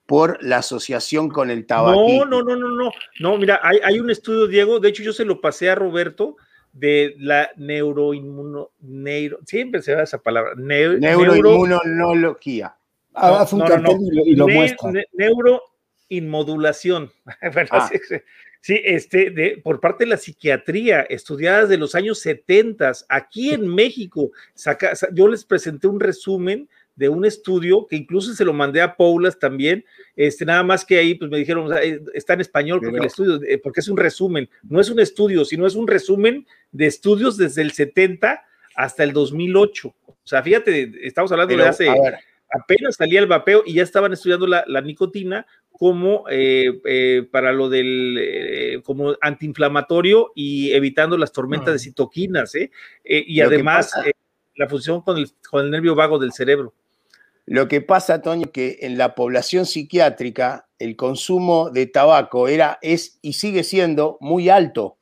por la asociación con el tabaco. No, no, no, no, no. No, mira, hay, hay, un estudio, Diego, de hecho yo se lo pasé a Roberto de la neuroinmuno, neuro, siempre se da esa palabra, neuroinmunología. Ah, haz un cartel y lo, muestra. neuro inmodulación. bueno, ah. sí, sí, este, de, por parte de la psiquiatría, estudiadas de los años 70, aquí en México, saca, yo les presenté un resumen de un estudio que incluso se lo mandé a Paulas también, este, nada más que ahí pues me dijeron, está en español porque el estudio, eh, porque es un resumen, no es un estudio, sino es un resumen de estudios desde el 70 hasta el 2008. O sea, fíjate, estamos hablando de hace apenas salía el vapeo y ya estaban estudiando la, la nicotina como eh, eh, para lo del eh, como antiinflamatorio y evitando las tormentas de mm. citoquinas, y además la función con el, con el nervio vago del cerebro. Lo que pasa, Toño, que en la población psiquiátrica el consumo de tabaco era, es y sigue siendo muy alto.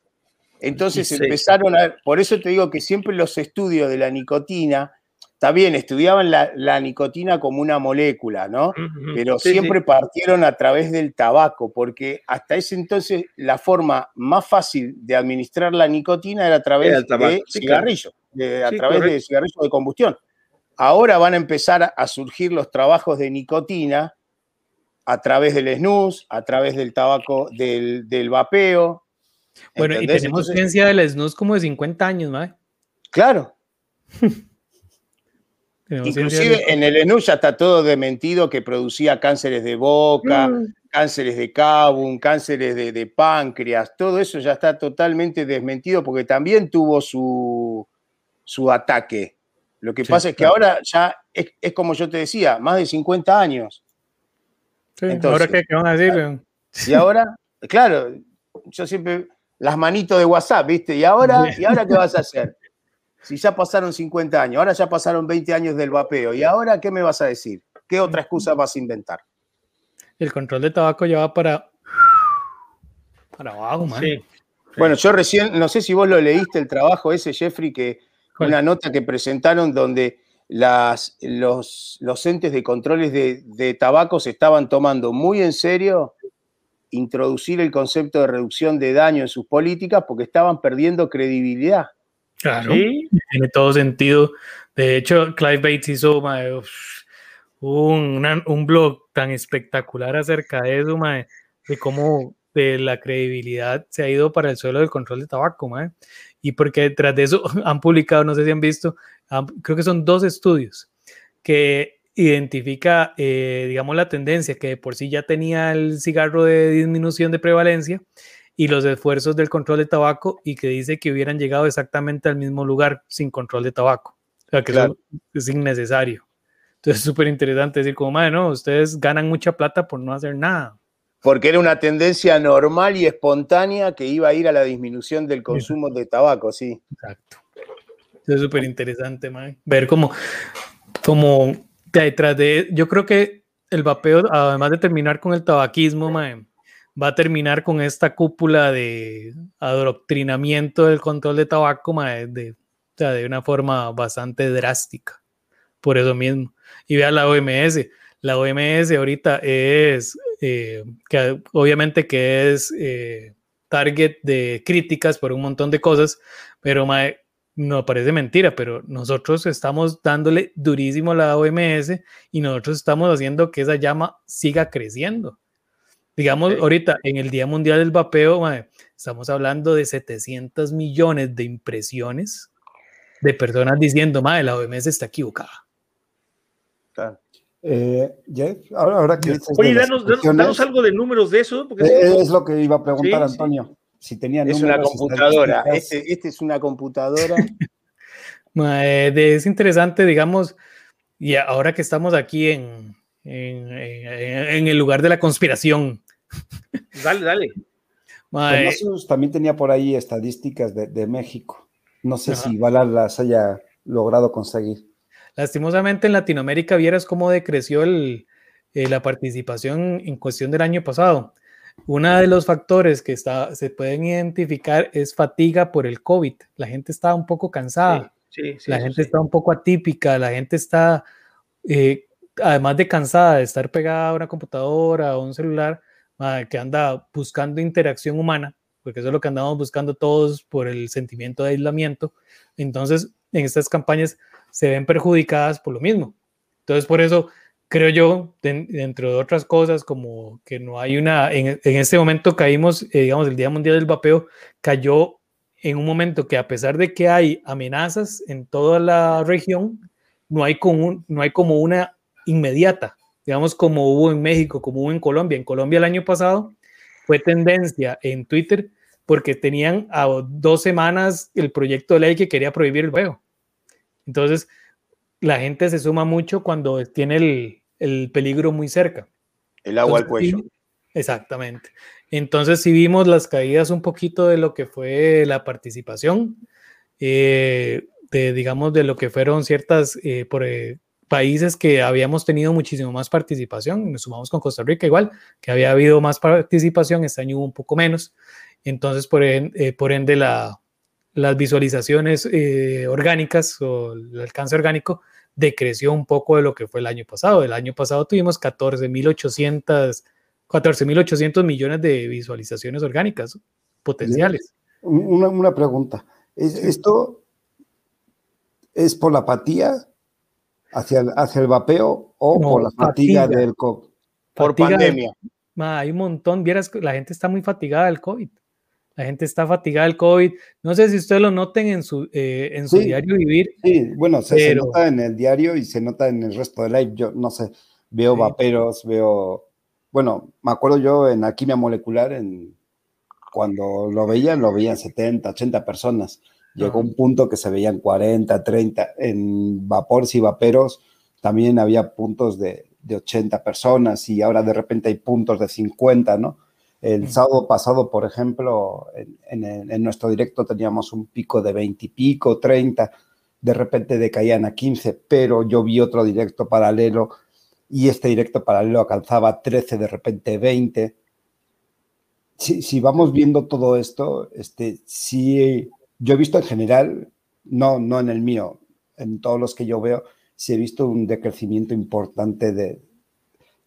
Entonces empezaron a, por eso te digo que siempre los estudios de la nicotina está bien, estudiaban la, la nicotina como una molécula, ¿no? Pero sí, siempre partieron a través del tabaco, porque hasta ese entonces la forma más fácil de administrar la nicotina era a través Era de sí, cigarrillo, de- a través de correcto. cigarrillos de combustión. Ahora van a empezar a- surgir los trabajos de nicotina a través del snus, a través del tabaco, del, del vapeo. Bueno, y tenemos Entonces, ciencia del SNUS como de 50 años, mae. Claro, inclusive en el snus ya está todo dementido que producía cánceres de boca, Mm. cánceres de cabum, cánceres de, de páncreas, todo eso ya está totalmente desmentido porque también tuvo su, su ataque. Lo que Sí, pasa es que claro. ahora ya es, es como yo te decía, más de 50 años. Sí, entonces- ¿Ahora qué, qué van a decir? Y ahora, claro, yo siempre, las manitos de WhatsApp, ¿viste? ¿Y ahora, ¿y ahora qué vas a hacer? Si ya pasaron 50 años, ahora ya pasaron 20 años del vapeo, ¿y ahora qué me vas a decir? ¿Qué otra excusa vas a inventar? El control de tabaco ya va para, para abajo, man. Sí. Bueno, yo recién, no sé si vos lo leíste, el trabajo ese, Jeffrey, que ¿Cuál? una nota que presentaron donde las, los, los entes de controles de, de tabaco se estaban tomando muy en serio introducir el concepto de reducción de daño en sus políticas porque estaban perdiendo credibilidad. Claro, Sí. tiene todo sentido. De hecho, Clive Bates hizo mae, uf, un, una- un blog tan espectacular acerca de eso, mae, de cómo de la credibilidad se ha ido para el suelo del control de tabaco, mae. y porque detrás de eso han publicado, no sé si han visto, han- creo que son dos estudios que identifica, eh, digamos, la tendencia que de por sí ya tenía el cigarro de disminución de prevalencia y los esfuerzos del control de tabaco y que dice que hubieran llegado exactamente al mismo lugar sin control de tabaco. O sea, que Claro. eso es innecesario. Entonces es súper interesante decir como, madre, no, ustedes ganan mucha plata por no hacer nada. Porque era una tendencia normal y espontánea que iba a ir a la disminución del consumo de tabaco, sí. Exacto. Eso Es súper interesante, mae. Ver cómo, cómo detrás de. Yo creo que el vapeo, además de terminar con el tabaquismo, mae, va a terminar con esta cúpula de adoctrinamiento del control de tabaco, de, de una forma bastante drástica. Por eso mismo. Y vea la OMS. La OMS ahorita es, eh, que obviamente que es eh, target de críticas por un montón de cosas, pero no parece mentira, pero nosotros estamos dándole durísimo a la OMS y nosotros estamos haciendo que esa llama siga creciendo. Digamos, Ok. ahorita en el Día Mundial del Vapeo, mae, estamos hablando de 700 millones de impresiones de personas diciendo, madre, la OMS está equivocada. Claro. Eh, Jeff, ahora, ahora que Oye, danos, danos, danos algo de números de eso. Porque eh, es lo que iba a preguntar, Sí, sí. Antonio. Si tenía Es una computadora. Este, este es una computadora. Es interesante, digamos, y ahora que estamos aquí en, en, en- en el lugar de la conspiración, dale, dale. también tenía por ahí estadísticas de, de México. No sé Ajá. si Bala las haya logrado conseguir. lastimosamente en Latinoamérica vieras cómo decreció el, eh, la participación en cuestión del año pasado. Uno de los factores que está, se pueden identificar es fatiga por el COVID. La gente está un poco cansada. Sí, sí, la gente sí. está un poco atípica, la gente está, eh, además de cansada de estar pegada a una computadora o un celular, que anda buscando interacción humana, porque eso es lo que andamos buscando todos por el sentimiento de aislamiento. Entonces, en estas campañas se ven perjudicadas por lo mismo. Entonces, por eso creo yo, den- dentro de otras cosas, como que no hay una, en, este momento caímos, eh, digamos, el Día Mundial del Vapeo cayó en un momento que a pesar de que hay amenazas en toda la región, no hay como, no hay como una inmediata, digamos como hubo en México, como hubo en Colombia. En Colombia el año pasado fue tendencia en Twitter porque tenían a dos semanas el proyecto de ley que quería prohibir el vapeo. Entonces, la gente se suma mucho cuando tiene el, el peligro muy cerca. El agua al cuello. exactamente. Entonces, si vimos las caídas un poquito de lo que fue la participación, eh, de, digamos, de lo que fueron ciertas eh, por, eh, países que habíamos tenido muchísimo más participación. Nos sumamos con Costa Rica igual, que había habido más participación, este año hubo un poco menos. Entonces, por, en- eh, por ende, la, las visualizaciones eh, orgánicas o el alcance orgánico decreció un poco de lo que fue el año pasado. El año pasado tuvimos 14.800 14.800 millones de visualizaciones orgánicas potenciales. Una, una pregunta. ¿Esto es por la apatía hacia el, hacia el vapeo o por la fatiga, del COVID? Por pandemia. hay un montón, vieras, la gente está muy fatigada del COVID. La gente está fatigada del COVID. No sé si ustedes lo noten en su, eh, en su diario vivir. Sí, bueno, se, nota en el diario y se nota en el resto del live. Yo no sé, veo vaperos, veo. Bueno, me acuerdo yo en alquimia molecular, en, cuando lo veían, lo veían 70, 80 personas. Llegó un punto que se veían 40, 30. En vapores y vaperos también había puntos de, de 80 personas y ahora de repente hay puntos de 50, ¿no? El sábado pasado, por ejemplo, en, nuestro directo teníamos un pico de 20 y pico, 30, de repente decaían a 15, pero yo vi otro directo paralelo y este directo paralelo alcanzaba 13, de repente 20. Si, vamos viendo todo esto, este, sí, yo he visto en general, no, no en el mío, en todos los que yo veo, sí he visto un decrecimiento importante de,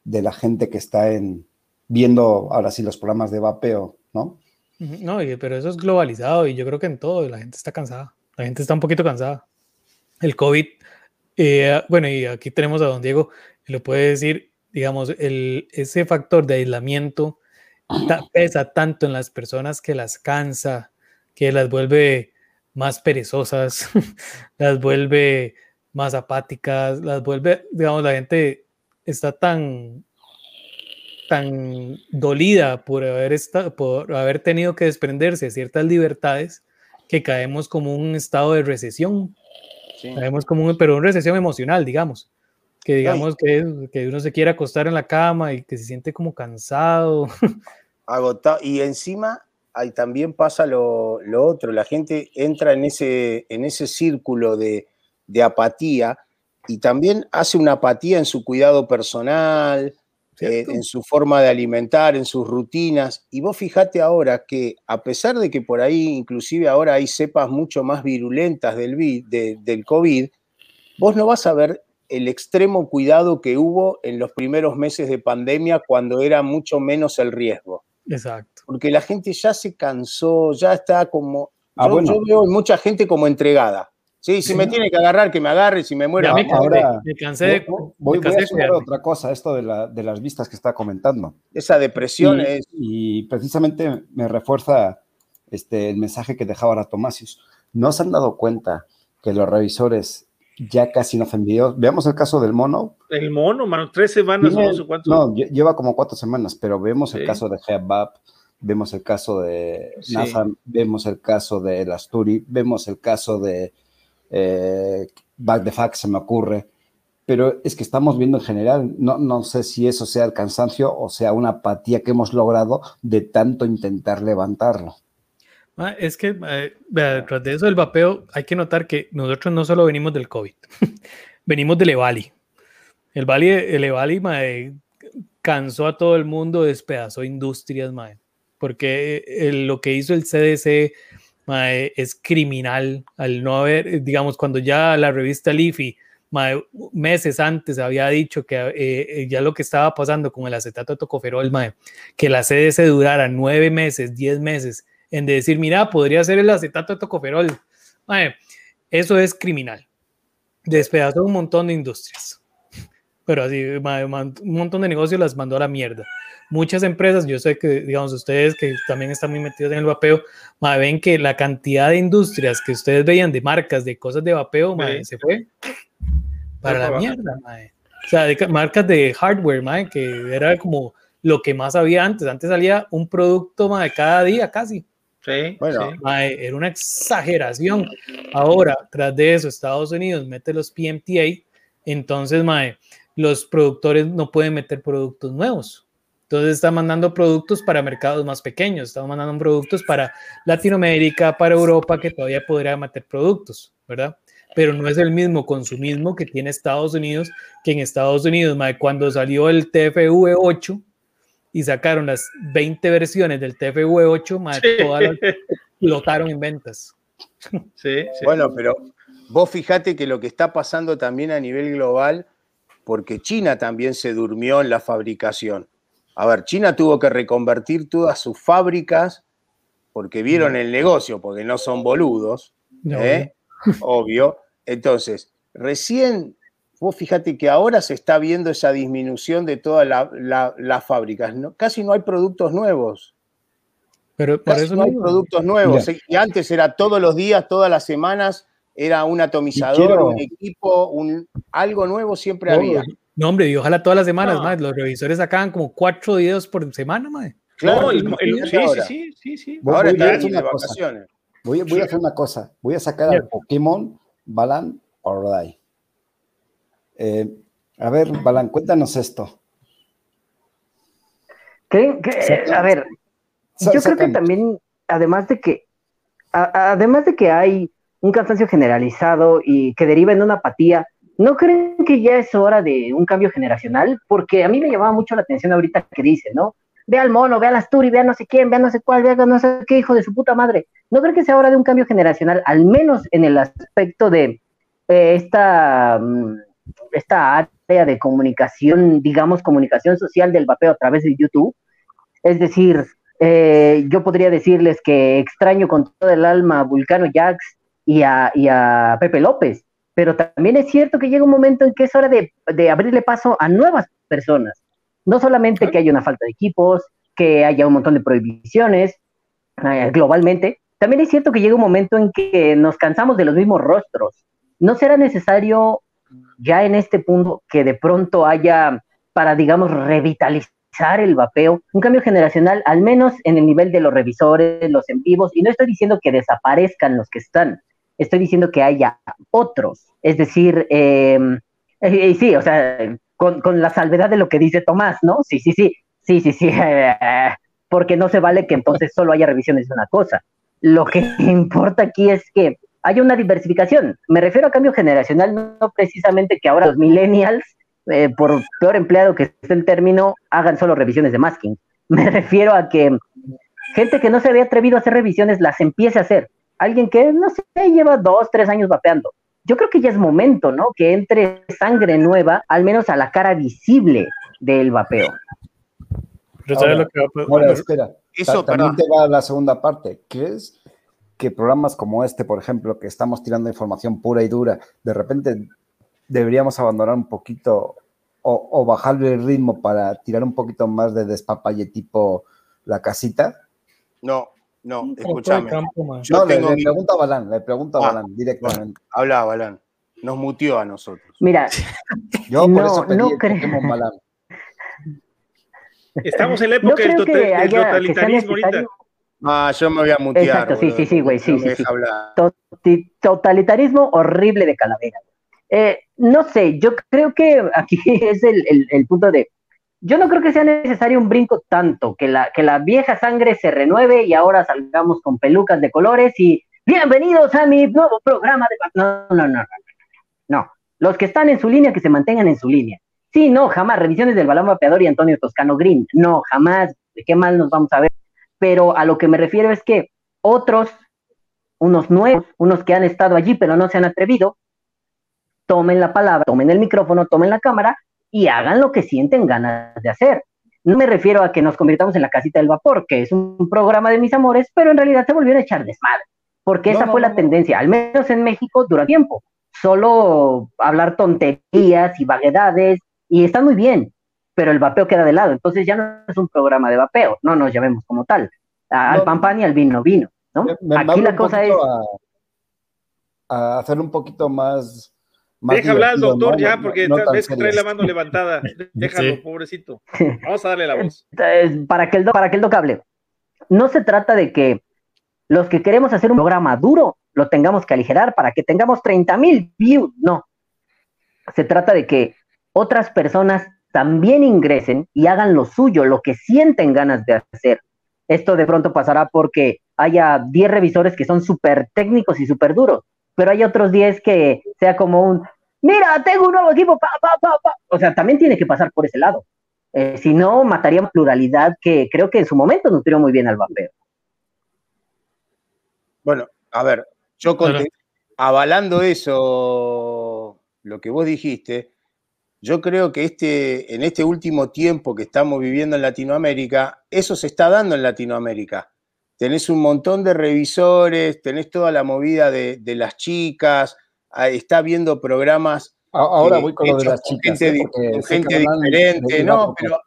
de la gente que está en, viendo ahora sí los programas de vapeo, ¿no? No, pero eso es globalizado y yo creo que en todo la gente está cansada. La gente está un poquito cansada. El COVID, eh, bueno, y aquí tenemos a don Diego, lo puede decir, digamos, el, ese factor de aislamiento pesa tanto en las personas que las cansa, que las vuelve más perezosas, las vuelve más apáticas, las vuelve, digamos, la gente está tan tan dolida por haber, estado, por haber tenido que desprenderse de ciertas libertades que caemos como un estado de recesión. Caemos como un, pero una recesión emocional, digamos. Que digamos que, que, uno se quiere acostar en la cama y que se siente como cansado. Agotado. Y encima ahí también pasa lo, lo, otro, la gente entra en ese, en ese círculo de, de apatía y también hace una apatía en su cuidado personal, eh, en su forma de alimentar, en sus rutinas. Y vos fijate ahora que a pesar de que por ahí inclusive ahora hay cepas mucho más virulentas del, del COVID, vos no vas a ver el extremo cuidado que hubo en los primeros meses de pandemia cuando era mucho menos el riesgo. Exacto. Porque la gente ya se cansó, ya está como... Ah, yo veo mucha gente como entregada. Sí, si me tiene que agarrar, que me agarre, si me muero. Me, ahora, me cansé de. Voy, a otra cosa, esto de, la, de, las vistas que está comentando. Esa depresión y, es. Y precisamente me refuerza este, el mensaje que dejaba ahora Tomasius. ¿No se han dado cuenta que los revisores ya casi no hacen videos? Veamos el caso del mono. El mono, mano, tres semanas o no cuánto. No, lleva como cuatro semanas, pero vemos el caso de Headbap, vemos el caso de NASA, vemos el caso de Asturi, vemos el caso de eh, back the fact se me ocurre, pero es que estamos viendo en general, no, no sé si eso sea el cansancio o sea una apatía que hemos logrado de tanto intentar levantarlo. Ah, es que eh, tras de eso del vapeo hay que notar que nosotros no solo venimos del COVID, venimos del EVALI. El, Vali, el EVALI cansó a todo el mundo, despedazó industrias, porque eh, lo que hizo el CDC es criminal al no haber, digamos, cuando ya la revista Leafy meses antes había dicho que eh, eh, ya lo que estaba pasando con el acetato de tocoferol, que la CDC durara nueve meses, diez meses en decir, mira, podría ser el acetato de tocoferol. eso es criminal. Despedazó un montón de industrias. Pero así, un montón de negocios las mandó a la mierda muchas empresas, yo sé que, digamos, ustedes que también están muy metidos en el vapeo, ven que la cantidad de industrias que ustedes veían de marcas, de cosas de vapeo, se fue para la mierda, O sea, de marcas de hardware, que era como lo que más había antes. Antes salía un producto de cada día casi. Sí, bueno, era una exageración. Ahora, tras de eso, Estados Unidos mete los PMTA, entonces, mae, los productores no pueden meter productos nuevos. Entonces está mandando productos para mercados más pequeños, está mandando productos para Latinoamérica, para Europa, que todavía podría meter productos, ¿verdad? Pero no es el mismo consumismo que tiene Estados Unidos, que en Estados Unidos, cuando salió el TFV 8 y sacaron las 20 versiones del TFV 8, todas las explotaron en ventas. Sí, Bueno, pero vos fijate que lo que está pasando también a nivel global, porque China también se durmió en la fabricación. A ver, China tuvo que reconvertir todas sus fábricas porque vieron el negocio, porque no son boludos, ¿eh? obvio. Entonces, recién, vos fíjate que ahora se está viendo esa disminución de todas las fábricas. Casi no hay productos nuevos. Pero por eso no hay productos nuevos. Y antes era todos los días, todas las semanas, era un atomizador, un equipo, un, algo nuevo siempre había. No, hombre, y ojalá todas las semanas, más. Los revisores sacaban como cuatro videos por semana, madre. Claro, sí, sí, sí, sí, Voy, ahora voy a hacer una cosa. Voy, a hacer una cosa. Voy a sacar al Pokémon Balan Ordai. Eh, a ver, Balan, cuéntanos esto. a ver, yo creo que también, además de que, además de que hay un cansancio generalizado y que deriva en una apatía, ¿no creen que ya es hora de un cambio generacional? Porque a mí me llamaba mucho la atención ahorita que dice, ¿no? Ve al mono, ve al Asturi, ve a no sé quién, ve a no sé cuál, ve a no sé qué hijo de su puta madre. ¿No creen que sea hora de un cambio generacional, al menos en el aspecto de eh, esta, mm, esta área de comunicación, digamos, comunicación social del vapeo a través de YouTube? Es decir, eh, yo podría decirles que extraño con todo el alma a Vulcano Jax y a, Pepe López, pero también es cierto que llega un momento en que es hora de, abrirle paso a nuevas personas. No solamente que haya una falta de equipos, que haya un montón de prohibiciones eh, globalmente, también es cierto que llega un momento en que nos cansamos de los mismos rostros. ¿No será necesario ya en este punto que de pronto haya para, digamos, revitalizar el vapeo, un cambio generacional, al menos en el nivel de los revisores, los en vivos, y no estoy diciendo que desaparezcan los que están, estoy diciendo que haya otros, es decir, em, eh, sí, o sea, con, la salvedad de lo que dice Tomás, ¿no? Sí, sí, sí, sí, sí, sí, porque no se vale que entonces solo haya revisiones de una cosa. Lo que importa aquí es que haya una diversificación. Me refiero a cambio generacional, no precisamente que ahora los millennials eh, por peor empleado que esté el término, hagan solo revisiones de masking. Me refiero a que gente que no se había atrevido a hacer revisiones las empiece a hacer. Alguien que, no sé, lleva dos, tres años vapeando. Yo creo que ya es momento, ¿no? Que entre sangre nueva, al menos a la cara visible del vapeo. Pero lo que va espera. Eso, también te va a la segunda parte. ¿Crees que programas como este, por ejemplo, que estamos tirando información pura y dura, de repente deberíamos abandonar un poquito o, bajarle el ritmo para tirar un poquito más de despapalle tipo la casita? No, no, escúchame. no, le, pregunto a Balán, le pregunto a ah, Balán directamente. habla Balán, nos mutió a nosotros. Mira, yo por eso pedí no creo. Balán. Estamos en la época del, totalitarismo ahorita. Ah, yo me voy a mutear. Exacto, sí, sí, sí, güey, sí, sí, sí. Totalitarismo horrible de calavera. Eh, no sé, yo creo que aquí es el, punto de, yo no creo que sea necesario un brinco tanto, que la, que la vieja sangre se renueve y ahora salgamos con pelucas de colores y bienvenidos a mi nuevo programa de... No, no, no, no, no. Los que están en su línea, que se mantengan en su línea. Sí, no, jamás. Revisiones del balón vapeador y Antonio Toscano Green. No, jamás. ¿De qué mal nos vamos a ver? Pero a lo que me refiero es que otros, unos nuevos, unos que han estado allí pero no se han atrevido, tomen la palabra, tomen el micrófono, tomen la cámara y hagan lo que sienten ganas de hacer. No me refiero a que nos convirtamos en la casita del vapor, que es un programa de mis amores, pero en realidad se volvió a echar desmadre, porque esa fue la tendencia, al menos en México, durante tiempo. Solo hablar tonterías y vaguedades, y está muy bien, pero el vapeo queda de lado, entonces ya no es un programa de vapeo, no nos llamemos como tal. Al pan pan y al vino vino, ¿no? Aquí la cosa es... a hacer un poquito más Deja hablar al doctor ya, porque ves que trae la mano levantada. Déjalo, pobrecito. Vamos a darle la voz. Para que, el para que el doc hable. No se trata de que los que queremos hacer un programa duro lo tengamos que aligerar para que tengamos 30 mil views. No. Se trata de que otras personas también ingresen y hagan lo suyo, lo que sienten ganas de hacer. Esto de pronto pasará porque haya 10 revisores que son súper técnicos y súper duros pero hay otros 10 que sea como un, mira, tengo un nuevo equipo, pa, pa, pa, pa. o sea, también tiene que pasar por ese lado. Eh, si no, mataríamos pluralidad que creo que en su momento nutrió muy bien al vapeo. Bueno, a ver, yo avalando eso, lo que vos dijiste, yo creo que este, en este último tiempo que estamos viviendo en Latinoamérica, eso se está dando en Latinoamérica. Tenés un montón de revisores, tenés toda la movida de, las chicas, ah, está viendo programas. Ahora voy con lo de las chicas. Gente, ¿eh? con gente diferente, no, pero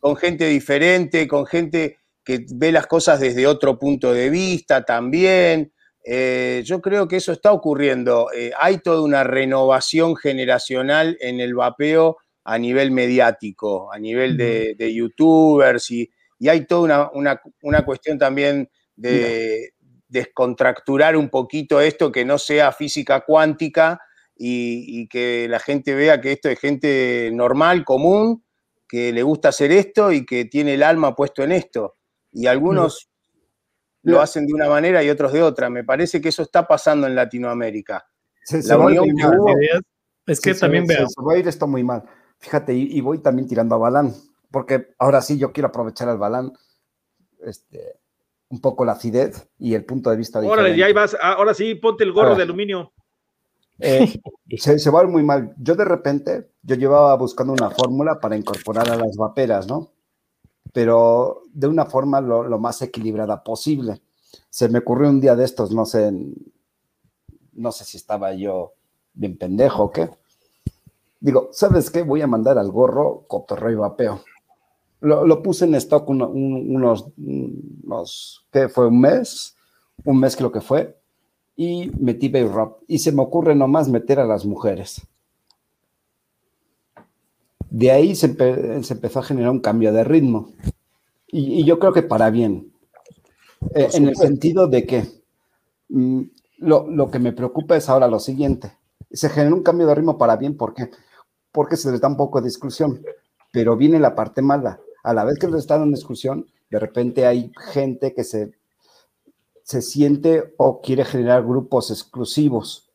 con gente diferente, con gente que ve las cosas desde otro punto de vista también. Eh, yo creo que eso está ocurriendo. Eh, hay toda una renovación generacional en el vapeo a nivel mediático, a nivel de, youtubers y, hay toda una, cuestión también de descontracturar un poquito esto, que no sea física cuántica y, que la gente vea que esto es gente normal, común, que le gusta hacer esto y que tiene el alma puesto en esto. Y algunos lo hacen de una manera y otros de otra. Me parece que eso está pasando en Latinoamérica. la unión Es que también veo. Se, va a ir esto muy mal. Fíjate, y, voy también tirando a Balán, porque ahora sí yo quiero aprovechar al Balán, este, un poco la acidez y el punto de vista de. Órale, ya vas, ah, ahora sí, ponte el gorro de aluminio. Eh, se, se, va a ir muy mal. Yo de repente, yo llevaba buscando una fórmula para incorporar a las vaperas, ¿no? Pero de una forma lo, más equilibrada posible. Se me ocurrió un día de estos, no sé, no sé si estaba yo bien pendejo o qué. Digo, ¿sabes qué? Voy a mandar al gorro cotorreo y vapeo. Lo, puse en stock unos, unos, ¿qué fue? ¿Un mes? Un mes creo que fue. Y metí Bayrop. Y se me ocurre nomás meter a las mujeres. De ahí se, empezó a generar un cambio de ritmo. Y, yo creo que para bien. Eh, en el sentido de que mm, lo, que me preocupa es ahora lo siguiente. Se genera un cambio de ritmo para bien. ¿Por qué? Porque se les da un poco de exclusión. Pero viene la parte mala. A la vez que les está dando exclusión, de repente hay gente que se, se siente o quiere generar grupos exclusivos.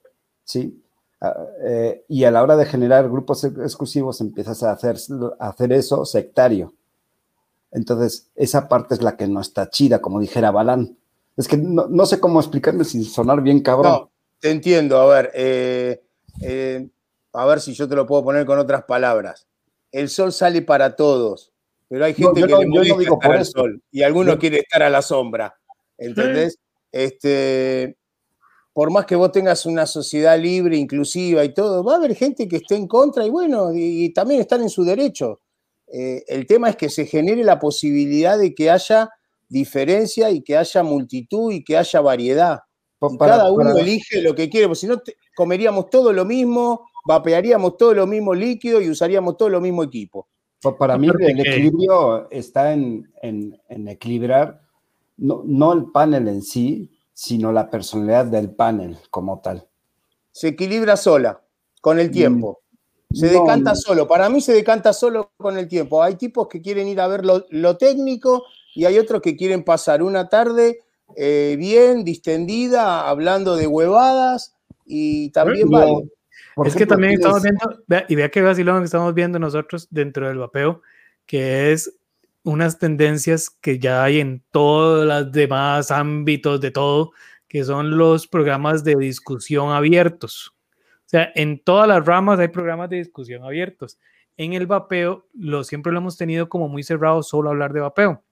¿sí? Ah, eh, y a la hora de generar grupos exclusivos empiezas a hacer, hacer eso sectario. Entonces, esa parte es la que no está chida, como dijera Balán. Es que no, sé cómo explicarme sin sonar bien cabrón. No, te entiendo. A ver, eh, eh, a ver si yo te lo puedo poner con otras palabras. El sol sale para todos, pero hay gente que no, le digo estar al sol y algunos quiere estar a la sombra. ¿Entendés? Este, por más que vos tengas una sociedad libre, inclusiva y todo, va a haber gente que esté en contra y bueno, y, también están en su derecho. Eh, el tema es que se genere la posibilidad de que haya diferencia y que haya multitud y que haya variedad. cada uno elige lo que quiere, porque si no comeríamos todo lo mismo, vapearíamos todo lo mismo líquido y usaríamos todo lo mismo equipo. para mí el equilibrio está en, equilibrar no, no el panel en sí, sino la personalidad del panel como tal. Se equilibra sola, con el tiempo. Se decanta solo. Para mí se decanta solo con el tiempo. Hay tipos que quieren ir a ver lo, técnico y hay otros que quieren pasar una tarde eh, bien, distendida, hablando de huevadas y también vale. Es que también estamos viendo, y vea que vacilón que estamos viendo nosotros dentro del vapeo, que es unas tendencias que ya hay en todos los demás ámbitos de todo, que son los programas de discusión abiertos. O sea, en todas las ramas hay programas de discusión abiertos. En el vapeo, lo, siempre lo hemos tenido como muy cerrado solo hablar de vapeo.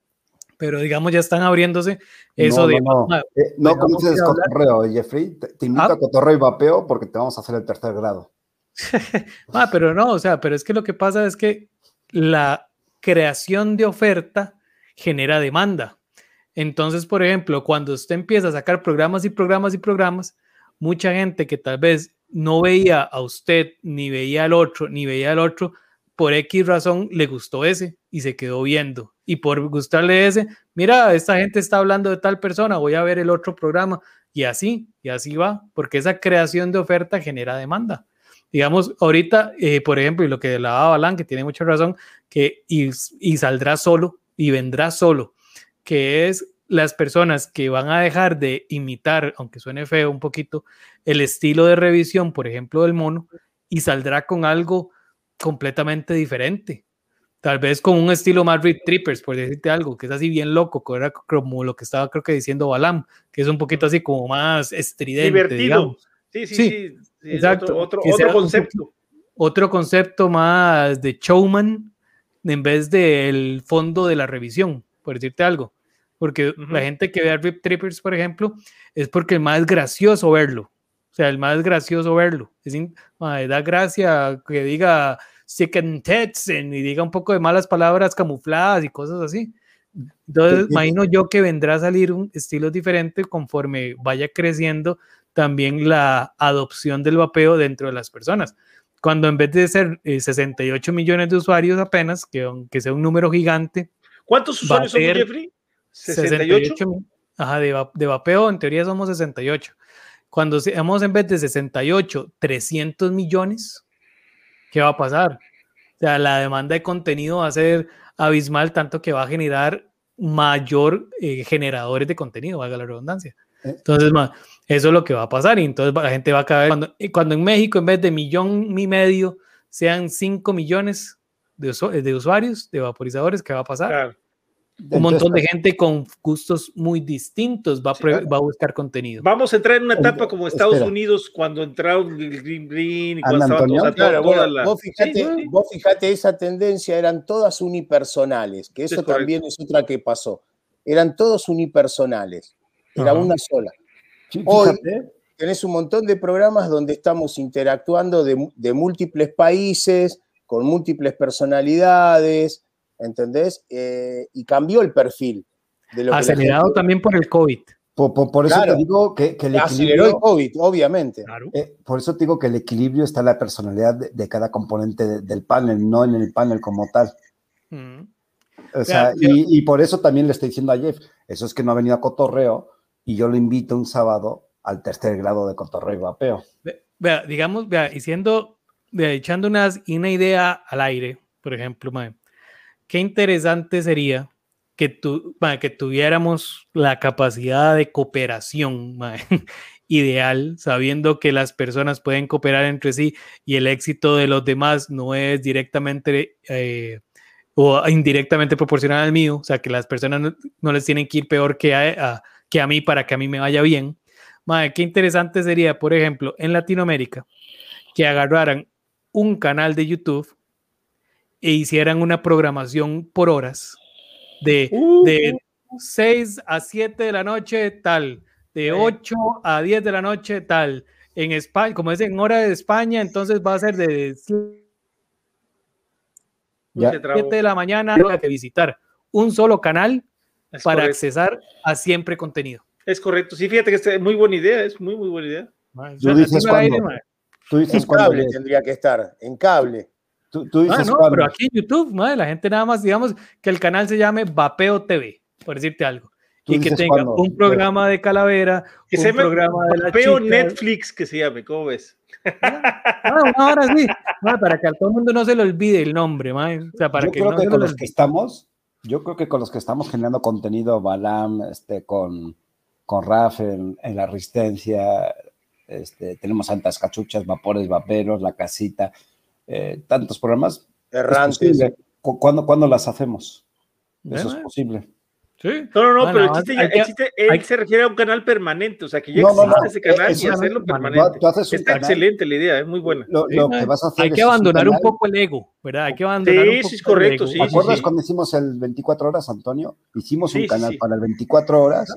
Pero digamos, ya están abriéndose eso de. No, no, eh, no comiences cotorreo, Jeffrey. Te, invito ah. a cotorreo y vapeo porque te vamos a hacer el tercer grado. ah, pero no, o sea, pero es que lo que pasa es que la, creación de oferta genera demanda. Entonces, por ejemplo, cuando usted empieza a sacar programas y programas y programas, mucha gente que tal vez no veía a usted, ni veía al otro, ni veía al otro, por X razón le gustó ese y se quedó viendo. Y por gustarle ese, mira, esta gente está hablando de tal persona, voy a ver el otro programa. Y así, y así va, porque esa creación de oferta genera demanda. Digamos, ahorita, eh, por ejemplo, y lo que la Balán, que tiene mucha razón, que y, saldrá solo y vendrá solo, que es las personas que van a dejar de imitar, aunque suene feo un poquito, el estilo de revisión, por ejemplo, del mono, y saldrá con algo completamente diferente. Tal vez con un estilo más Reed Trippers, por decirte algo, que es así bien loco, como lo que estaba creo que diciendo Balam, que es un poquito así como más estridente. Divertido. Sí, sí, Sí, sí. Sí, exacto. Otro, Que otro, sea otro concepto. Otro concepto más de showman en vez del fondo de la revisión, por decirte algo. Porque Ujú. la gente que ve a Rip Trippers, por ejemplo, es porque el más gracioso verlo. O sea, el más gracioso verlo. Es in- mae, da gracia que diga Second Tetsen y diga un poco de malas palabras camufladas y cosas así. Entonces, imagino yo que vendrá a salir un estilo diferente conforme vaya creciendo también la adopción del vapeo dentro de las personas. Cuando en vez de ser eh, 68 millones de usuarios apenas, que aunque sea un número gigante, ¿Cuántos usuarios ser Jeffrey? 68. mi- Ajá, de, va- de vapeo en teoría somos 68. Cuando seamos en vez de 68, 300 millones, ¿qué va a pasar? O sea, la demanda de contenido va a ser abismal, tanto que va a generar mayor eh, generadores de contenido, valga la redundancia. Eh. Entonces, ma, eso es lo que va a pasar y entonces la gente va a caer. Cuando, cuando en México, en vez de millón y medio, sean 5 millones de, usu- de usuarios, de vaporizadores, ¿qué va a pasar? Claro. un montón de Entonces, gente con gustos muy distintos va a, Sí, claro. va a buscar contenido. Vamos a entrar en una etapa Espera. como Estados Unidos cuando entraron el Green Green y cuando Ana estaba Antonio. o sea, Claro, toda bueno, la- vos, fijate, Sí, sí. vos fijate, esa tendencia eran todas unipersonales, que Es eso correcto. también es otra que pasó. Eran todos unipersonales, era Ajá. una sola. Hoy- Tenés un montón de programas donde estamos interactuando de, múltiples países, con múltiples personalidades, ¿entendés? Eh, y cambió el perfil de lo que Acelerado gente- también por el COVID. por, por- por eso Claro. te digo que, que el Aceleró el equilibrio, COVID, obviamente. Claro. eh, por eso te digo que el equilibrio está en la personalidad de, de cada componente de- del panel, no en el panel como tal. Mm. O sea, Vea, y, y por eso también le estoy diciendo a Jeff, eso es que no ha venido a cotorreo y yo lo invito un sábado al tercer grado de cotorreo y vapeo. Ve- Vea, digamos, vea, y siendo, echando unas, una idea al aire, por ejemplo, mae, qué interesante sería que, tu, mae, que tuviéramos la capacidad de cooperación mae, ideal, sabiendo que las personas pueden cooperar entre sí y el éxito de los demás no es directamente eh, o indirectamente proporcional al mío, o sea, que las personas no, les tienen que ir peor que a- que a mí para que a mí me vaya bien. Mae, qué interesante sería, por ejemplo, en Latinoamérica, que agarraran un canal de YouTube e hicieran una programación por horas de, Uh, de 6 a 7 de la noche tal, de 8 a 10 de la noche tal. En España, como es en hora de España, entonces va a ser de uy, Ya. se trabó. 7 de la mañana que visitar un solo canal Es para correcto. accesar a siempre contenido. Es correcto. Sí, fíjate que es muy buena idea, es muy, muy buena idea. Mae, Tú dices aire, mae. Tú dices En cuando, cable tendría que estar, en cable. Tú, tú Ah, dices no, cuándo. pero aquí en YouTube, madre, la gente nada más, digamos, que el canal se llame Vapeo TV, por decirte algo. Tú Y que tenga un programa de calavera, Que un se programa de la chica. Netflix que se llame, ¿cómo ves? Ah, ahora sí, madre, para que a todo el mundo no se le olvide el nombre, madre. O sea, para yo que creo no que con los que olvide. estamos, yo creo que con los que estamos generando contenido, Balam, este, con, con Raf en, en la resistencia, este, tenemos Santas Cachuchas, Vapores, Vaperos, La Casita, eh, tantos programas. Es Errantes. posible. ¿Cu- ¿Cuándo, cuándo las hacemos? ¿Eh, Eso es madre? posible. Sí. No, no, no, Bueno, pero el hay chiste, que- el chiste, él hay- se refiere a un canal permanente, o sea, que ya No, no, existe no, ese canal eso y es- hacerlo permanente. Tú haces un Está canal, excelente la idea, es muy buena. Lo, Sí, lo que vas a hacer Hay es que un abandonar un canal- poco el ego, ¿verdad? Hay que abandonar Sí, un sí, poco es correcto, el sí, ego. ¿Te acuerdas sí. cuando hicimos el 24 horas, Antonio? Hicimos Sí, un sí, canal sí. para el 24 horas,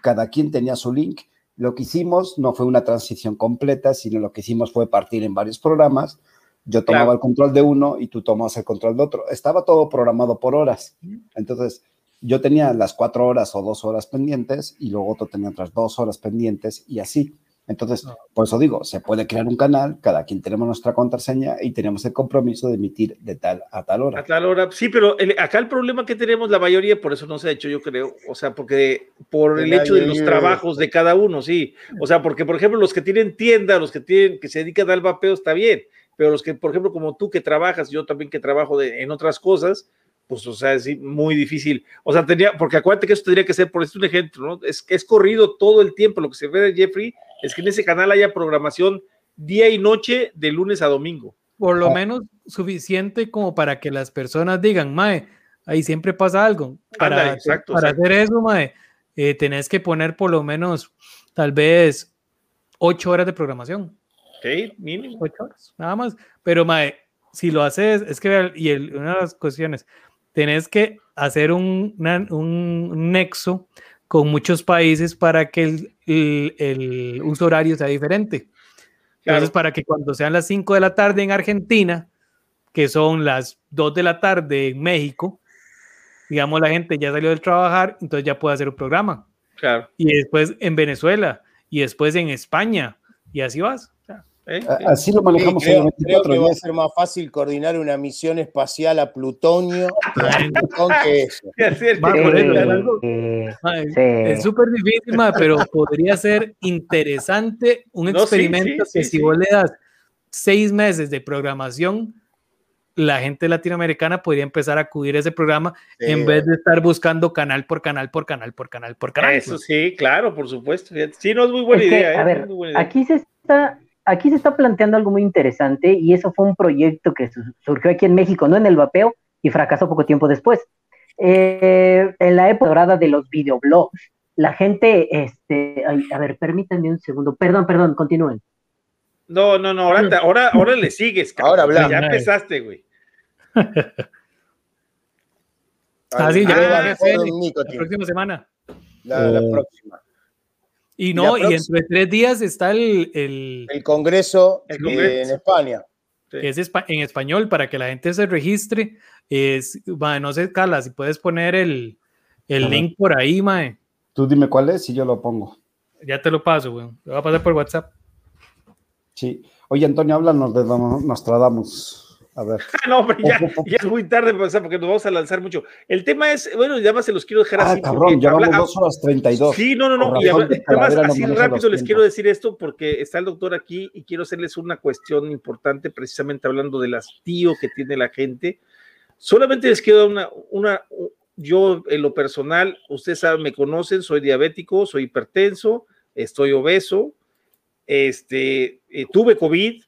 cada quien tenía su link. Lo que hicimos no fue una transición completa, sino lo que hicimos fue partir en varios programas. Yo tomaba Claro. el control de uno y tú tomabas el control de otro. Estaba todo programado por horas. Entonces, yo tenía las cuatro horas o dos horas pendientes y luego otro tenía otras dos horas pendientes y así. Entonces, Ah. por eso digo, se puede crear un canal, cada quien tenemos nuestra contraseña y tenemos el compromiso de emitir de tal a tal hora. A tal hora. Sí, pero el- acá el problema que tenemos la mayoría, por eso no se ha hecho, yo creo, o sea, porque por Que el hecho de los trabajos de cada uno, sí. O sea, porque, por ejemplo, los que tienen tienda, los que tienen, que se dedican al vapeo, está bien, pero los que, por ejemplo, como tú que trabajas, yo también que trabajo de- en otras cosas, pues, o sea, es muy difícil. O sea, tenía, porque acuérdate que eso tendría que ser, por eso un ejemplo, ¿no? Es que es corrido todo el tiempo. Lo que se ve de Jeffrey es que en ese canal haya programación día y noche de lunes a domingo. por lo Ah. menos suficiente como para que las personas digan, mae, ahí siempre pasa algo. Para, Ándale, exacto, para exacto. hacer eso, mae, eh, tenés que poner por lo menos tal vez ocho horas de programación. Ok, mínimo. Ocho horas, nada más. Pero, mae, si lo haces, es que, y el, una de las cuestiones, tenés que hacer un, una- un nexo con muchos países para que el, el- el uso horario sea diferente. Entonces, para que cuando sean las 5 de la tarde en Argentina, que son las 2 de la tarde en México, digamos, la gente ya salió del trabajar, entonces ya puede hacer un programa. Claro. Y después en Venezuela, y después en España, y así vas. ¿Eh? Así lo manejamos Sí, creo, en el creo 24 que va a ser más fácil coordinar una misión espacial a Plutonio que eso. Es, Eh, súper difícil, mae, pero podría ser interesante un No, sí, experimento sí, que sí, si sí. vos le das seis meses de programación, la gente latinoamericana podría empezar a acudir a ese programa en vez de estar buscando canal por canal por canal por canal por canal. Eso sí, claro, por supuesto. Sí, no es muy buena Es que, idea. ¿eh? a ver, buena idea. aquí se está aquí se está planteando algo muy interesante y eso fue un proyecto que su- surgió aquí en México, no en el vapeo, y fracasó poco tiempo después. Eh, en la época dorada de los videoblogs, la gente, este, ay, a ver, permítanme un segundo, perdón, perdón, continúen. No, no, no, ahora, te- ahora, ahora le sigues, cabrón. Ahora hablamos. Ya empezaste, güey. Ah, sí, ya Ah, la próxima semana. la, la Eh, próxima. Y no, y entre tres días está el, el El Congreso, El eh, Congreso. en España. Sí. que es en español para que la gente se registre. Es, mae, no sé, Carla, si puedes poner el, el link por ahí, mae. Tú dime cuál es y yo lo pongo. Ya te lo paso, güey. Lo voy a pasar por WhatsApp. Sí. Oye, Antonio, háblanos de Nostradamus. A ver. Ah, no, pero ya, ya es muy tarde para porque nos vamos a lanzar mucho. El tema es, bueno, ya más se los quiero dejar Ah, así. cabrón, llevamos habla- dos horas 32. Sí, no, no, no. Y además, Calavera no así rápido les quiero decir esto porque está el doctor aquí y quiero hacerles una cuestión importante, precisamente hablando del hastío que tiene la gente. Solamente les quiero dar una, una, yo en lo personal, ustedes saben, me conocen, soy diabético, soy hipertenso, estoy obeso, este, eh, tuve COVID,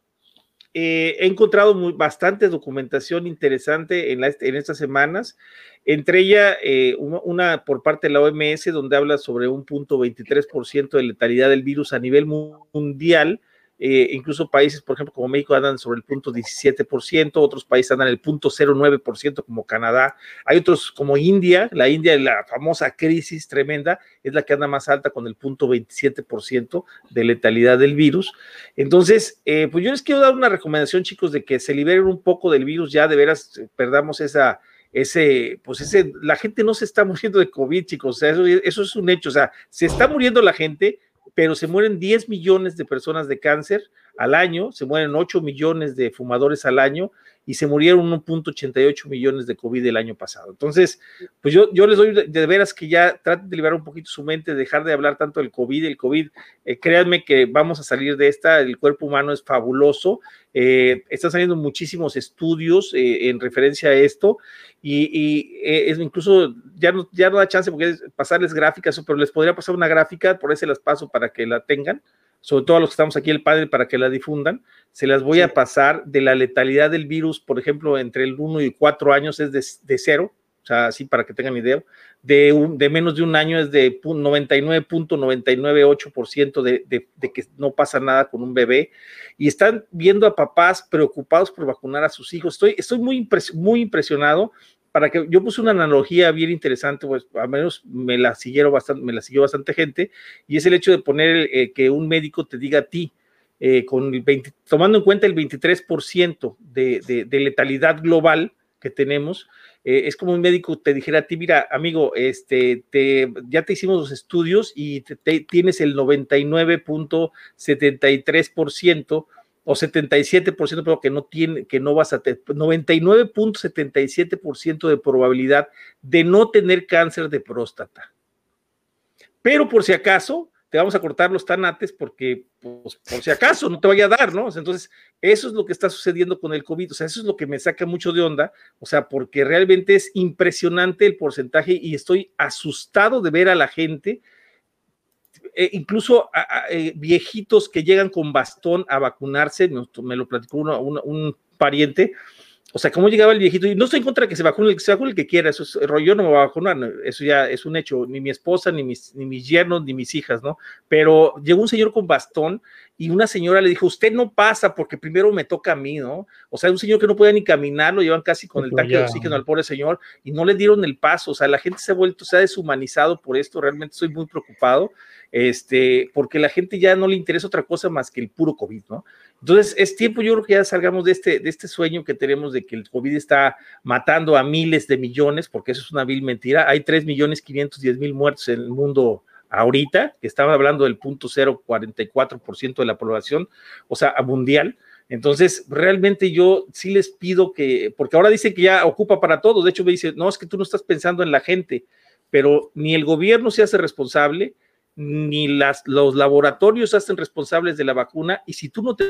eh, he encontrado muy, bastante documentación interesante en, la- en estas semanas, entre ella eh, una, por parte de la OMS, donde habla sobre un punto 23% de letalidad del virus a nivel mu- mundial. Eh, incluso países, por ejemplo, como México andan sobre el punto 17%, otros países andan el punto 09% como Canadá. Hay otros como India, la India, la famosa crisis tremenda, es la que anda más alta con el punto 27% de letalidad del virus. Entonces, eh, pues yo les quiero dar una recomendación, chicos, de que se liberen un poco del virus, ya de veras eh, perdamos esa, ese, pues ese, la gente no se está muriendo de COVID, chicos, o sea, eso, eso es un hecho, o sea, se está muriendo la gente, pero se mueren 10 millones de personas de cáncer al año, se mueren 8 millones de fumadores al año y se murieron 1.88 millones de COVID el año pasado. Entonces, pues yo, yo les doy de, veras que ya traten de liberar un poquito su mente, dejar de hablar tanto del COVID. El COVID, eh, créanme que vamos a salir de esta, el cuerpo humano es fabuloso, eh, están saliendo muchísimos estudios eh, en referencia a esto y, y eh, es incluso ya no, ya no da chance porque es pasarles gráficas, pero les podría pasar una gráfica, por ese las paso para que la tengan, sobre todo a los que estamos aquí el padre para que la difundan, se las voy Sí. a pasar de la letalidad del virus, por ejemplo, entre el 1 y 4 años es de, de cero, o sea, así para que tengan idea, de, un, de menos de un año es de pu- 99.998% de, de, de que no pasa nada con un bebé, y están viendo a papás preocupados por vacunar a sus hijos. Estoy, estoy muy, impres- muy impresionado. Para que yo puse una analogía bien interesante, pues al menos me la siguieron bastante, me la siguió bastante gente, y es el hecho de poner eh, que un médico te diga a ti, eh, con el 20 tomando en cuenta el 23% de, de, letalidad global que tenemos, eh, es como un médico te dijera a ti, mira, amigo, este, te, ya te hicimos los estudios y te, tienes el 99.73% o 77%, pero que no tiene, que no vas a tener 99.77% de probabilidad de no tener cáncer de próstata. Pero por si acaso, te vamos a cortar los tanates porque, pues, por si acaso, no te vaya a dar, ¿no? Entonces, eso es lo que está sucediendo con el COVID, o sea, eso es lo que me saca mucho de onda, o sea, porque realmente es impresionante el porcentaje y estoy asustado de ver a la gente eh, incluso eh, viejitos que llegan con bastón a vacunarse, me, lo platicó uno, un, un, pariente, O sea, ¿cómo llegaba el viejito? Y no estoy en contra de que se vacune, que se vacune el que quiera, eso es rollo, no me va a vacunar, eso ya es un hecho, ni mi esposa, ni mis, ni mis yernos, ni mis hijas, ¿no? Pero llegó un señor con bastón y una señora le dijo, usted no pasa porque primero me toca a mí, ¿no? O sea, un señor que no podía ni caminar, lo llevan casi con el tanque de oxígeno al pobre señor y no le dieron el paso, o sea, la gente se ha vuelto, se ha deshumanizado por esto, realmente estoy muy preocupado, este, porque la gente ya no le interesa otra cosa más que el puro COVID, ¿no? Entonces, es tiempo, yo creo que ya salgamos de este, de este sueño que tenemos de que el COVID está matando a miles de millones, porque eso es una vil mentira. Hay 3 millones 510 mil muertos en el mundo ahorita, que estaba hablando del punto 044% de la población, o sea, mundial. Entonces, realmente yo sí les pido que, porque ahora dicen que ya ocupa para todo, de hecho me dicen, no, es que tú no estás pensando en la gente, pero ni el gobierno se hace responsable, ni las, los laboratorios hacen responsables de la vacuna y si tú no te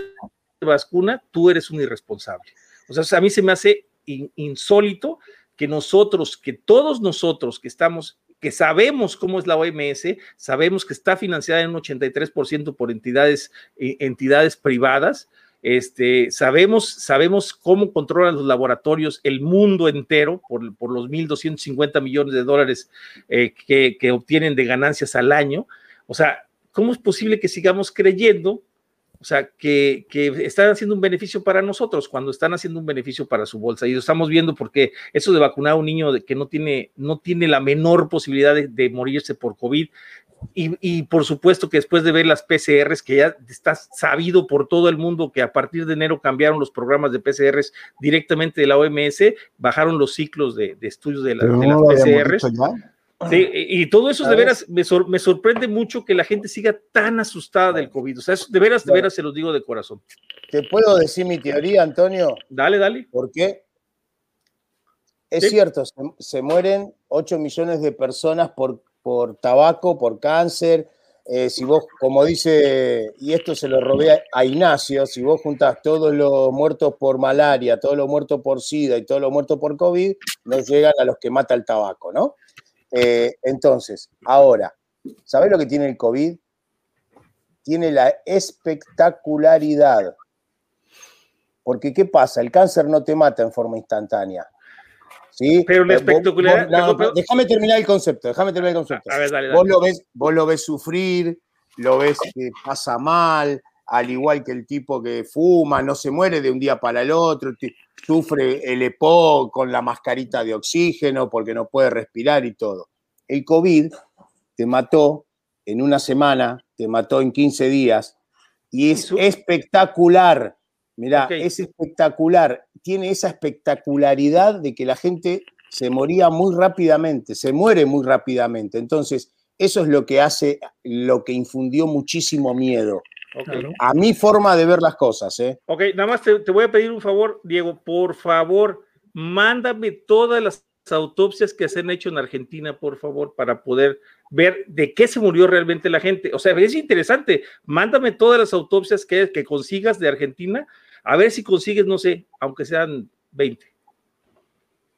vacunas, tú eres un irresponsable. O sea, a mí se me hace insólito que nosotros, que todos nosotros que estamos, que sabemos cómo es la OMS, sabemos que está financiada en un 83% por entidades, eh, entidades privadas, este, sabemos, sabemos cómo controlan los laboratorios el mundo entero por, los 1.250 millones de dólares eh, que, que obtienen de ganancias al año. O sea, ¿cómo es posible que sigamos creyendo o sea, que, están haciendo un beneficio para nosotros cuando están haciendo un beneficio para su bolsa. Y lo estamos viendo porque eso de vacunar a un niño que no tiene, no tiene la menor posibilidad de, de morirse por COVID. Y, y, por supuesto que después de ver las PCRs, que ya está sabido por todo el mundo que a partir de enero cambiaron los programas de PCRs directamente de la OMS, bajaron los ciclos de, de estudios de, la, de no las PCRs. Sí, y todo eso de veras me, sor, me, sorprende mucho que la gente siga tan asustada del COVID. O sea, eso de veras, de veras se los digo de corazón. ¿Te puedo decir mi teoría, Antonio? Dale, dale. ¿Por qué? Es sí. cierto, se, se, mueren 8 millones de personas por, por tabaco, por cáncer. Eh, si vos, como dice, y esto se lo robé a Ignacio, si vos juntás todos los muertos por malaria, todos los muertos por SIDA y todos los muertos por COVID, no llegan a los que mata el tabaco, ¿no? Eh, entonces, ahora, ¿sabés lo que tiene el COVID? Tiene la espectacularidad. Porque, ¿qué pasa? El cáncer no te mata en forma instantánea. ¿Sí? Pero la espectacularidad. Vos, no, pero, déjame terminar el concepto, déjame terminar el concepto. A ver, dale, dale. Vos, lo ves, vos lo ves sufrir, lo ves que pasa mal, al igual que el tipo que fuma, no se muere de un día para el otro, sufre el EPO con la mascarita de oxígeno porque no puede respirar y todo. El COVID te mató en una semana, te mató en 15 días y es espectacular. Mirá, okay. es espectacular. Tiene esa espectacularidad de que la gente se moría muy rápidamente, se muere muy rápidamente. Entonces, eso es lo que hace, lo que infundió muchísimo miedo. Okay. A mi forma de ver las cosas, ¿eh? Ok, nada más te, te, voy a pedir un favor, Diego, por favor, mándame todas las autopsias que se han hecho en Argentina, por favor, para poder ver de qué se murió realmente la gente. O sea, es interesante, mándame todas las autopsias que, que consigas de Argentina, a ver si consigues, no sé, aunque sean 20.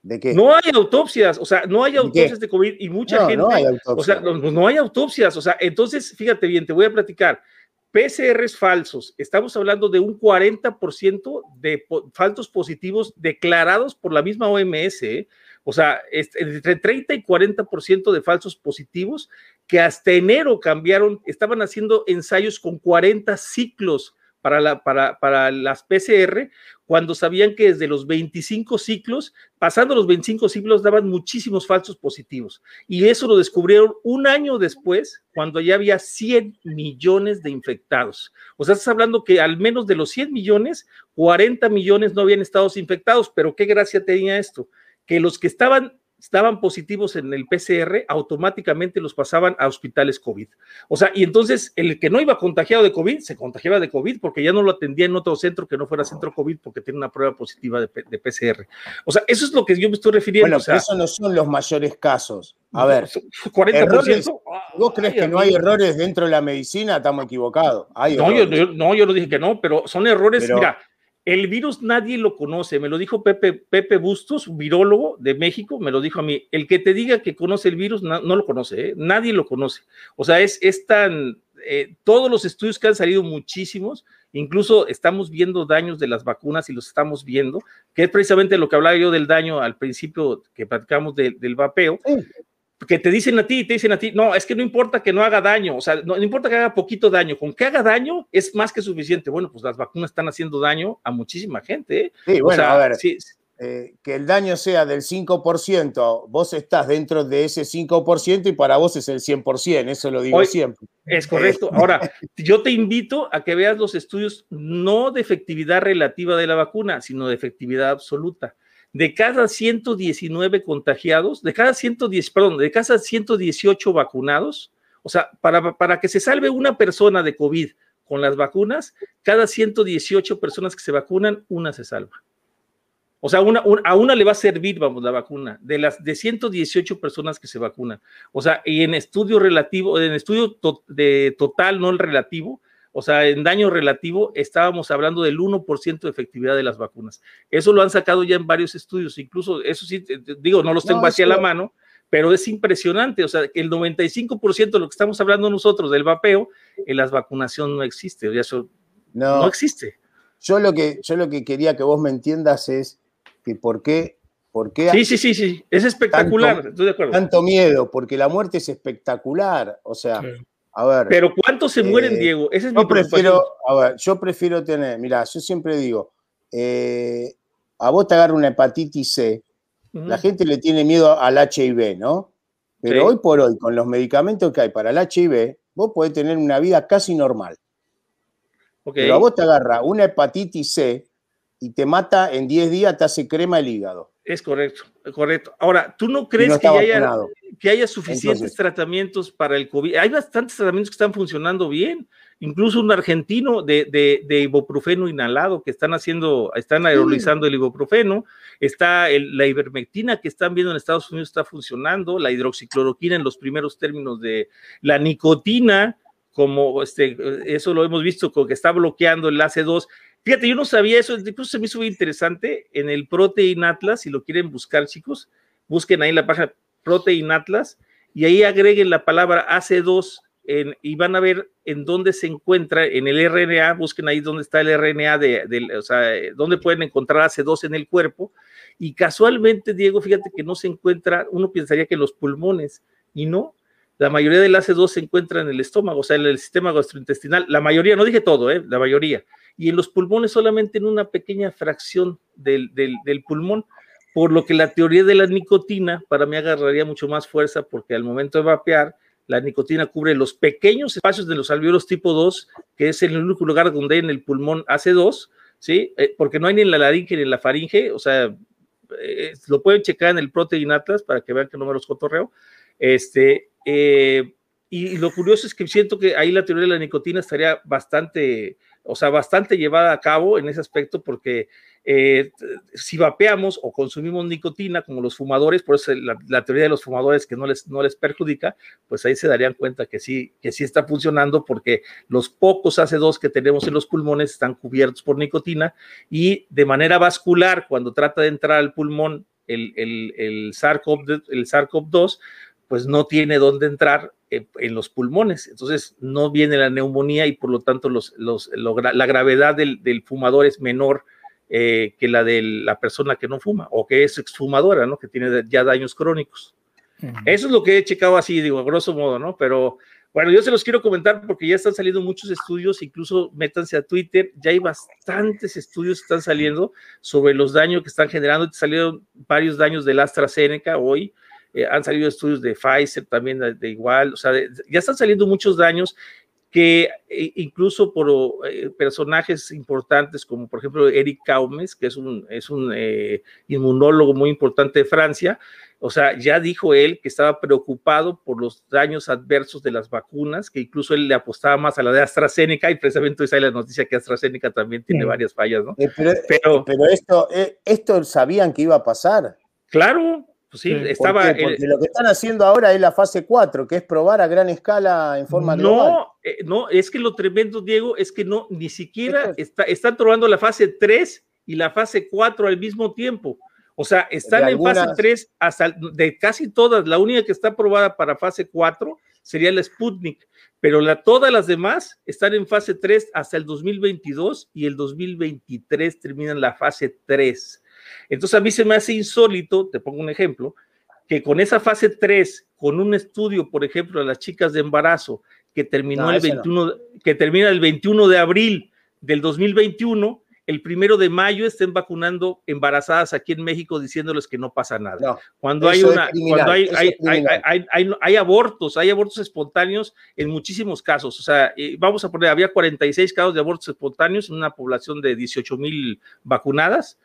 ¿De qué? No hay autopsias, o sea, no hay autopsias ¿De, de COVID y mucha no, gente, no hay o sea, no, no hay autopsias, o sea, entonces, fíjate bien, te voy a platicar. PCRs falsos, estamos hablando de un 40% de po falsos positivos declarados por la misma OMS, ¿eh? o sea, entre 30 y 40% de falsos positivos que hasta enero cambiaron, estaban haciendo ensayos con 40 ciclos para, la, para, para las PCR, cuando sabían que desde los 25 ciclos, pasando los 25 ciclos, daban muchísimos falsos positivos. Y eso lo descubrieron un año después, cuando ya había 100 millones de infectados. O sea, estás hablando que al menos de los 100 millones, 40 millones no habían estado infectados, pero qué gracia tenía esto, que los que estaban estaban positivos en el PCR, automáticamente los pasaban a hospitales COVID. O sea, y entonces el que no iba contagiado de COVID, se contagiaba de COVID porque ya no lo atendía en otro centro que no fuera centro COVID porque tiene una prueba positiva de, de PCR. O sea, eso es lo que yo me estoy refiriendo. Bueno, o sea, eso no son los mayores casos. A ver, 40%. Errores, ¿Vos crees que no hay errores dentro de la medicina? Estamos equivocados. Hay no, yo, yo, no, yo no dije que no, pero son errores, pero, mira, el virus nadie lo conoce, me lo dijo Pepe, Pepe Bustos, virólogo de México, me lo dijo a mí. El que te diga que conoce el virus no, lo conoce, ¿eh? nadie lo conoce. O sea, es, tan. Eh, todos los estudios que han salido, muchísimos, Incluso estamos viendo daños de las vacunas y los estamos viendo, que es precisamente lo que hablaba yo del daño al principio que platicamos del vapeo, que te dicen a ti, te dicen a ti, no, es que no importa que no haga daño, o sea, no, no, importa que haga poquito daño, con que haga daño es más que suficiente. Bueno, pues las vacunas están haciendo daño a muchísima gente. ¿eh? Sí, bueno, o sea, a ver, sí, eh, que el daño sea del 5%, vos estás dentro de ese 5% y para vos es el 100%, eso lo digo Hoy, siempre. Es correcto. Ahora, yo te invito a que veas los estudios no de efectividad relativa de la vacuna, sino de efectividad absoluta. De cada 119 contagiados, de cada 110, perdón, de cada 118 vacunados, o sea, para, para que se salve una persona de COVID con las vacunas, cada 118 personas que se vacunan, una se salva. O sea, una, a una le va a servir, vamos, la vacuna, de las de 118 personas que se vacunan. O sea, y en estudio relativo, en estudio de total, no el relativo, o sea, en daño relativo, estábamos hablando del 1% de efectividad de las vacunas. Eso lo han sacado ya en varios estudios, incluso, eso sí, digo, no los tengo no, hacia la mano, pero es impresionante, o sea, que el 95% de lo que estamos hablando nosotros del vapeo, en las vacunación no existe, o sea, eso no, no existe. Yo lo, que, yo lo que quería que vos me entiendas es que por qué, por qué sí, sí, sí, sí, es espectacular, tanto, estoy de acuerdo. Tanto miedo, porque la muerte es espectacular, o sea, sí. A ver. Pero ¿cuántos se eh, mueren, Diego? Ese es yo mi prefiero, a ver, yo prefiero tener, mira, yo siempre digo, eh, a vos te agarra una hepatitis C, uh -huh. la gente le tiene miedo al HIV, ¿no? Pero sí. hoy por hoy, con los medicamentos que hay para el HIV, vos podés tener una vida casi normal. Okay. Pero a vos te agarra una hepatitis C y te mata en 10 días, te hace crema el hígado. Es correcto, correcto. Ahora, ¿tú no crees no que, haya, que, haya, suficientes Entonces, tratamientos para el COVID? Hay bastantes tratamientos que están funcionando bien. Incluso un argentino de, de, de ibuprofeno inhalado que están haciendo, están aerolizando sí. el ibuprofeno. Está el, la ivermectina que están viendo en Estados Unidos está funcionando. La hidroxicloroquina en los primeros términos de la nicotina, como este, eso lo hemos visto, que está bloqueando el AC2 Fíjate, yo no sabía eso, incluso se me hizo muy interesante en el Protein Atlas, si lo quieren buscar, chicos, busquen ahí la página Protein Atlas y ahí agreguen la palabra AC2 en, y van a ver en dónde se encuentra en el RNA, busquen ahí dónde está el RNA, de, de, o sea, dónde pueden encontrar AC2 en el cuerpo. Y casualmente, Diego, fíjate que no se encuentra, uno pensaría que en los pulmones, y no, la mayoría del AC2 se encuentra en el estómago, o sea, en el sistema gastrointestinal, la mayoría, no dije todo, ¿eh? la mayoría y en los pulmones solamente en una pequeña fracción del, pulmón, por lo que la teoría de la nicotina para mí agarraría mucho más fuerza porque al momento de vapear, la nicotina cubre los pequeños espacios de los alveolos tipo 2, que es el único lugar donde en el pulmón hace 2, ¿sí? Eh, porque no hay ni en la laringe ni en la faringe, o sea, eh, lo pueden checar en el Protein Atlas para que vean que no me los cotorreo. Este, eh, y, y, lo curioso es que siento que ahí la teoría de la nicotina estaría bastante o sea, bastante llevada a cabo en ese aspecto porque eh, si vapeamos o consumimos nicotina como los fumadores, por eso la, teoría de los fumadores que no les, no les perjudica, pues ahí se darían cuenta que sí, que sí está funcionando porque los pocos AC2 que tenemos en los pulmones están cubiertos por nicotina y de manera vascular, cuando trata de entrar al pulmón el, el, el SARS-CoV-2, pues no tiene dónde entrar en los pulmones. Entonces no viene la neumonía y por lo tanto los, los, lo, la gravedad del, del, fumador es menor eh, que la de la persona que no fuma o que es exfumadora, ¿no? Que tiene ya daños crónicos. Uh -huh. Eso es lo que he checado así, digo, a grosso modo, ¿no? Pero bueno, yo se los quiero comentar porque ya están saliendo muchos estudios, incluso métanse a Twitter, ya hay bastantes estudios que están saliendo sobre los daños que están generando. Salieron varios daños del AstraZeneca hoy, eh, han salido estudios de Pfizer también de, de igual, o sea, de, ya están saliendo muchos daños que eh, incluso por eh, personajes importantes como por ejemplo Eric Caumes, que es un, es un eh, inmunólogo muy importante de Francia, o sea, ya dijo él que estaba preocupado por los daños adversos de las vacunas, que incluso él le apostaba más a la de AstraZeneca y precisamente hoy sale la noticia que AstraZeneca también tiene sí. varias fallas, ¿no? pero, pero, pero esto, esto sabían que iba a pasar. Claro, pues sí, estaba. ¿Por Porque lo que están haciendo ahora es la fase 4, que es probar a gran escala en forma no, global. Eh, no, es que lo tremendo, Diego, es que no, ni siquiera está, están probando la fase 3 y la fase 4 al mismo tiempo. O sea, están en algunas... fase 3 hasta de casi todas. La única que está aprobada para fase 4 sería la Sputnik, pero la, todas las demás están en fase 3 hasta el 2022 y el 2023 terminan la fase 3. Entonces a mí se me hace insólito, te pongo un ejemplo, que con esa fase 3, con un estudio, por ejemplo, de las chicas de embarazo, que terminó No, el ese 21, que termina el 21 de abril del 2021, el primero de mayo estén vacunando embarazadas aquí en México diciéndoles que no pasa nada. No, cuando hay eso es una, criminal, cuando hay, eso hay, es hay, criminal. hay- hay- hay abortos, hay abortos espontáneos en muchísimos casos. O sea, eh, vamos a poner, había 46 casos de abortos espontáneos en una población de 18 mil vacunadas.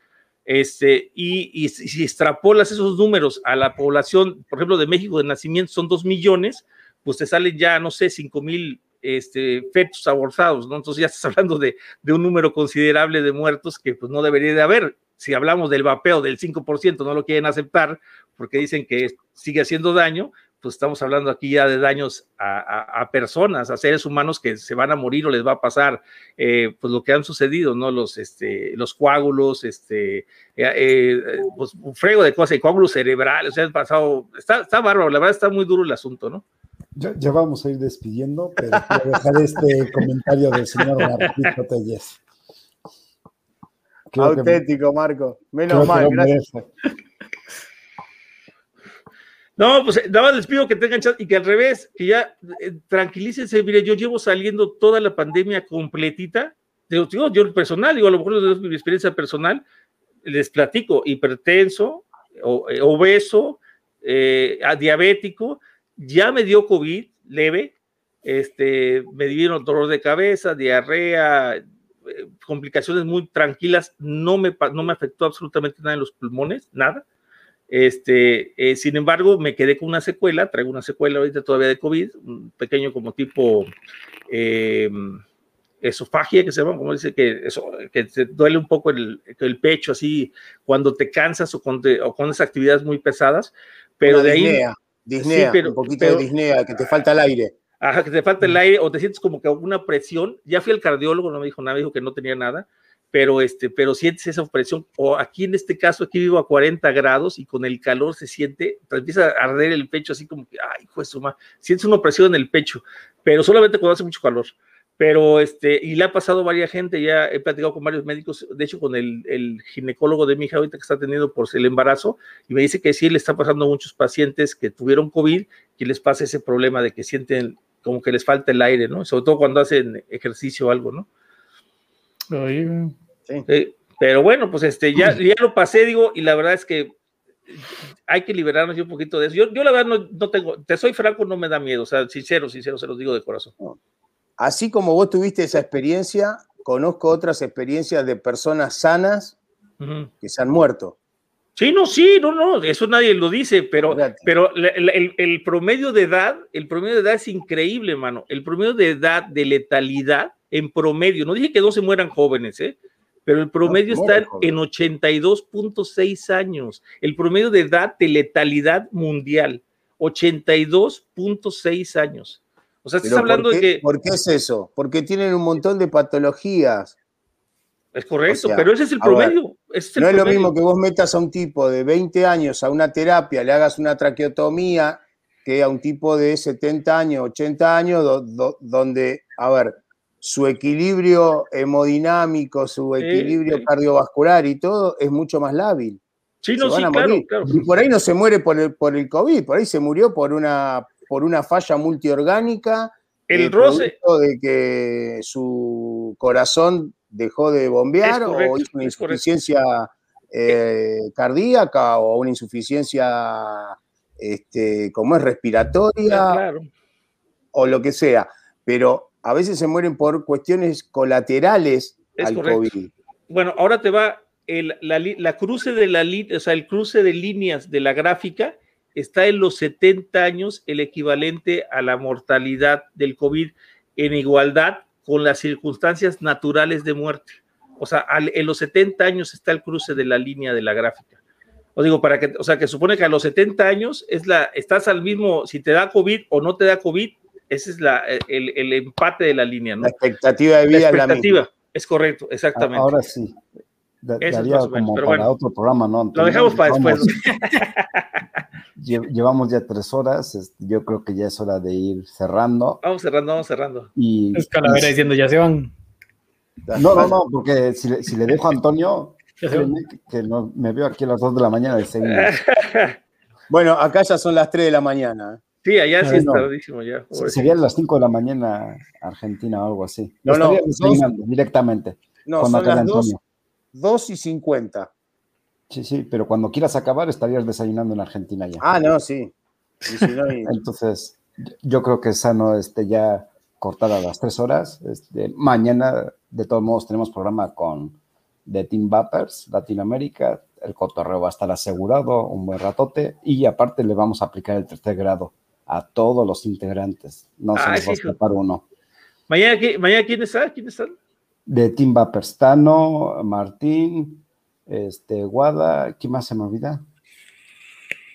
Este, y, y si extrapolas esos números a la población, por ejemplo, de México de nacimiento son 2 millones, pues te salen ya, no sé, 5 mil este, fetos abortados, ¿no? Entonces ya estás hablando de, de un número considerable de muertos que pues no debería de haber. Si hablamos del vapeo del 5%, no lo quieren aceptar porque dicen que sigue haciendo daño, pues estamos hablando aquí ya de daños a, a- a personas, a seres humanos que se van a morir o les va a pasar, eh, pues lo que han sucedido, ¿no? Los, este, los coágulos, este, eh, eh, pues un frego de cosas, y coágulos cerebrales, o sea, han pasado, está, está bárbaro, la verdad está muy duro el asunto, ¿no? Ya, ya vamos a ir despidiendo, pero quiero dejar este comentario del señor Marquito que- Auténtico, Marco. Menos mal, gracias. merece. No, pues eh, nada más les pido que tengan chance y que al revés, que ya eh, tranquilícense. Mire, yo llevo saliendo toda la pandemia completita. Digo, digo, yo personal, digo, a lo mejor es mi experiencia personal, les platico, hipertenso, eh, obeso, eh, diabético, ya me dio COVID leve, este, me dieron dolor de cabeza, diarrea, eh, complicaciones muy tranquilas, no me, no me afectó absolutamente nada en los pulmones, nada. Este, eh, sin embargo, me quedé con una secuela, traigo una secuela ahorita todavía de COVID, un pequeño como tipo eh, esofagia, que se llama, como dice, que, eso, que te duele un poco el, el pecho, así, cuando te cansas o con, te- o con esas actividades muy pesadas, pero Una de ahí, disnea, disnea, pero- un poquito pero- de disnea, que te falta el aire. ajá, que te falta el aire o te sientes como que alguna presión, ya fui al cardiólogo, no me dijo nada, me dijo que no tenía nada, pero, este, pero sientes esa presión, o aquí en este caso, aquí vivo a 40 grados y con el calor se siente, te empieza a arder el pecho así como que, ay, hijo de su madre, sientes una opresión en el pecho, pero solamente cuando hace mucho calor. Pero este, y le ha pasado a varias gente, ya he platicado con varios médicos, de hecho con el, el ginecólogo de mi hija ahorita que está teniendo por el embarazo, y me dice que sí le está pasando a muchos pacientes que tuvieron COVID, que les pasa ese problema de que sienten como que les falta el aire, ¿no? Sobre todo cuando hacen ejercicio o algo, ¿no? Oye, Eh, pero bueno, pues este, ya, ya lo pasé, digo, y la verdad es que hay que liberarnos un poquito de eso. Yo, yo la verdad no, no tengo, te soy franco, no me da miedo, o sea, sincero, sincero, se los digo de corazón. Así como vos tuviste esa experiencia, conozco otras experiencias de personas sanas Ujú. que se han muerto. Sí, no, sí, no, no, eso nadie lo dice, pero, pero la- la- el, el promedio de edad, el promedio de edad es increíble, mano. El promedio de edad de letalidad en promedio, no dije que no se mueran jóvenes, ¿eh? Pero el promedio está en, jóvenes. en 82.6 años. El promedio de edad de letalidad mundial, 82.6 años. O sea, estás hablando ¿por, de que por qué es eso? Porque tienen un montón de patologías. es correcto, o sea, pero ese es el ver, promedio. Es No es lo mismo que vos metas a un tipo de 20 años a una terapia, le hagas una traqueotomía, que a un tipo de 70 años, 80 años, do- do- donde, a ver, su equilibrio hemodinámico, su equilibrio cardiovascular y todo es mucho más lábil. Sí, no, van sí, a claro. Y por ahí no se muere por el, por el COVID, por ahí se murió por una, por una falla multiorgánica. El eh, roce, de que su corazón dejó de bombear correcto, o hizo una insuficiencia eh, cardíaca o una insuficiencia, este, como es respiratoria claro. o lo que sea. Pero a veces se mueren por cuestiones colaterales Es al correcto. COVID. Bueno, ahora te va el, la, la cruce de la o sea, el cruce de líneas de la gráfica está en los 70 años, el equivalente a la mortalidad del COVID en igualdad con las circunstancias naturales de muerte. O sea, al- en los 70 años está el cruce de la línea de la gráfica. O digo, para que, o sea, que supone que a los 70 años es la, estás al mismo, si te da COVID o no te da COVID, ese es la, el, el empate de la línea, ¿no? La expectativa de La vida es la expectativa, misma. es correcto, exactamente. Ahora sí. Da- daría menos, como pero para bueno. otro programa, ¿no? Lo dejamos para después. llevamos ya tres horas. Yo creo que ya es hora de ir cerrando. Vamos cerrando, vamos cerrando. Y, Es Calavera diciendo, ya se van. no, no, no, porque si, le- si le dejo a Antonio, que, que no- me veo aquí a las 2 de la mañana de seguir. Bueno, acá ya son las 3 de la mañana. Sí, allá sí es No. tardísimo ya. Serían las 5 de la mañana Argentina o algo así. No, no, desayunando directamente. No, son las 2, Antonio. 2 y 50. Sí, sí, pero cuando quieras acabar estarías desayunando en Argentina ya. Ah, no, sí. Y si no, y- Entonces, yo creo que es sano este, ya cortar a las 3 horas. Este, mañana, de todos modos, tenemos programa con The Team Vapers, Latinoamérica. El cotorreo va a estar asegurado un buen ratote. Y aparte le vamos a aplicar el tercer grado a todos los integrantes. No se Ay, nos va a escapar uno. Mañana, ¿qui- mañana ¿quién está? ¿Quién está? De Team Vapers, Tano, Martín, este, Guada, ¿quién más se me olvida?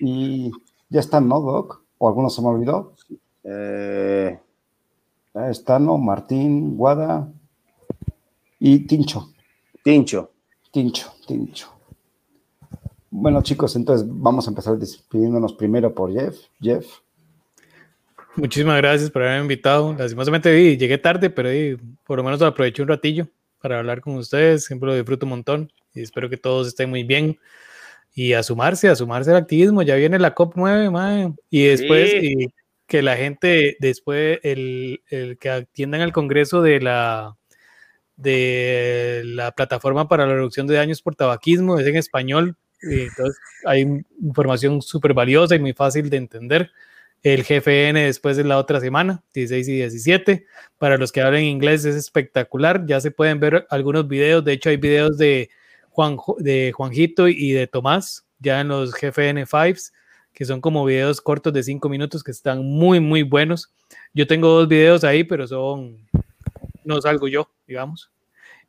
Y ya están, ¿no, Doc? ¿O alguno se me olvidó? Eh, Estano, Martín, Guada y Tincho. Tincho. Tincho, Tincho. Bueno, chicos, entonces vamos a empezar despidiéndonos primero por Jeff. Jeff, Muchísimas gracias por haberme invitado. Lastimosamente llegué tarde, pero por lo menos aproveché un ratillo para hablar con ustedes. Siempre lo disfruto un montón y espero que todos estén muy bien. Y a sumarse, a sumarse al activismo. Ya viene la COP9, mae. Y después, Sí. y que la gente, después, el, el que atiendan al Congreso de la de la plataforma para la reducción de daños por tabaquismo, es en español, y entonces hay información súper valiosa y muy fácil de entender el GFN después de la otra semana, 16 y 17. Para los que hablan inglés es espectacular, ya se pueden ver algunos videos, de hecho hay videos de, Juan, de Juanjito y de Tomás, ya en los GFN 5s, que son como videos cortos de 5 minutos que están muy, muy buenos. Yo tengo dos videos ahí, pero son, no salgo yo, digamos.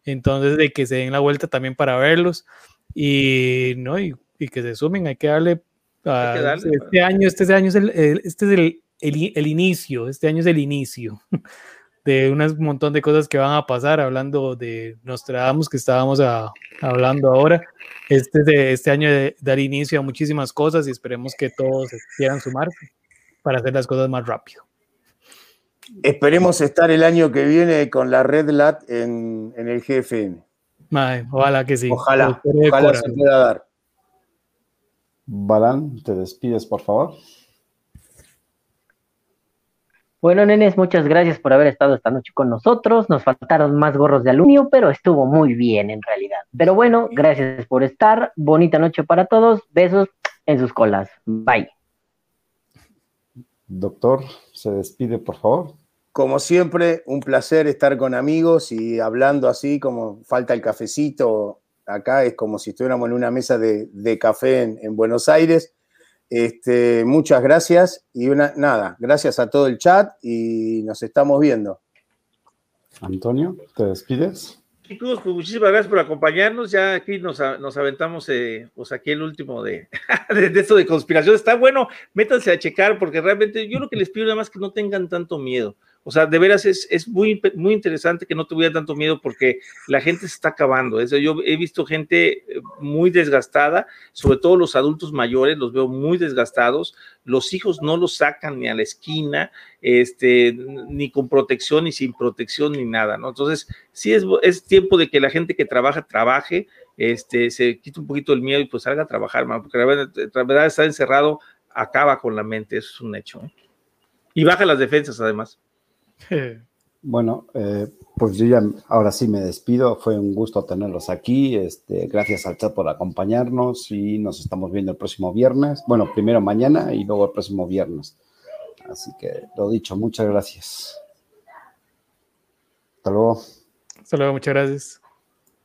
Entonces, de que se den la vuelta también para verlos y, ¿no? y, y que se sumen, hay que darle Hay que Ah, darle, este año, este año es el, el- este es el, el- el inicio, este año es el inicio de un montón de cosas que van a pasar, hablando de Nostradamus que estábamos a- hablando ahora. Este, de, este año de dar inicio a muchísimas cosas y esperemos que todos quieran sumarse para hacer las cosas más rápido. Esperemos estar el año que viene con la Red Lat en, en el GFN. Mae, ojalá que sí. Ojalá, ojalá se pueda dar. Balán, te despides, por favor. Bueno, nenes, muchas gracias por haber estado esta noche con nosotros. Nos faltaron más gorros de aluminio, pero estuvo muy bien en realidad. Pero bueno, gracias por estar. Bonita noche para todos. Besos en sus colas. Bye. Doctor, se despide, por favor. Como siempre, un placer estar con amigos y hablando así como falta el cafecito. Acá es como si estuviéramos en una mesa de, de café en, en Buenos Aires. Este, muchas gracias y una, nada, gracias a todo el chat y nos estamos viendo. Antonio, te despides. Chicos, pues muchísimas gracias por acompañarnos. Ya aquí nos, nos aventamos, eh, pues aquí el último de, de, de esto de conspiración. Está bueno, métanse a checar porque realmente yo lo que les pido nada más que no tengan tanto miedo. O sea, de veras es, es muy, muy interesante que no tuvieran tanto miedo porque la gente se está acabando. Eso, yo he visto gente eh, muy desgastada, sobre todo los adultos mayores, los veo muy desgastados. Los hijos no los sacan ni a la esquina, este, ni con protección, ni sin protección, ni nada, ¿no? Entonces, sí es, es tiempo de que la gente que trabaja, trabaje, este, se quite un poquito el miedo y pues salga a trabajar, porque la verdad, la verdad estar encerrado acaba con la mente, eso es un hecho. ¿eh? Y baja las defensas además. Bueno, eh, pues yo ya ahora sí me despido. Fue un gusto tenerlos aquí. Este, gracias al chat por acompañarnos y nos estamos viendo el próximo viernes. Bueno, primero mañana y luego el próximo viernes. Así que lo dicho, muchas gracias. Hasta luego. Hasta luego, muchas gracias.